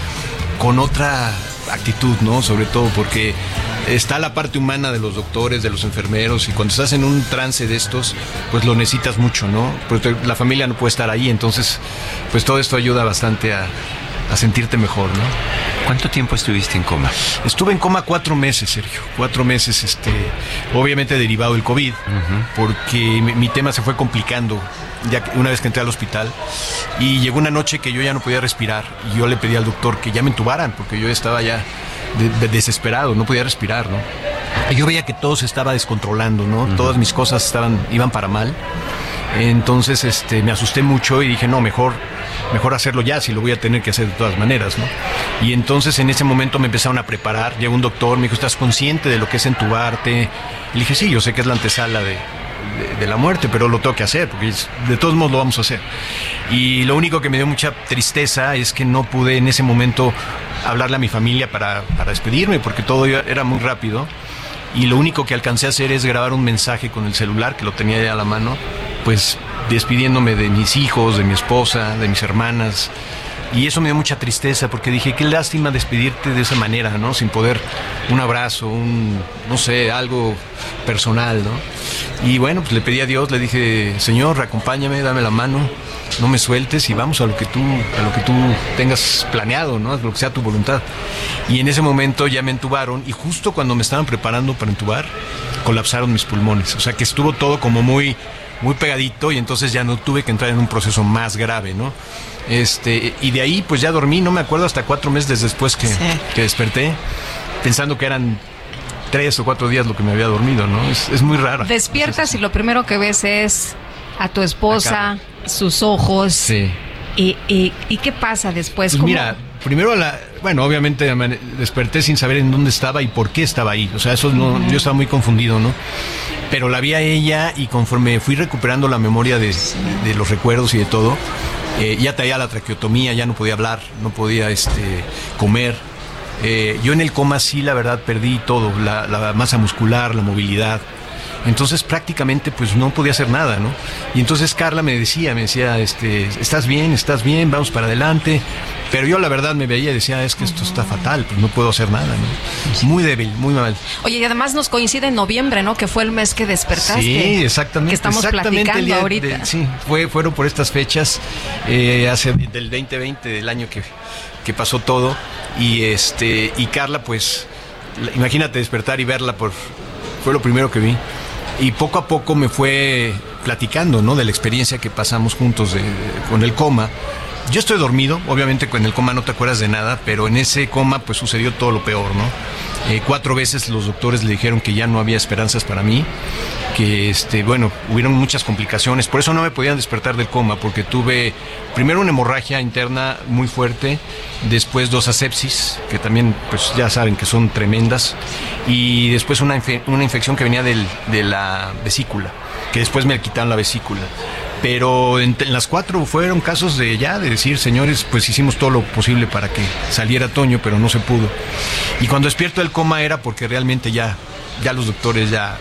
con otra actitud, ¿no? Sobre todo porque está la parte humana de los doctores, de los enfermeros, y cuando estás en un trance de estos, pues lo necesitas mucho, ¿no? Te- la familia no puede estar ahí, entonces, pues todo esto ayuda bastante a, a sentirte mejor, ¿no? ¿Cuánto tiempo estuviste en coma? Estuve en coma cuatro meses, Sergio. Cuatro meses, este, obviamente derivado del COVID, porque mi, mi tema se fue complicando ya que- una vez que entré al hospital. Y llegó una noche que yo ya no podía respirar y yo le pedí al doctor que ya me entubaran, porque yo estaba ya de- de- desesperado, no podía respirar, ¿no? Yo veía que todo se estaba descontrolando, ¿no? Todas mis cosas estaban, iban para mal. Entonces este, me asusté mucho y dije, no, mejor, mejor hacerlo ya, si lo voy a tener que hacer de todas maneras, ¿no? Y entonces en ese momento me empezaron a preparar, llegó un doctor, me dijo, ¿estás consciente de lo que es entubarte? Le dije, sí, yo sé que es la antesala de, de- de la muerte, pero lo tengo que hacer, porque de todos modos lo vamos a hacer. Y lo único que me dio mucha tristeza es que no pude en ese momento hablarle a mi familia para, para despedirme, porque todo era muy rápido. Y lo único que alcancé a hacer es grabar un mensaje con el celular, que lo tenía ya a la mano, pues despidiéndome de mis hijos, de mi esposa, de mis hermanas. Y eso me dio mucha tristeza porque dije, qué lástima despedirte de esa manera, ¿no? Sin poder un abrazo, un, no sé, algo personal, ¿no? Y bueno, pues le pedí a Dios, le dije, Señor, acompáñame, dame la mano, no me sueltes y vamos a lo que tú, a lo que tú tengas planeado, ¿no? A lo que sea tu voluntad. Y en ese momento ya me entubaron y justo cuando me estaban preparando para entubar, colapsaron mis pulmones. O sea que estuvo todo como muy muy pegadito y entonces ya no tuve que entrar en un proceso más grave, ¿no? Este, y de ahí pues ya dormí, no me acuerdo hasta cuatro meses después que, que desperté, pensando que eran tres o cuatro días lo que me había dormido, ¿no? Es, es muy raro. Despiertas y lo primero que ves es a tu esposa, sus ojos. Sí. Y, y, ¿Y qué pasa después? Pues ¿Cómo- mira, primero la, bueno, obviamente desperté sin saber en dónde estaba y por qué estaba ahí. O sea, eso no, yo estaba muy confundido, ¿no? Pero la vi a ella y conforme fui recuperando la memoria de, de los recuerdos y de todo, eh, ya traía la traqueotomía, ya no podía hablar, no podía este, comer. Eh, yo en el coma sí, la verdad, perdí todo, la, la masa muscular, la movilidad. Entonces prácticamente pues no podía hacer nada, ¿no? Y entonces Carla me decía, me decía, este, estás bien, estás bien, vamos para adelante. Pero yo la verdad me veía y decía, es que esto está fatal, pues no puedo hacer nada, ¿no? Muy débil, muy mal. Oye, y además nos coincide en noviembre, ¿no? Que fue el mes que despertaste. Sí, exactamente. Que estamos exactamente platicando día ahorita. de- sí, fue, fueron por estas fechas, eh, hace del 2020, del año que, que pasó todo. Y este y Carla, pues, imagínate despertar y verla, por, fue lo primero que vi. Y poco a poco me fue platicando, ¿no? De la experiencia que pasamos juntos de- con el coma. Yo estoy dormido, obviamente con el coma no te acuerdas de nada, pero en ese coma pues sucedió todo lo peor, ¿no? Eh, cuatro veces los doctores le dijeron que ya no había esperanzas para mí, que este, bueno, hubieron muchas complicaciones, por eso no me podían despertar del coma, porque tuve primero una hemorragia interna muy fuerte, después dos asepsis, que también pues ya saben que son tremendas, y después una, infe- una infección que venía del- de la vesícula, que después me quitaron la vesícula. Pero en, en las cuatro fueron casos de ya, de decir, señores, pues hicimos todo lo posible para que saliera Toño, pero no se pudo. Y cuando despierto del coma era porque realmente ya, ya los doctores ya,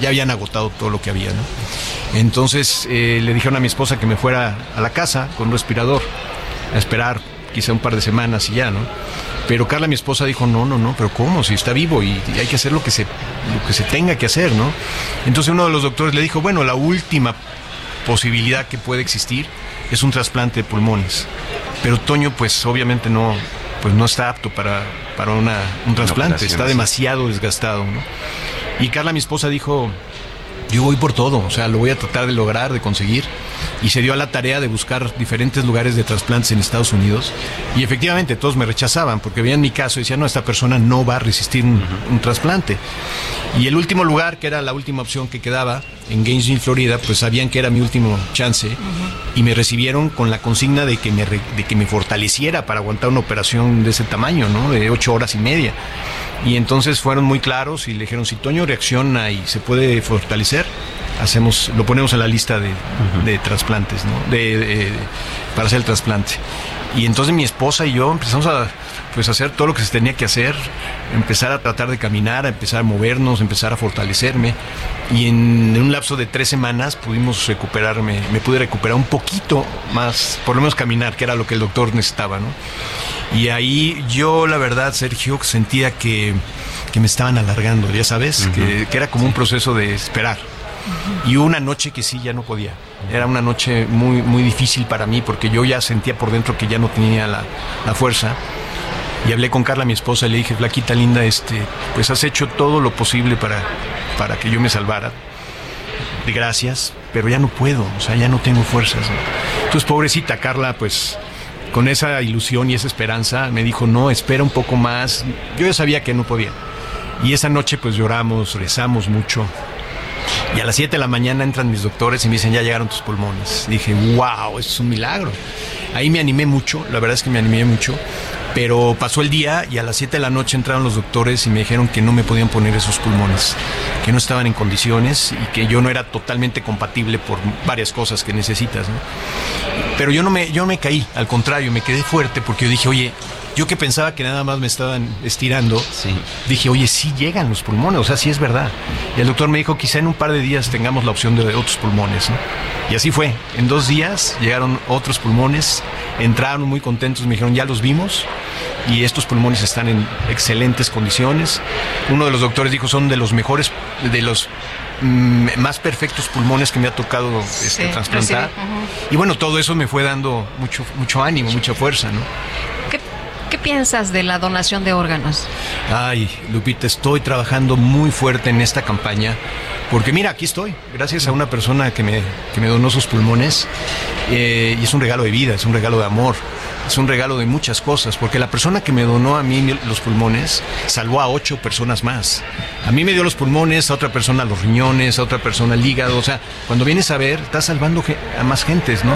ya habían agotado todo lo que había, ¿no? Entonces eh, le dijeron a mi esposa que me fuera a la casa con un respirador, a esperar quizá un par de semanas y ya, ¿no? Pero Carla, mi esposa, dijo, no, no, no, pero ¿cómo? Si está vivo y, y hay que hacer lo que, se, lo que se tenga que hacer, ¿no? Entonces uno de los doctores le dijo, bueno, la última posibilidad que puede existir es un trasplante de pulmones. Pero Toño, pues obviamente no, pues no está apto para, para una, un trasplante, está demasiado desgastado, ¿no? Y Carla, mi esposa, dijo, yo voy por todo, o sea, lo voy a tratar de lograr, de conseguir. Y se dio a la tarea de buscar diferentes lugares de trasplantes en Estados Unidos. Y efectivamente todos me rechazaban porque veían mi caso y decían, no, esta persona no va a resistir un, un trasplante. Y el último lugar, que era la última opción que quedaba, en Gainesville, Florida, pues sabían que era mi último chance y me recibieron con la consigna de que me, re- de que me fortaleciera para aguantar una operación de ese tamaño, ¿no? De ocho horas y media. Y entonces fueron muy claros y le dijeron, si Toño reacciona y se puede fortalecer, hacemos, lo ponemos en la lista de, de trasplantes, ¿no? De, de- para hacer el trasplante. Y entonces mi esposa y yo empezamos a pues hacer todo lo que se tenía que hacer, empezar a tratar de caminar, a empezar a movernos, empezar a fortalecerme. Y en, en un lapso de tres semanas pudimos recuperarme, me pude recuperar un poquito más, por lo menos caminar, que era lo que el doctor necesitaba, ¿no? Y ahí yo, la verdad, Sergio, sentía que, que me estaban alargando, ya sabes, que, que era como un proceso de esperar. Y una noche que sí, ya no podía. Era una noche muy, muy difícil para mí porque yo ya sentía por dentro que ya no tenía la, la fuerza. Y hablé con Carla, mi esposa, y le dije, Flaquita linda, este, pues has hecho todo lo posible para, para que yo me salvara. Gracias, pero ya no puedo, o sea, ya no tengo fuerzas. ¿no? Entonces, pobrecita Carla, pues con esa ilusión y esa esperanza, me dijo, no, espera un poco más. Yo ya sabía que no podía. Y esa noche, pues lloramos, rezamos mucho. Y a las 7 de la mañana entran mis doctores y me dicen, ya llegaron tus pulmones. dije, wow, es un milagro. Ahí me animé mucho, la verdad es que me animé mucho. Pero pasó el día y a las 7 de la noche entraron los doctores y me dijeron que no me podían poner esos pulmones, que no estaban en condiciones y que yo no era totalmente compatible por varias cosas que necesitas. Pero yo no me, yo me caí, al contrario, me quedé fuerte porque yo dije, oye, yo que pensaba que nada más me estaban estirando, dije, oye, sí llegan los pulmones, o sea, sí es verdad. Y el doctor me dijo, quizá en un par de días tengamos la opción de otros pulmones. ¿no? Y así fue. En dos días llegaron otros pulmones, entraron muy contentos, me dijeron, ya los vimos y estos pulmones están en excelentes condiciones. Uno de los doctores dijo, son de los mejores, de los mm, más perfectos pulmones que me ha tocado este, Sí, trasplantar. Y bueno, todo eso me fue dando mucho, mucho ánimo, mucha fuerza, ¿no? ¿Qué, piensas de la donación de órganos? Ay, Lupita, estoy trabajando muy fuerte en esta campaña Porque mira, aquí estoy, gracias a una persona que me, que me donó sus pulmones. eh, y es un regalo de vida, es un regalo de amor, es un regalo de muchas cosas. Porque la persona que me donó a mí los pulmones salvó a ocho personas más. A mí me dio los pulmones, a otra persona los riñones, a otra persona el hígado. O sea, cuando vienes a ver, estás salvando a más gentes, ¿no?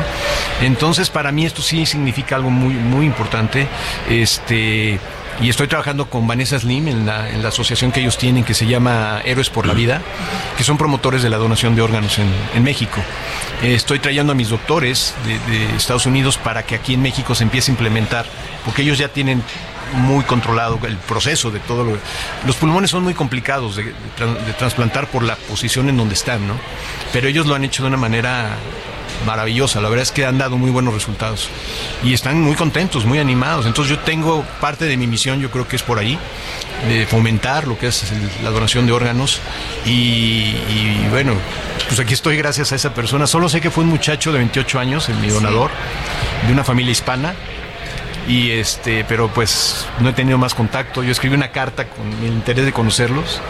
Entonces, para mí esto sí significa algo muy, muy importante. Este. Y estoy trabajando con Vanessa Slim en la, en la asociación que ellos tienen que se llama Héroes por la Vida, que son promotores de la donación de órganos en, en México. Eh, estoy trayendo a mis doctores de, Estados Unidos para que aquí en México se empiece a implementar, porque ellos ya tienen muy controlado el proceso de todo lo los pulmones son muy complicados de, de de trasplantar por la posición en donde están no pero ellos lo han hecho de una manera maravillosa. La verdad es que han dado muy buenos resultados y están muy contentos, muy animados. Entonces yo tengo parte de mi misión, yo creo que es por ahí, de fomentar lo que es la donación de órganos y, y bueno, pues aquí estoy gracias a esa persona. Solo sé que fue un muchacho de 28 años, el mi donador, de una familia hispana. Y este, pero pues no he tenido más contacto. Yo escribí una carta con el interés de conocerlos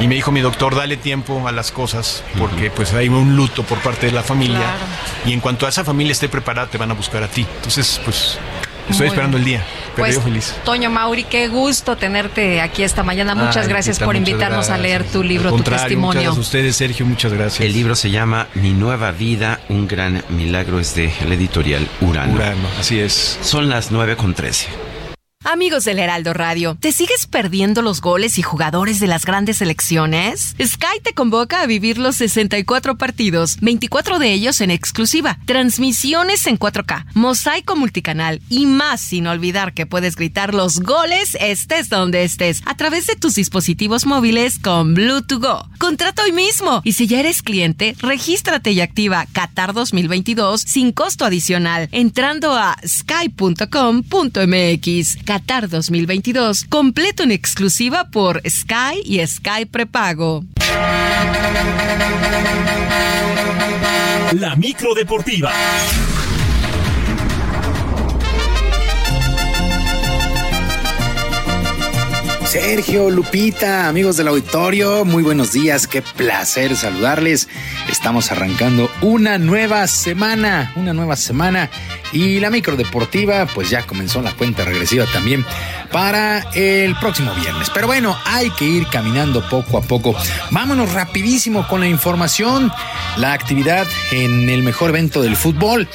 y me dijo mi doctor, dale tiempo a las cosas porque pues hay un luto por parte de la familia Claro. y en cuanto a esa familia esté preparada te van a buscar a ti. Entonces, pues estoy Muy esperando bien. el día, pero Pues, yo feliz. Toño Mauri, qué gusto tenerte aquí esta mañana. Muchas Ay, gracias por invitarnos a leer tu libro, Al tu testimonio. Muchas gracias a ustedes, Sergio, muchas gracias. El libro se llama Mi nueva vida, un gran milagro, es de la editorial Urano. Urano, así es. Son las 9 con 13. Amigos del Heraldo Radio, ¿te sigues perdiendo los goles y jugadores de las grandes selecciones? Sky te convoca a vivir los 64 partidos, 24 de ellos en exclusiva, transmisiones en 4K, mosaico multicanal y más sin olvidar que puedes gritar los goles estés donde estés a través de tus dispositivos móviles con Bluetooth Go. Contrata hoy mismo y si ya eres cliente, regístrate y activa Qatar 2022 sin costo adicional entrando a sky.com.mx. Qatar 2022 completo en exclusiva por Sky y Sky Prepago. La micro deportiva. Sergio, Lupita, amigos del auditorio, muy buenos días, qué placer saludarles. Estamos arrancando una nueva semana, una nueva semana y la micro deportiva pues ya comenzó la cuenta regresiva también para el próximo viernes. Pero bueno, hay que ir caminando poco a poco. Vámonos rapidísimo con la información, la actividad en el mejor evento del fútbol.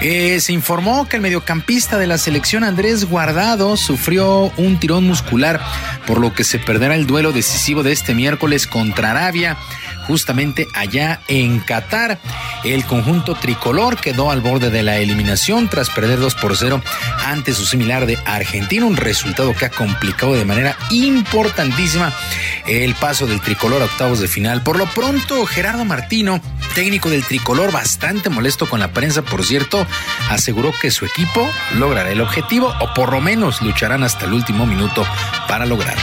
Eh, se informó que el mediocampista de la selección Andrés Guardado sufrió un tirón muscular, por lo que se perderá el duelo decisivo de este miércoles contra Arabia justamente allá en Qatar. El conjunto tricolor quedó al borde de la eliminación tras perder 2 por 0 ante su similar de Argentina, un resultado que ha complicado de manera importantísima el paso del tricolor a octavos de final. Por lo pronto, Gerardo Martino, técnico del tricolor, bastante molesto con la prensa, por cierto, aseguró que su equipo logrará el objetivo o por lo menos lucharán hasta el último minuto para lograrlo.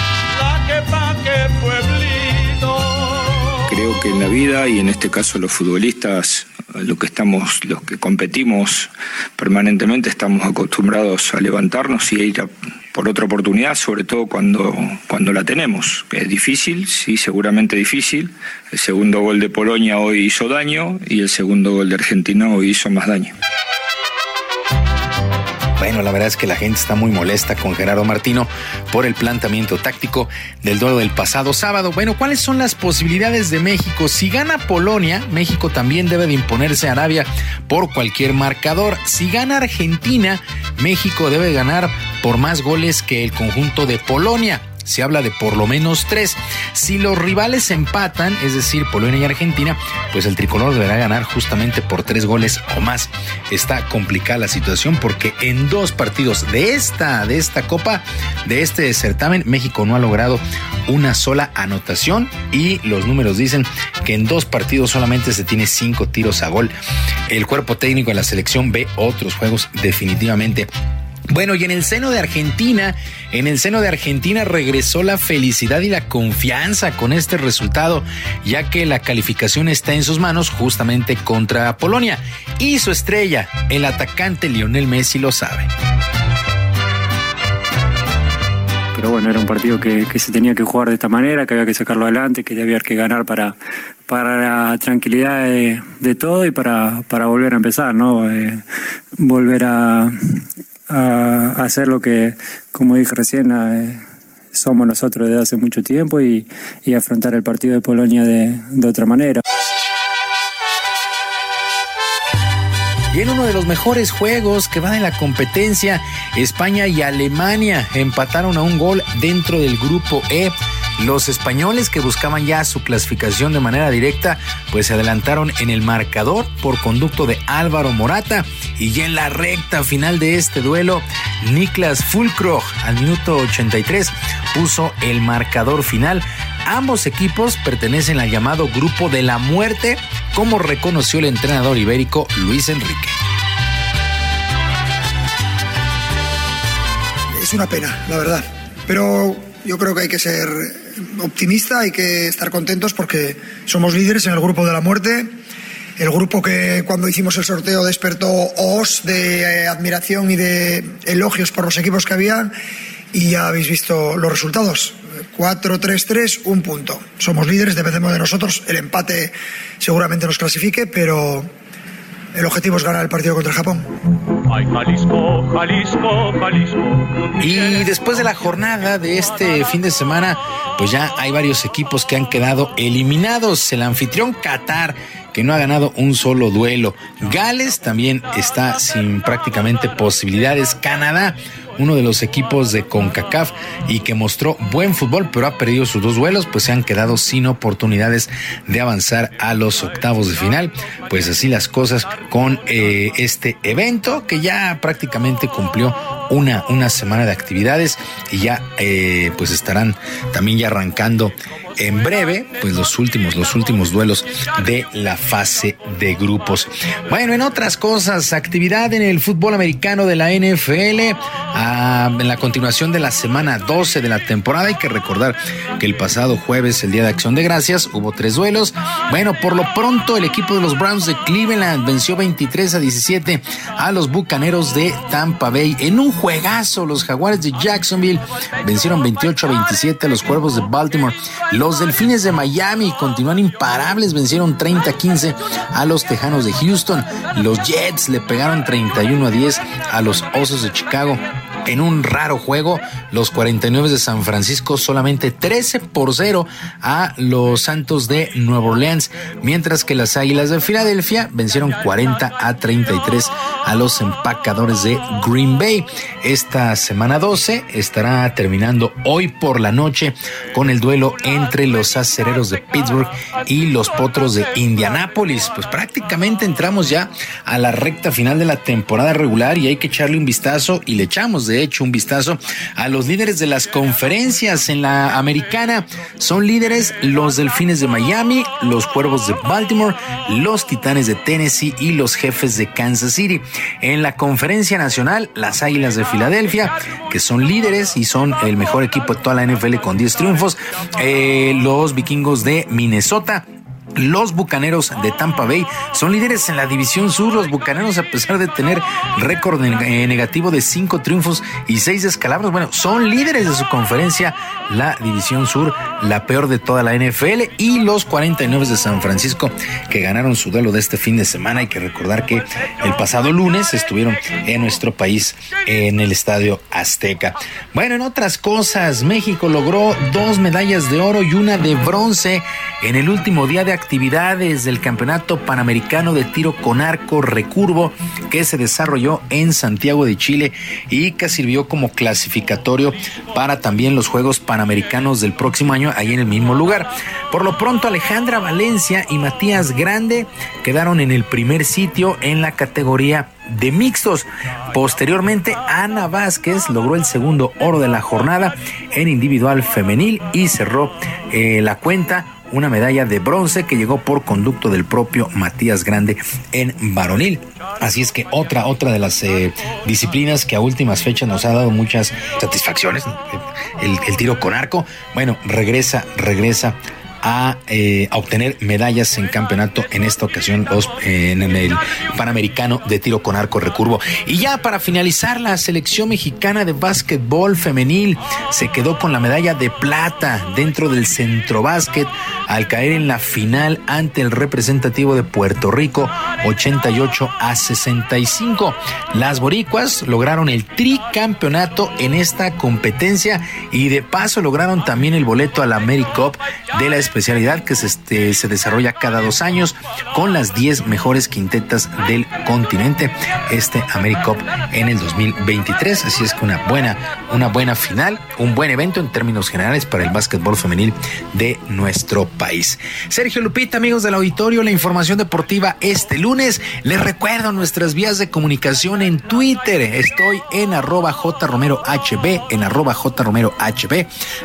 Creo que en la vida y en este caso los futbolistas, lo que estamos, los que competimos permanentemente, estamos acostumbrados a levantarnos y a ir a por otra oportunidad, sobre todo cuando, cuando la tenemos. Es difícil, sí, seguramente difícil. El segundo gol de Polonia hoy hizo daño y el segundo gol de Argentina hoy hizo más daño. Bueno, la verdad es que la gente está muy molesta con Gerardo Martino por el planteamiento táctico del duelo del pasado sábado. Bueno, ¿cuáles son las posibilidades de México? Si gana Polonia, México también debe de imponerse a Arabia por cualquier marcador. Si gana Argentina, México debe ganar por más goles que el conjunto de Polonia se habla de por lo menos tres. Si los rivales empatan, es decir, Polonia y Argentina, pues el tricolor deberá ganar justamente por tres goles o más. Está complicada la situación porque en dos partidos de esta, de esta copa, de este certamen, México no ha logrado una sola anotación y los números dicen que en dos partidos solamente se tiene cinco tiros a gol. El cuerpo técnico de la selección ve otros juegos definitivamente bueno, y en el seno de Argentina, en el seno de Argentina regresó la felicidad y la confianza con este resultado, ya que la calificación está en sus manos justamente contra Polonia. Y su estrella, el atacante Lionel Messi, lo sabe. pero bueno, era un partido que, se tenía que jugar de esta manera, que había que sacarlo adelante, que había que ganar para, para la tranquilidad de, de todo y para, para volver a empezar, ¿no? Eh, volver a, a hacer lo que, como dije recién, eh, somos nosotros desde hace mucho tiempo y, y afrontar el partido de Polonia de, de otra manera. Y en uno de los mejores juegos que va en la competencia, España y Alemania empataron a un gol dentro del grupo E. Los españoles que buscaban ya su clasificación de manera directa, pues se adelantaron en el marcador por conducto de Álvaro Morata. Y ya en la recta final de este duelo, Niklas Fulkrog al minuto 83 puso el marcador final. Ambos equipos pertenecen al llamado Grupo de la Muerte, como reconoció el entrenador ibérico Luis Enrique. Es una pena, la verdad. Pero yo creo que hay que ser optimista, hay que estar contentos porque somos líderes en el Grupo de la Muerte. El grupo que cuando hicimos el sorteo despertó os de eh, admiración y de elogios por los equipos que había y ya habéis visto los resultados. 4-3-3, un punto. Somos líderes, dependemos de nosotros. El empate seguramente nos clasifique, pero el objetivo es ganar el partido contra Japón. Ay, Jalisco, Jalisco, Jalisco. Y después de la jornada de este fin de semana, pues ya hay varios equipos que han quedado eliminados. El anfitrión Qatar que no ha ganado un solo duelo. Gales también está sin prácticamente posibilidades. Canadá uno de los equipos de CONCACAF y que mostró buen fútbol, pero ha perdido sus dos vuelos, pues se han quedado sin oportunidades de avanzar a los octavos de final. Pues así las cosas con eh, este evento que ya prácticamente cumplió una, una semana de actividades y ya eh, pues estarán también ya arrancando en breve, pues los últimos, los últimos duelos de la fase de grupos. Bueno, en otras cosas, actividad en el fútbol americano de la NFL, ah, en la continuación de la semana 12 de la temporada. Hay que recordar que el pasado jueves, el Día de Acción de Gracias, hubo tres duelos. Bueno, por lo pronto, el equipo de los Browns de Cleveland venció 23 a 17 a los Bucaneros de Tampa Bay en un juegazo. Los Jaguares de Jacksonville vencieron 28 a 27 a los Cuervos de Baltimore. Delfines de Miami continúan imparables, vencieron 30-15 a los Tejanos de Houston. Los Jets le pegaron 31 a 10 a los Osos de Chicago. En un raro juego, los 49 de San Francisco solamente 13 por 0 a los Santos de Nueva Orleans, mientras que las Águilas de Filadelfia vencieron 40 a 33 a los empacadores de Green Bay. Esta semana 12 estará terminando hoy por la noche con el duelo entre los acereros de Pittsburgh y los potros de Indianápolis. Pues prácticamente entramos ya a la recta final de la temporada regular y hay que echarle un vistazo y le echamos de hecho un vistazo a los líderes de las conferencias en la americana. Son líderes los Delfines de Miami, los Cuervos de Baltimore, los Titanes de Tennessee y los Jefes de Kansas City. En la conferencia nacional, las Águilas de Filadelfia, que son líderes y son el mejor equipo de toda la NFL con 10 triunfos. Eh, los Vikingos de Minnesota. Los Bucaneros de Tampa Bay son líderes en la División Sur. Los Bucaneros, a pesar de tener récord eh, negativo de cinco triunfos y seis descalabros, bueno, son líderes de su conferencia, la División Sur, la peor de toda la NFL. Y los 49 de San Francisco, que ganaron su duelo de este fin de semana. Hay que recordar que el pasado lunes estuvieron en nuestro país en el Estadio Azteca. Bueno, en otras cosas, México logró dos medallas de oro y una de bronce en el último día de actividades del Campeonato Panamericano de Tiro con Arco Recurvo que se desarrolló en Santiago de Chile y que sirvió como clasificatorio para también los Juegos Panamericanos del próximo año ahí en el mismo lugar. Por lo pronto Alejandra Valencia y Matías Grande quedaron en el primer sitio en la categoría de mixtos. Posteriormente, Ana Vázquez logró el segundo oro de la jornada en individual femenil y cerró eh, la cuenta una medalla de bronce que llegó por conducto del propio Matías Grande en varonil. Así es que otra, otra de las eh, disciplinas que a últimas fechas nos ha dado muchas satisfacciones, el, el tiro con arco, bueno, regresa, regresa a, eh, a obtener medallas en campeonato en esta ocasión en el Panamericano de tiro con arco recurvo. Y ya para finalizar, la selección mexicana de básquetbol femenil se quedó con la medalla de plata dentro del centro básquet al caer en la final ante el representativo de Puerto Rico 88 a 65. Las boricuas lograron el tricampeonato en esta competencia y de paso lograron también el boleto a la AmeriCup de la especialidad que se, este, se desarrolla cada dos años con las 10 mejores quintetas del continente. Este AmeriCup en el 2023. Así es que una buena, una buena final, un buen evento en términos generales para el básquetbol femenil de nuestro país. Sergio Lupita, amigos del auditorio, la información deportiva este lunes. Les recuerdo nuestras vías de comunicación en Twitter. Estoy en arroba jromerohb, en arroba jromerohb,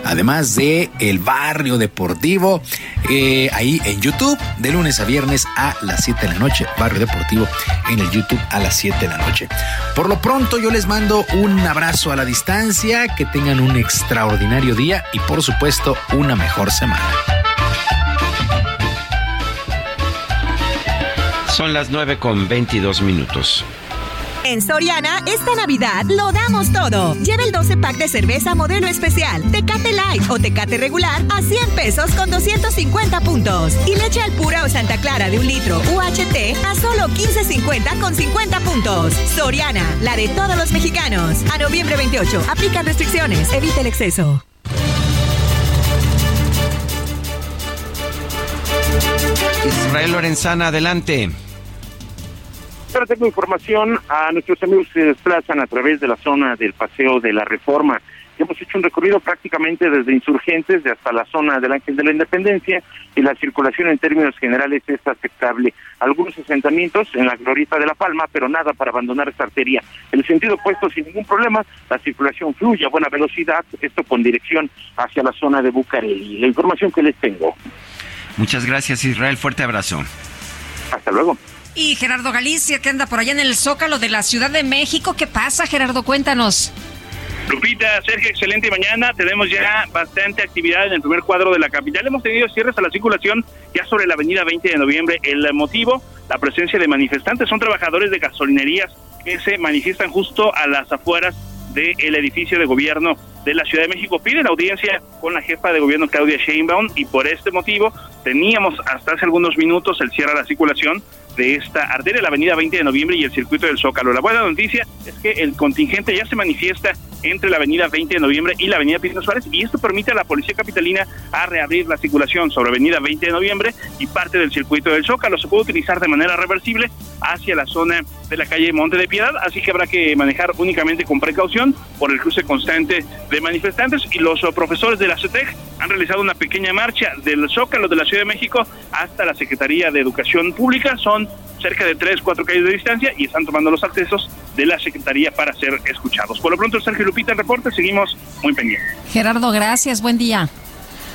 además de el barrio deportivo, eh, ahí en YouTube, de lunes a viernes a las 7 de la noche, barrio deportivo en el YouTube a las 7 de la noche. Por lo pronto yo les mando un abrazo a la distancia, que tengan un extraordinario día y por supuesto una mejor semana. Son las 9 con 22 minutos. En Soriana, esta Navidad lo damos todo. Lleva el 12 pack de cerveza modelo especial, Tecate Light o Tecate regular a 100 pesos con 250 puntos. Y leche al pura o Santa Clara de un litro UHT a solo 15.50 con 50 puntos. Soriana, la de todos los mexicanos. A noviembre 28, aplican restricciones, evita el exceso. Israel Lorenzana, adelante. Ahora tengo información a nuestros amigos que se desplazan a través de la zona del Paseo de la Reforma. Hemos hecho un recorrido prácticamente desde Insurgentes de hasta la zona del Ángel de la Independencia y la circulación en términos generales es aceptable. Algunos asentamientos en la Glorieta de La Palma, pero nada para abandonar esta arteria. En el sentido opuesto, sin ningún problema, la circulación fluye a buena velocidad, esto con dirección hacia la zona de Bucareli. La información que les tengo. Muchas gracias Israel, fuerte abrazo. Hasta luego. Y Gerardo Galicia, que anda por allá en el Zócalo de la Ciudad de México. ¿Qué pasa, Gerardo? Cuéntanos. Lupita, Sergio, excelente mañana. Tenemos ya bastante actividad en el primer cuadro de la capital. Hemos tenido cierres a la circulación ya sobre la avenida 20 de noviembre. El motivo, la presencia de manifestantes. Son trabajadores de gasolinerías que se manifiestan justo a las afueras del edificio de gobierno de la Ciudad de México. Piden audiencia con la jefa de gobierno Claudia Sheinbaum y por este motivo teníamos hasta hace algunos minutos el cierre a la circulación de esta arteria, la avenida 20 de noviembre y el circuito del Zócalo. La buena noticia es que el contingente ya se manifiesta entre la avenida 20 de noviembre y la avenida Pino Suárez y esto permite a la policía capitalina a reabrir la circulación sobre avenida 20 de noviembre y parte del circuito del Zócalo. Se puede utilizar de manera reversible hacia la zona de la calle Monte de Piedad, así que habrá que manejar únicamente con precaución por el cruce constante de manifestantes y los profesores de la CETEC han realizado una pequeña marcha del Zócalo de la Ciudad de México hasta la Secretaría de Educación Pública. Son cerca de tres, cuatro calles de distancia y están tomando los accesos de la Secretaría para ser escuchados. Por lo pronto, Sergio Lupita, el reporte, seguimos muy pendientes. Gerardo, gracias, buen día.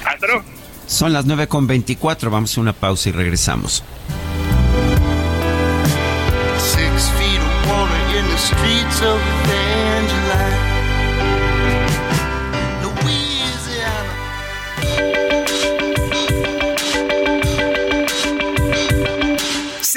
Hasta luego. Son las 9 con 24, vamos a una pausa y regresamos. Six feet of water in the streets of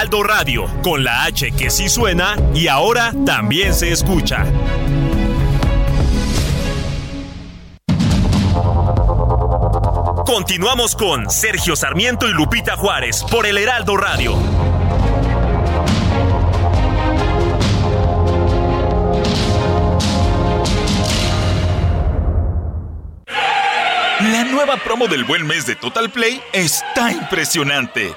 Heraldo Radio, con la H que sí suena y ahora también se escucha. Continuamos con Sergio Sarmiento y Lupita Juárez por el Heraldo Radio. La nueva promo del buen mes de Total Play está impresionante.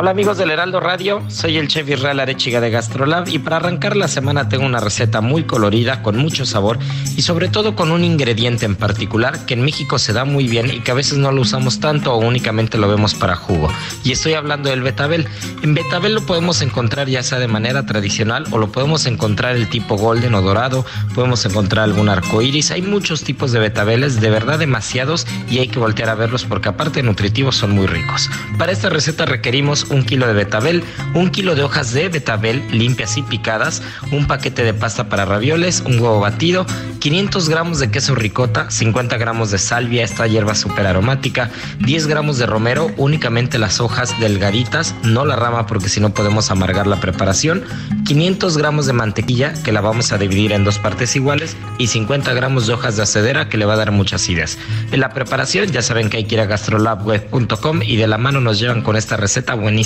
Hola amigos del Heraldo Radio, soy el chef Israel Arechiga de Gastrolab y para arrancar la semana tengo una receta muy colorida, con mucho sabor y sobre todo con un ingrediente en particular que en México se da muy bien y que a veces no lo usamos tanto o únicamente lo vemos para jugo. Y estoy hablando del betabel. En betabel lo podemos encontrar ya sea de manera tradicional o lo podemos encontrar el tipo golden o dorado, podemos encontrar algún arco iris. Hay muchos tipos de betabeles, de verdad demasiados y hay que voltear a verlos porque aparte nutritivos son muy ricos. Para esta receta requerimos un kilo de betabel, un kilo de hojas de betabel limpias y picadas, un paquete de pasta para ravioles, un huevo batido, 500 gramos de queso ricota, 50 gramos de salvia, esta hierba súper aromática, 10 gramos de romero, únicamente las hojas delgaditas, no la rama porque si no podemos amargar la preparación, 500 gramos de mantequilla que la vamos a dividir en dos partes iguales y 50 gramos de hojas de acedera que le va a dar muchas ideas. En la preparación ya saben que hay que ir a gastrolabweb.com y de la mano nos llevan con esta receta buenísima.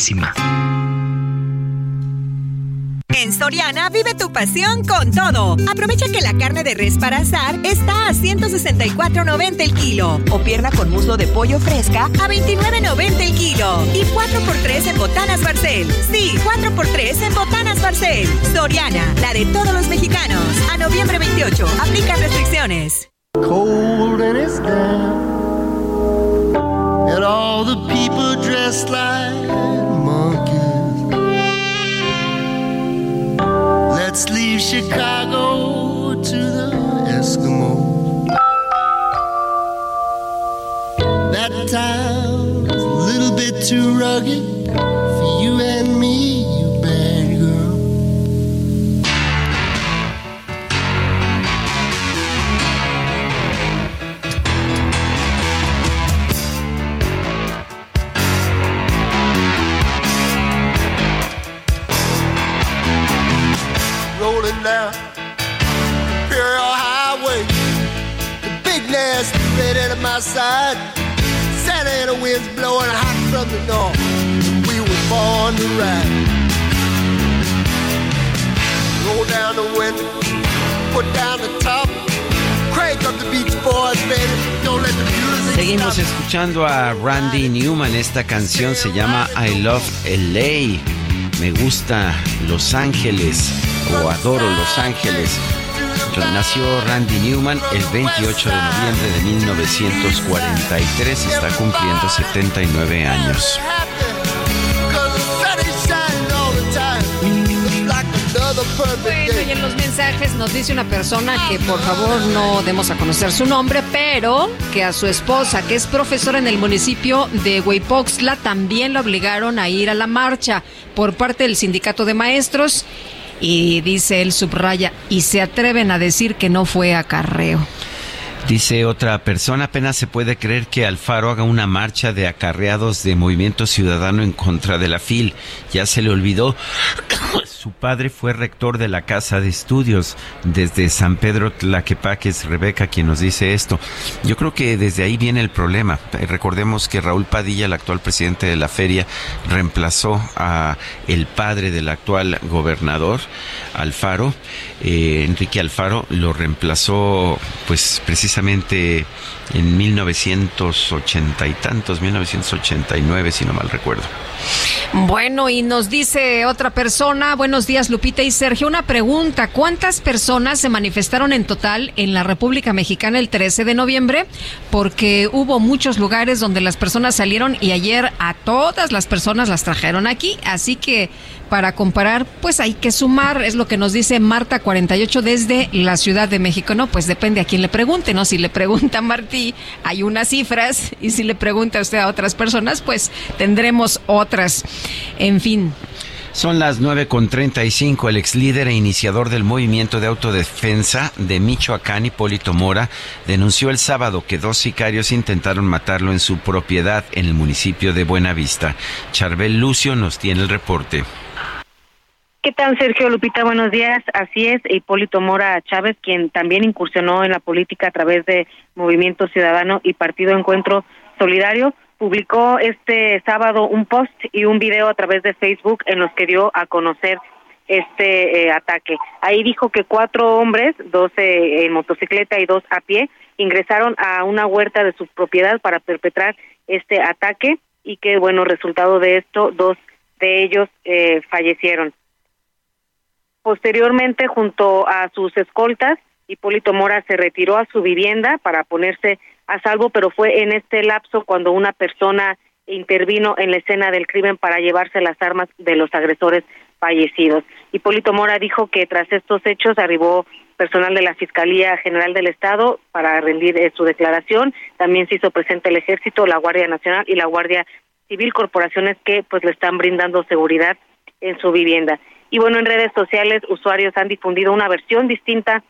En Soriana vive tu pasión con todo. Aprovecha que la carne de res para asar está a 164.90 el kilo o pierna con muslo de pollo fresca a 29.90 el kilo y 4x3 en botanas Barcel. Sí, 4x3 en botanas Barcel. Soriana, la de todos los mexicanos. A noviembre 28, aplica restricciones. cold and it's down. And all the people dressed like Let's leave Chicago to the Eskimos. That town's a little bit too rugged for you and me, at my side. Ana winds blowing hot from the north. We were born to ride. Roll down the window, put down the top. Crank up the Beach Boys, baby. Don't let the music Seguimos escuchando a Randy Newman. Esta canción se llama I Love LA. Me gusta Los Ángeles o adoro Los Ángeles. Nació Randy Newman el 28 de noviembre de 1943 y está cumpliendo 79 años. Bueno, y en los mensajes nos dice una persona que por favor no demos a conocer su nombre, pero que a su esposa, que es profesora en el municipio de Huipoxtla, también la obligaron a ir a la marcha por parte del sindicato de maestros. Y dice él, subraya, y se atreven a decir que no fue acarreo. Dice otra persona, apenas se puede creer que Alfaro haga una marcha de acarreados de Movimiento Ciudadano en contra de la FIL. Ya se le olvidó. Su padre fue rector de la Casa de Estudios desde San Pedro Tlaquepaque. Es Rebeca quien nos dice esto. Yo creo que desde ahí viene el problema. Eh, Recordemos que Raúl Padilla, el actual presidente de la feria, reemplazó a el padre del actual gobernador, Alfaro. Eh, Enrique Alfaro lo reemplazó pues precisamente en 1980 y tantos, 1989 si no mal recuerdo. Bueno, y nos dice otra persona, buenos días Lupita y Sergio, una pregunta, ¿cuántas personas se manifestaron en total en la República Mexicana el 13 de noviembre? Porque hubo muchos lugares donde las personas salieron y ayer a todas las personas las trajeron aquí, así que para comparar, pues hay que sumar, es lo que nos dice Marta 48 desde la Ciudad de México, no, pues depende a quién le pregunte, ¿no? Si le pregunta a Martí, hay unas cifras, y si le pregunta usted a otras personas, pues tendremos otras. En fin. Son las 9.35. El ex líder e iniciador del movimiento de autodefensa de Michoacán, Hipólito Mora, denunció el sábado que dos sicarios intentaron matarlo en su propiedad en el municipio de Buenavista. Charbel Lucio nos tiene el reporte. ¿Qué tal, Sergio Lupita? Buenos días. Así es, Hipólito Mora Chávez, quien también incursionó en la política a través de Movimiento Ciudadano y Partido Encuentro Solidario, publicó este sábado un post y un video a través de Facebook en los que dio a conocer este eh, ataque. Ahí dijo que cuatro hombres, dos eh, en motocicleta y dos a pie, ingresaron a una huerta de su propiedad para perpetrar este ataque y que, bueno, resultado de esto, dos de ellos eh, fallecieron. Posteriormente, junto a sus escoltas, Hipólito Mora se retiró a su vivienda para ponerse a salvo, pero fue en este lapso cuando una persona intervino en la escena del crimen para llevarse las armas de los agresores fallecidos. Hipólito Mora dijo que tras estos hechos arribó personal de la Fiscalía General del Estado para rendir eh, su declaración. También se hizo presente el Ejército, la Guardia Nacional y la Guardia Civil, corporaciones que pues le están brindando seguridad en su vivienda. Y bueno, en redes sociales usuarios han difundido una versión distinta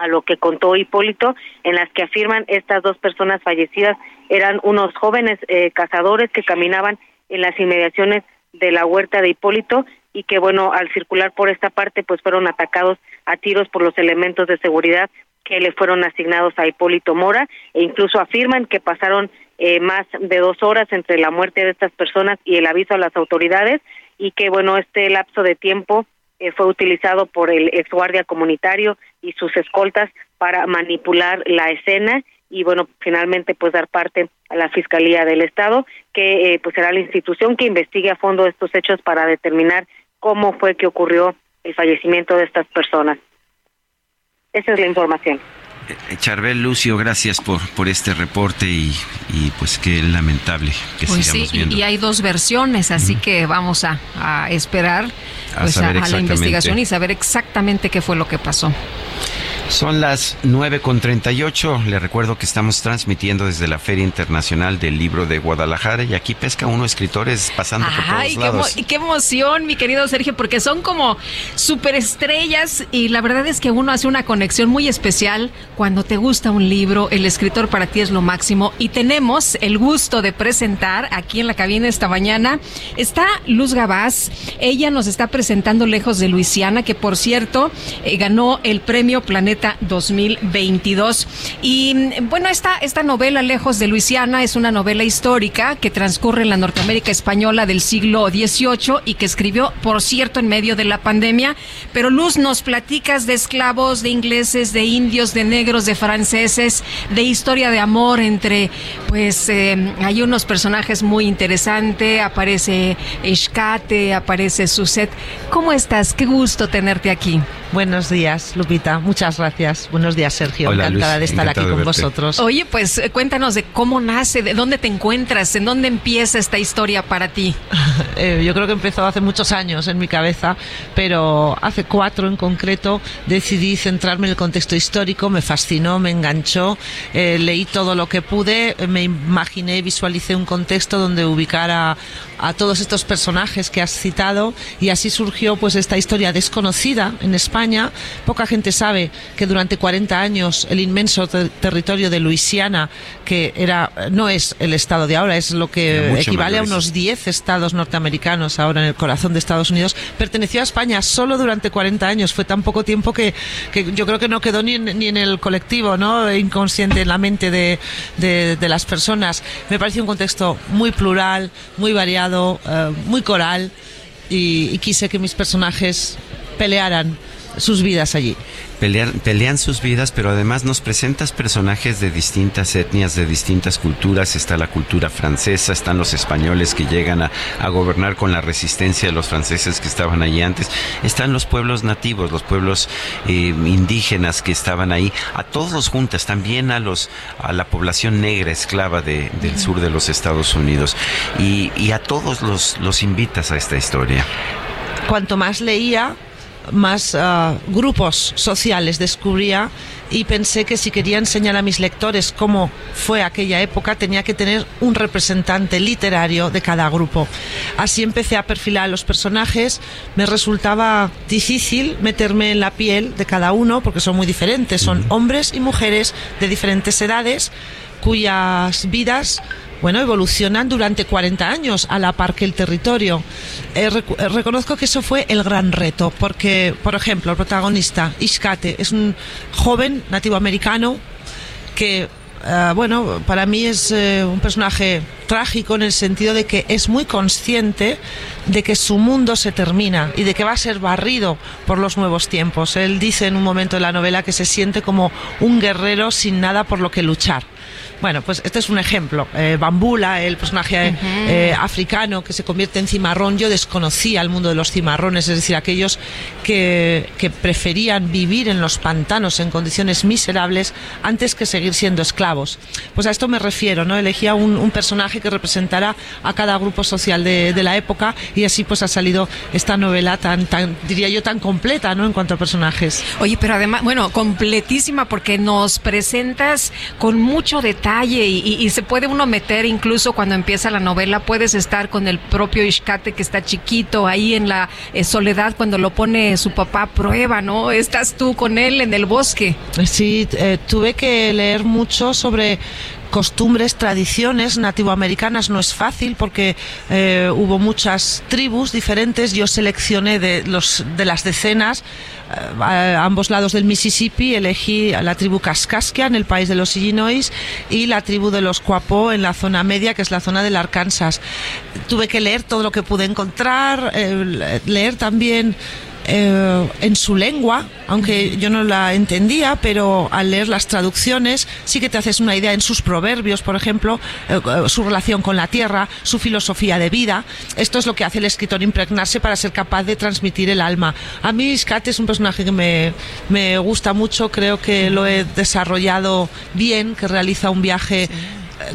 a lo que contó Hipólito, en las que afirman estas dos personas fallecidas eran unos jóvenes eh, cazadores que caminaban en las inmediaciones de la huerta de Hipólito y que bueno, al circular por esta parte pues fueron atacados a tiros por los elementos de seguridad que le fueron asignados a Hipólito Mora e incluso afirman que pasaron eh, más de dos horas entre la muerte de estas personas y el aviso a las autoridades y que bueno, este lapso de tiempo eh, fue utilizado por el ex guardia comunitario y sus escoltas para manipular la escena y bueno finalmente pues dar parte a la fiscalía del estado que eh, pues será la institución que investigue a fondo estos hechos para determinar cómo fue que ocurrió el fallecimiento de estas personas. Esa es la información Charbel Lucio, gracias por, por este reporte y, pues qué lamentable que pues sigamos sí, viendo. Y hay dos versiones, así que vamos a, a esperar pues, a, a la investigación y saber exactamente qué fue lo que pasó. Son las 9.38. Le recuerdo que estamos transmitiendo desde la Feria Internacional del Libro de Guadalajara y aquí pesca uno escritores pasando por todos Ay, qué, lados. emo- qué emoción, mi querido Sergio, porque son como superestrellas y la verdad es que uno hace una conexión muy especial cuando te gusta un libro, el escritor para ti es lo máximo y tenemos el gusto de presentar aquí en la cabina esta mañana está Luz Gabás, ella nos está presentando Lejos de Luisiana, que por cierto eh, ganó el premio Planeta 2022 y bueno, esta, esta novela Lejos de Luisiana es una novela histórica que transcurre en la Norteamérica española del siglo XVIII y que escribió, por cierto, en medio de la pandemia. Pero Luz, nos platicas de esclavos, de ingleses, de indios, de negros, de franceses, de historia de amor entre, pues, eh, hay unos personajes muy interesantes. Aparece Escate, aparece Suset. ¿Cómo estás? Qué gusto tenerte aquí. Buenos días, Lupita. Muchas gracias. Buenos días, Sergio. Hola, Encantada de estar aquí de con vosotros. Oye, pues eh, cuéntanos de cómo nace, de dónde te encuentras, en dónde empieza esta historia para ti. Eh, yo creo que empezó hace muchos años en mi cabeza, pero hace cuatro en concreto decidí centrarme en el contexto histórico, me fascinó, me enganchó, eh, leí todo lo que pude, me imaginé, visualicé un contexto donde ubicara a todos estos personajes que has citado y así surgió pues esta historia desconocida en España. Poca gente sabe que durante 40 años el inmenso ter- territorio de Luisiana, que era no es el estado de ahora, es lo que equivale a unos 10 estados norteamericanos ahora en el corazón de Estados Unidos, perteneció a España solo durante 40 años. Fue tan poco tiempo que, que yo creo que no quedó ni en, ni en el colectivo, ¿no? Inconsciente en la mente de, de- de las personas. Me pareció un contexto muy plural, muy variado, eh, muy coral y, y quise que mis personajes pelearan sus vidas allí. Pelean, pelean sus vidas, pero además nos presentas personajes de distintas etnias, de distintas culturas. Está la cultura francesa, están los españoles que llegan a, a gobernar con la resistencia de los franceses que estaban allí antes. Están los pueblos nativos, los pueblos eh, indígenas que estaban ahí. A todos los juntas, también a los a la población negra esclava de- del sur de los Estados Unidos. Y, y a todos los, los invitas a esta historia. cuanto más leía, más ah, grupos sociales descubría y pensé que si quería enseñar a mis lectores cómo fue aquella época, tenía que tener un representante literario de cada grupo. Así empecé a perfilar a los personajes. Me resultaba difícil meterme en la piel de cada uno porque son muy diferentes. Son hombres y mujeres de diferentes edades cuyas vidas bueno, evolucionan durante 40 años a la par que el territorio. Eh, eh, reconozco que eso fue el gran reto, porque, por ejemplo, el protagonista, Ishkate, es un joven nativo americano que, eh, bueno, para mí es un personaje trágico en el sentido de que es muy consciente de que su mundo se termina y de que va a ser barrido por los nuevos tiempos. Él dice en un momento de la novela que se siente como un guerrero sin nada por lo que luchar. Bueno, pues este es un ejemplo. Eh, Bambula, el personaje eh, africano que se convierte en cimarrón, yo desconocía el mundo de los cimarrones, es decir, aquellos que, que preferían vivir en los pantanos en condiciones miserables antes que seguir siendo esclavos. Pues a esto me refiero, ¿no? Elegía un, un personaje que representara a cada grupo social de, de la época y así pues ha salido esta novela tan, tan, diría yo, tan completa, ¿no? En cuanto a personajes. Oye, pero además, bueno, completísima porque nos presentas con mucho detalle y, se puede uno meter incluso cuando empieza la novela, puedes estar con el propio Ishkate que está chiquito ahí en la eh, soledad cuando lo pone su papá a prueba, ¿no? Estás tú con él en el bosque. Sí, eh, tuve que leer mucho sobre costumbres, tradiciones nativoamericanas. No es fácil porque eh, hubo muchas tribus diferentes. Yo seleccioné de, los, de las decenas eh, a ambos lados del Mississippi. Elegí a la tribu Kaskaskia en el país de los Illinois y la tribu de los Cuapó en la zona media, que es la zona del Arkansas. Tuve que leer todo lo que pude encontrar, eh, leer también eh, en su lengua, aunque yo no la entendía, pero al leer las traducciones sí que te haces una idea en sus proverbios, por ejemplo, eh, su relación con la tierra, su filosofía de vida. Esto es lo que hace el escritor impregnarse para ser capaz de transmitir el alma. A mí Scat es un personaje que me, me gusta mucho, creo que lo he desarrollado bien, que realiza un viaje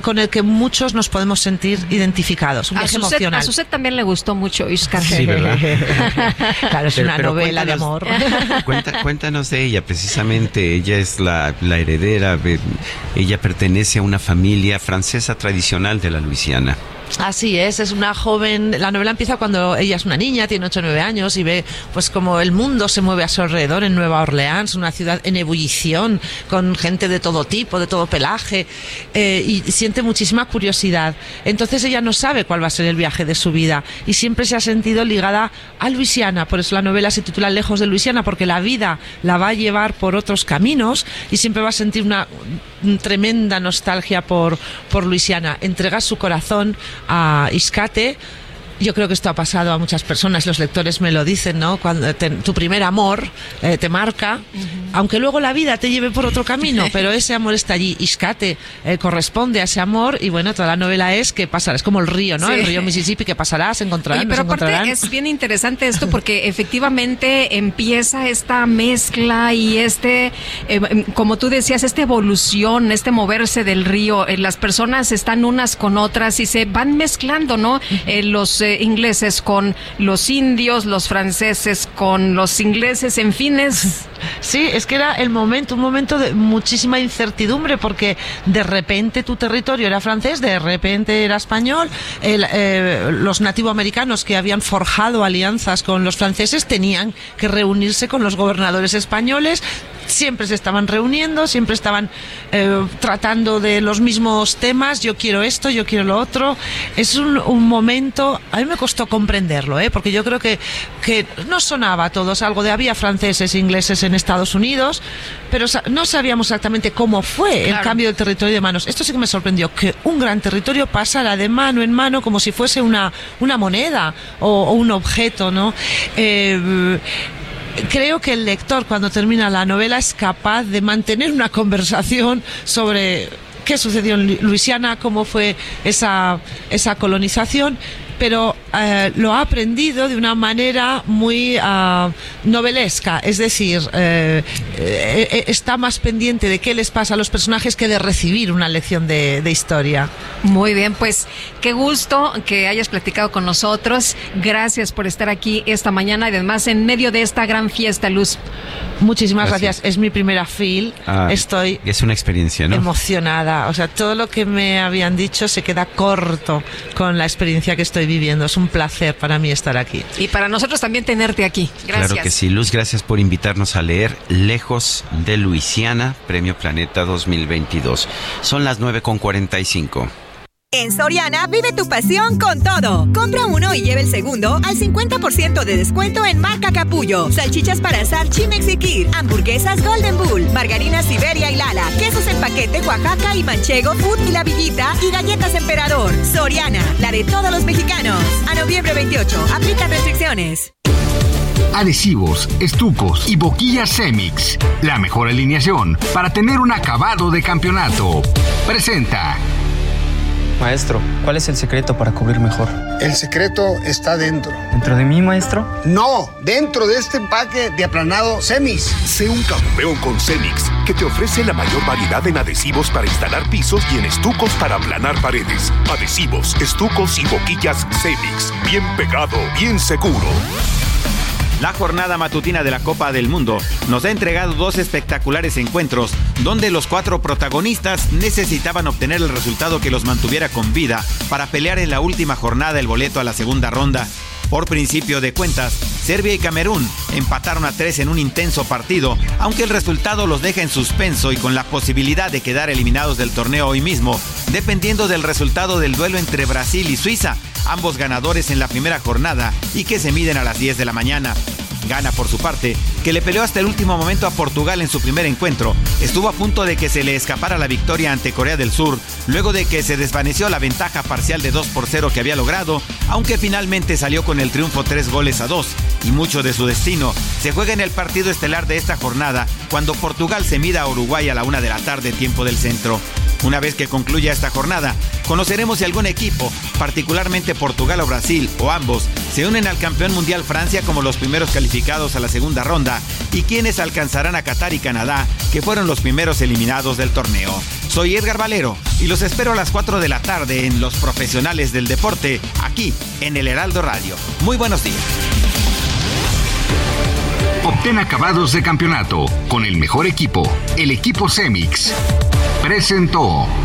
con el que muchos nos podemos sentir identificados, un A viaje Suset, emocional. a Suset también le gustó mucho Ishkate. Sí, ¿verdad? claro, es Pero- una pero novela de amor. Cuenta- cuéntanos de ella, precisamente. Ella es la, la heredera, de- ella pertenece a una familia francesa tradicional de la Luisiana. Así es, es una joven. La novela empieza cuando ella es una niña, tiene 8 o 9 años y ve pues como el mundo se mueve a su alrededor en Nueva Orleans, una ciudad en ebullición, con gente de todo tipo, de todo pelaje, eh, y siente muchísima curiosidad. Entonces ella no sabe cuál va a ser el viaje de su vida y siempre se ha sentido ligada a Luisiana. Por eso la novela se titula Lejos de Luisiana, porque la vida la va a llevar por otros caminos y siempre va a sentir una mm, tremenda nostalgia por, por Luisiana. Entrega su corazón a Iscate. Yo creo que esto ha pasado a muchas personas, los lectores me lo dicen, ¿no? Cuando te- tu primer amor eh, te marca, aunque luego la vida te lleve por otro camino, pero ese amor está allí. Iscate eh, corresponde a ese amor y bueno, toda la novela es que pasará, es como el río, ¿no? Sí. El río Mississippi que pasará, se encontrarán, Oye, pero aparte encontrarán. es bien interesante esto porque efectivamente empieza esta mezcla y este, eh, como tú decías, esta evolución, este moverse del río. Eh, las personas están unas con otras y se van mezclando, ¿no? Eh, los eh, ingleses con los indios, los franceses con los ingleses, en fin, es... Sí, es que era el momento, un momento de muchísima incertidumbre, porque de repente tu territorio era francés, de repente era español, el, eh, los nativoamericanos que habían forjado alianzas con los franceses tenían que reunirse con los gobernadores españoles, siempre se estaban reuniendo, siempre estaban eh, tratando de los mismos temas, yo quiero esto, yo quiero lo otro. Es un, un momento, a mí me costó comprenderlo, ¿eh? porque yo creo que, que no sonaba a todos algo de había franceses e ingleses en Estados Unidos, pero sa- no sabíamos exactamente cómo fue el cambio del territorio de manos. Esto sí que me sorprendió, que un gran territorio pasara de mano en mano como si fuese una, una moneda o, o un objeto, ¿no? Eh, creo que el lector cuando termina la novela es capaz de mantener una conversación sobre qué sucedió en Lu- Luisiana, cómo fue esa, esa colonización, pero eh, lo ha aprendido de una manera muy ah, novelesca, es decir, eh, eh, eh, está más pendiente de qué les pasa a los personajes que de recibir una lección de, de historia. Muy bien, pues qué gusto que hayas platicado con nosotros. Gracias por estar aquí esta mañana y además en medio de esta gran fiesta, Luz. Muchísimas Gracias. gracias. Es mi primera fil. Ah, Estoy Es una experiencia, ¿no? emocionada. O sea, todo lo que me habían dicho se queda corto con la experiencia que estoy viviendo. Es un placer para mí estar aquí. Y para nosotros también tenerte aquí. Gracias. Claro que sí. Luz, gracias por invitarnos a leer Lejos de Luisiana, Premio Planeta 2022. Son las 9.45. En Soriana vive tu pasión con todo. Compra uno y lleve el segundo al 50% de descuento en marca Capullo. Salchichas para asar Chimex y Kir. Hamburguesas Golden Bull. Margarinas Siberia y Lala. Quesos en paquete Oaxaca y Manchego Food y La Villita. Y galletas Emperador. Soriana, la de todos los mexicanos. A noviembre 28. Aplican restricciones. Adhesivos, estucos y boquillas Cemix. La mejor alineación para tener un acabado de campeonato. Presenta. Maestro, ¿cuál es el secreto para cubrir mejor? El secreto está dentro. ¿Dentro de mí, maestro? No, dentro de este empaque de aplanado Semis. Sé un campeón con Cemix, que te ofrece la mayor variedad en adhesivos para instalar pisos y en estucos para aplanar paredes. Adhesivos, estucos y boquillas Cemix. Bien pegado, bien seguro. La jornada matutina de la Copa del Mundo nos ha entregado dos espectaculares encuentros donde los cuatro protagonistas necesitaban obtener el resultado que los mantuviera con vida para pelear en la última jornada el boleto a la segunda ronda. Por principio de cuentas, Serbia y Camerún empataron a tres en un intenso partido, aunque el resultado los deja en suspenso y con la posibilidad de quedar eliminados del torneo hoy mismo, dependiendo del resultado del duelo entre Brasil y Suiza, ambos ganadores en la primera jornada y que se miden a las 10 de la mañana. Gana por su parte, que le peleó hasta el último momento a Portugal en su primer encuentro. Estuvo a punto de que se le escapara la victoria ante Corea del Sur, luego de que se desvaneció la ventaja parcial de 2 por 0 que había logrado, aunque finalmente salió con el triunfo 3 goles a 2. Y mucho de su destino se juega en el partido estelar de esta jornada, cuando Portugal se mida a Uruguay a la una de la tarde, tiempo del centro. Una vez que concluya esta jornada, conoceremos si algún equipo, particularmente Portugal o Brasil, o ambos, se unen al campeón mundial Francia como los primeros calificados a la segunda ronda y quienes alcanzarán a Qatar y Canadá, que fueron los primeros eliminados del torneo. Soy Edgar Valero y los espero a las 4 de la tarde en Los Profesionales del Deporte, aquí en el Heraldo Radio. Muy buenos días. Obtén acabados de campeonato con el mejor equipo, el equipo Cemix. Presentó.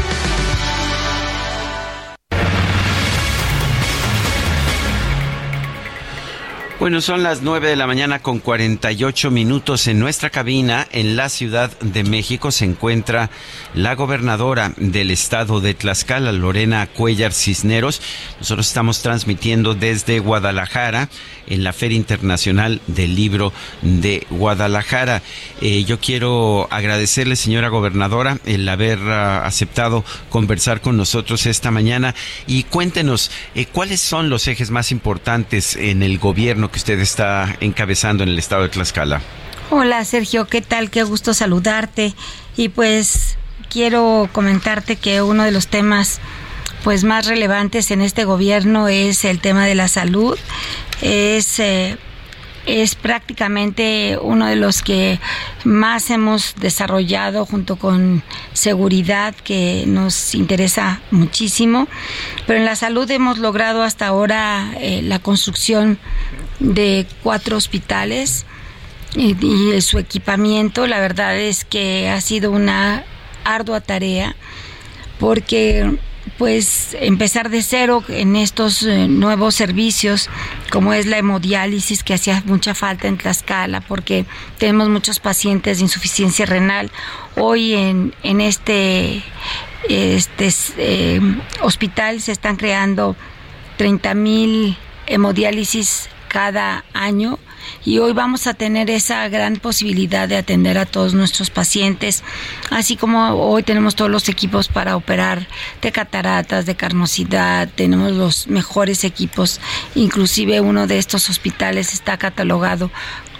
Bueno, son las 9 de la mañana con 48 minutos. En nuestra cabina, en la Ciudad de México, se encuentra la gobernadora del estado de Tlaxcala, Lorena Cuellar Cisneros. Nosotros estamos transmitiendo desde Guadalajara, en la Feria Internacional del Libro de Guadalajara. Eh, yo quiero agradecerle, señora gobernadora, el haber ah, aceptado conversar con nosotros esta mañana. Y cuéntenos, eh, ¿cuáles son los ejes más importantes en el gobierno que usted está encabezando en el estado de Tlaxcala? Hola Sergio, ¿qué tal? Qué gusto saludarte. Y pues quiero comentarte que uno de los temas pues más relevantes en este gobierno es el tema de la salud. Es eh, es prácticamente uno de los que más hemos desarrollado junto con seguridad que nos interesa muchísimo. Pero en la salud hemos logrado hasta ahora eh, la construcción de cuatro hospitales y, su equipamiento. La verdad es que ha sido una ardua tarea porque pues empezar de cero en estos eh, nuevos servicios como es la hemodiálisis que hacía mucha falta en Tlaxcala porque tenemos muchos pacientes de insuficiencia renal hoy en, en este este eh, hospital se están creando 30 mil hemodiálisis cada año y hoy vamos a tener esa gran posibilidad de atender a todos nuestros pacientes, así como hoy tenemos todos los equipos para operar de cataratas, de carnosidad, tenemos los mejores equipos, inclusive uno de estos hospitales está catalogado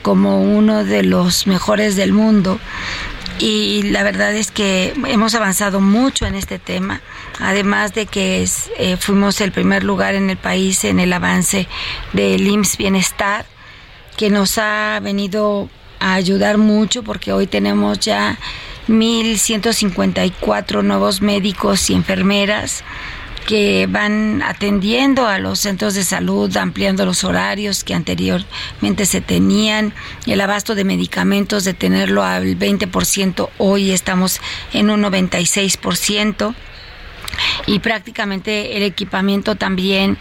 como uno de los mejores del mundo y la verdad es que hemos avanzado mucho en este tema, además de que eh, fuimos el primer lugar en el país en el avance del IMSS Bienestar, que nos ha venido a ayudar mucho porque hoy tenemos ya 1.154 nuevos médicos y enfermeras que van atendiendo a los centros de salud, ampliando los horarios que anteriormente se tenían, el abasto de medicamentos de tenerlo al 20%, hoy estamos en un 96% y prácticamente el equipamiento también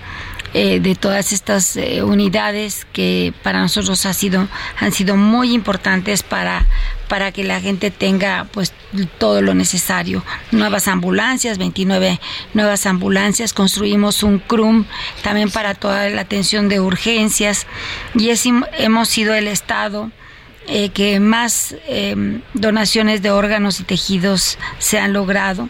eh, de todas estas eh, unidades que para nosotros ha sido, han sido muy importantes para, para que la gente tenga pues todo lo necesario. Nuevas ambulancias, 29 nuevas ambulancias, construimos un CRUM también para toda la atención de urgencias. Y hemos sido el Estado eh, que más donaciones de órganos y tejidos se han logrado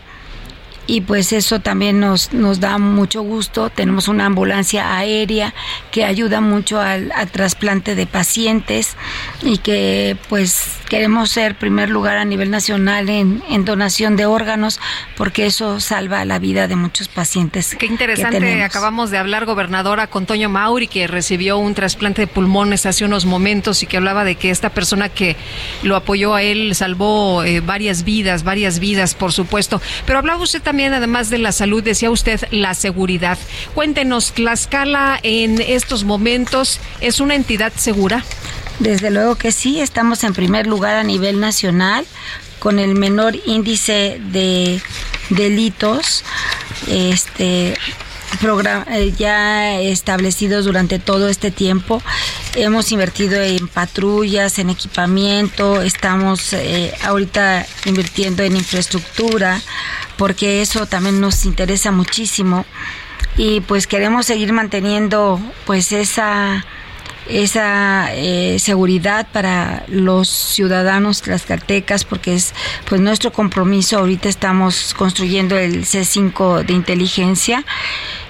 y pues eso también nos, nos da mucho gusto. Tenemos una ambulancia aérea que ayuda mucho al, trasplante de pacientes y que pues queremos ser primer lugar a nivel nacional en, donación de órganos porque eso salva la vida de muchos pacientes. Qué interesante, acabamos de hablar gobernadora con Toño Mauri que recibió un trasplante de pulmones hace unos momentos y que hablaba de que esta persona que lo apoyó a él salvó eh, varias vidas, varias vidas por supuesto. Pero hablaba usted también además de la salud, decía usted, la seguridad. Cuéntenos, Tlaxcala en estos momentos es una entidad segura. Desde luego que sí, estamos en primer lugar a nivel nacional con el menor índice de delitos. Este ya establecidos durante todo este tiempo. Hemos invertido en patrullas, en equipamiento, estamos eh, ahorita invirtiendo en infraestructura, porque eso también nos interesa muchísimo y pues queremos seguir manteniendo pues esa esa eh, seguridad para los ciudadanos tlaxcaltecas porque es pues nuestro compromiso. Ahorita estamos construyendo el C5 de inteligencia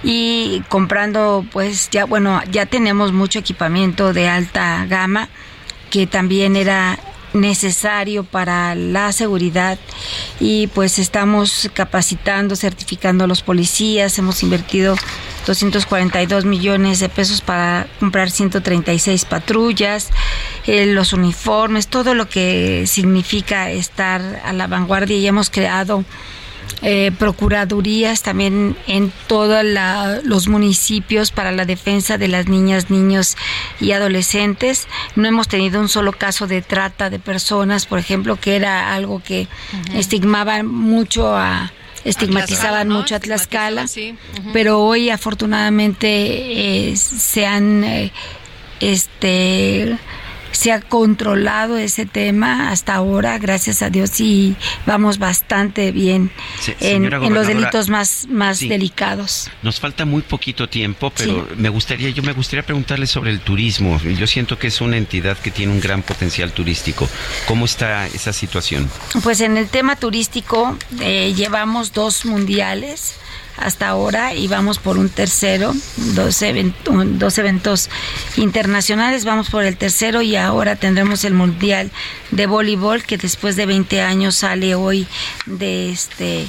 y comprando pues ya bueno ya tenemos mucho equipamiento de alta gama que también era necesario para la seguridad y pues estamos capacitando, certificando a los policías, hemos invertido 242 millones de pesos para comprar 136 patrullas, eh, los uniformes, todo lo que significa estar a la vanguardia y hemos creado eh, procuradurías también en todos los municipios para la defensa de las niñas, niños y adolescentes. No hemos tenido un solo caso de trata de personas, por ejemplo, que era algo que estigmaban mucho a estigmatizaban mucho a Tlaxcala, pero hoy afortunadamente eh, se han eh, este se ha controlado ese tema hasta ahora, gracias a Dios, y vamos bastante bien en, los delitos más, más delicados. Nos falta muy poquito tiempo, pero me gustaría, yo me gustaría preguntarle sobre el turismo. Yo siento que es una entidad que tiene un gran potencial turístico. ¿Cómo está esa situación? Pues en el tema turístico eh, llevamos dos mundiales hasta ahora y vamos por un tercero, dos, eventos internacionales, vamos por el tercero y ahora tendremos el Mundial de Voleibol que después de 20 años sale hoy de este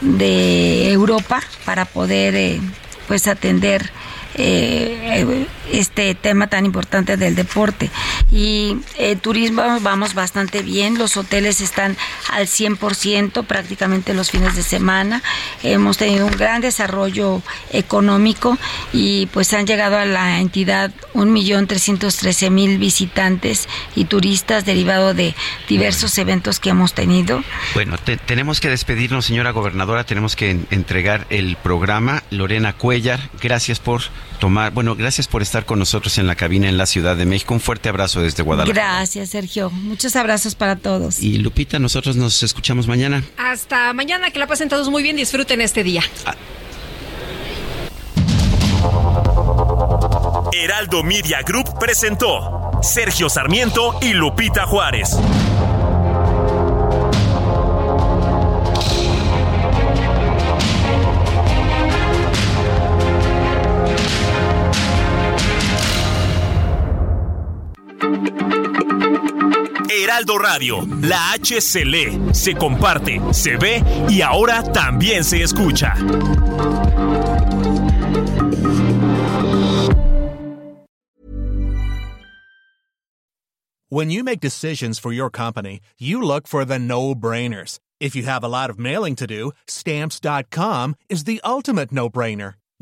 de Europa para poder eh, pues atender eh, este tema tan importante del deporte. Y eh, turismo vamos bastante bien, los hoteles están al 100% prácticamente los fines de semana. Hemos tenido un gran desarrollo económico y pues han llegado a la entidad 1.313.000 visitantes y turistas derivado de diversos eventos que hemos tenido. Bueno, tenemos que despedirnos, señora gobernadora, tenemos que entregar el programa. Lorena Cuellar, gracias por tomar, bueno, gracias por estar con nosotros en la cabina en la Ciudad de México. Un fuerte abrazo desde Guadalajara. Gracias, Sergio. Muchos abrazos para todos. Y Lupita, nosotros nos escuchamos mañana. Hasta mañana, que la pasen todos muy bien, disfruten este día. Ah. Heraldo Media Group presentó Sergio Sarmiento y Lupita Juárez. Heraldo Radio, la H se lee, se comparte, se ve y ahora también se escucha. When you make decisions for your company, you look for the no-brainers. If you have a lot of mailing to do, stamps.com is the ultimate no-brainer.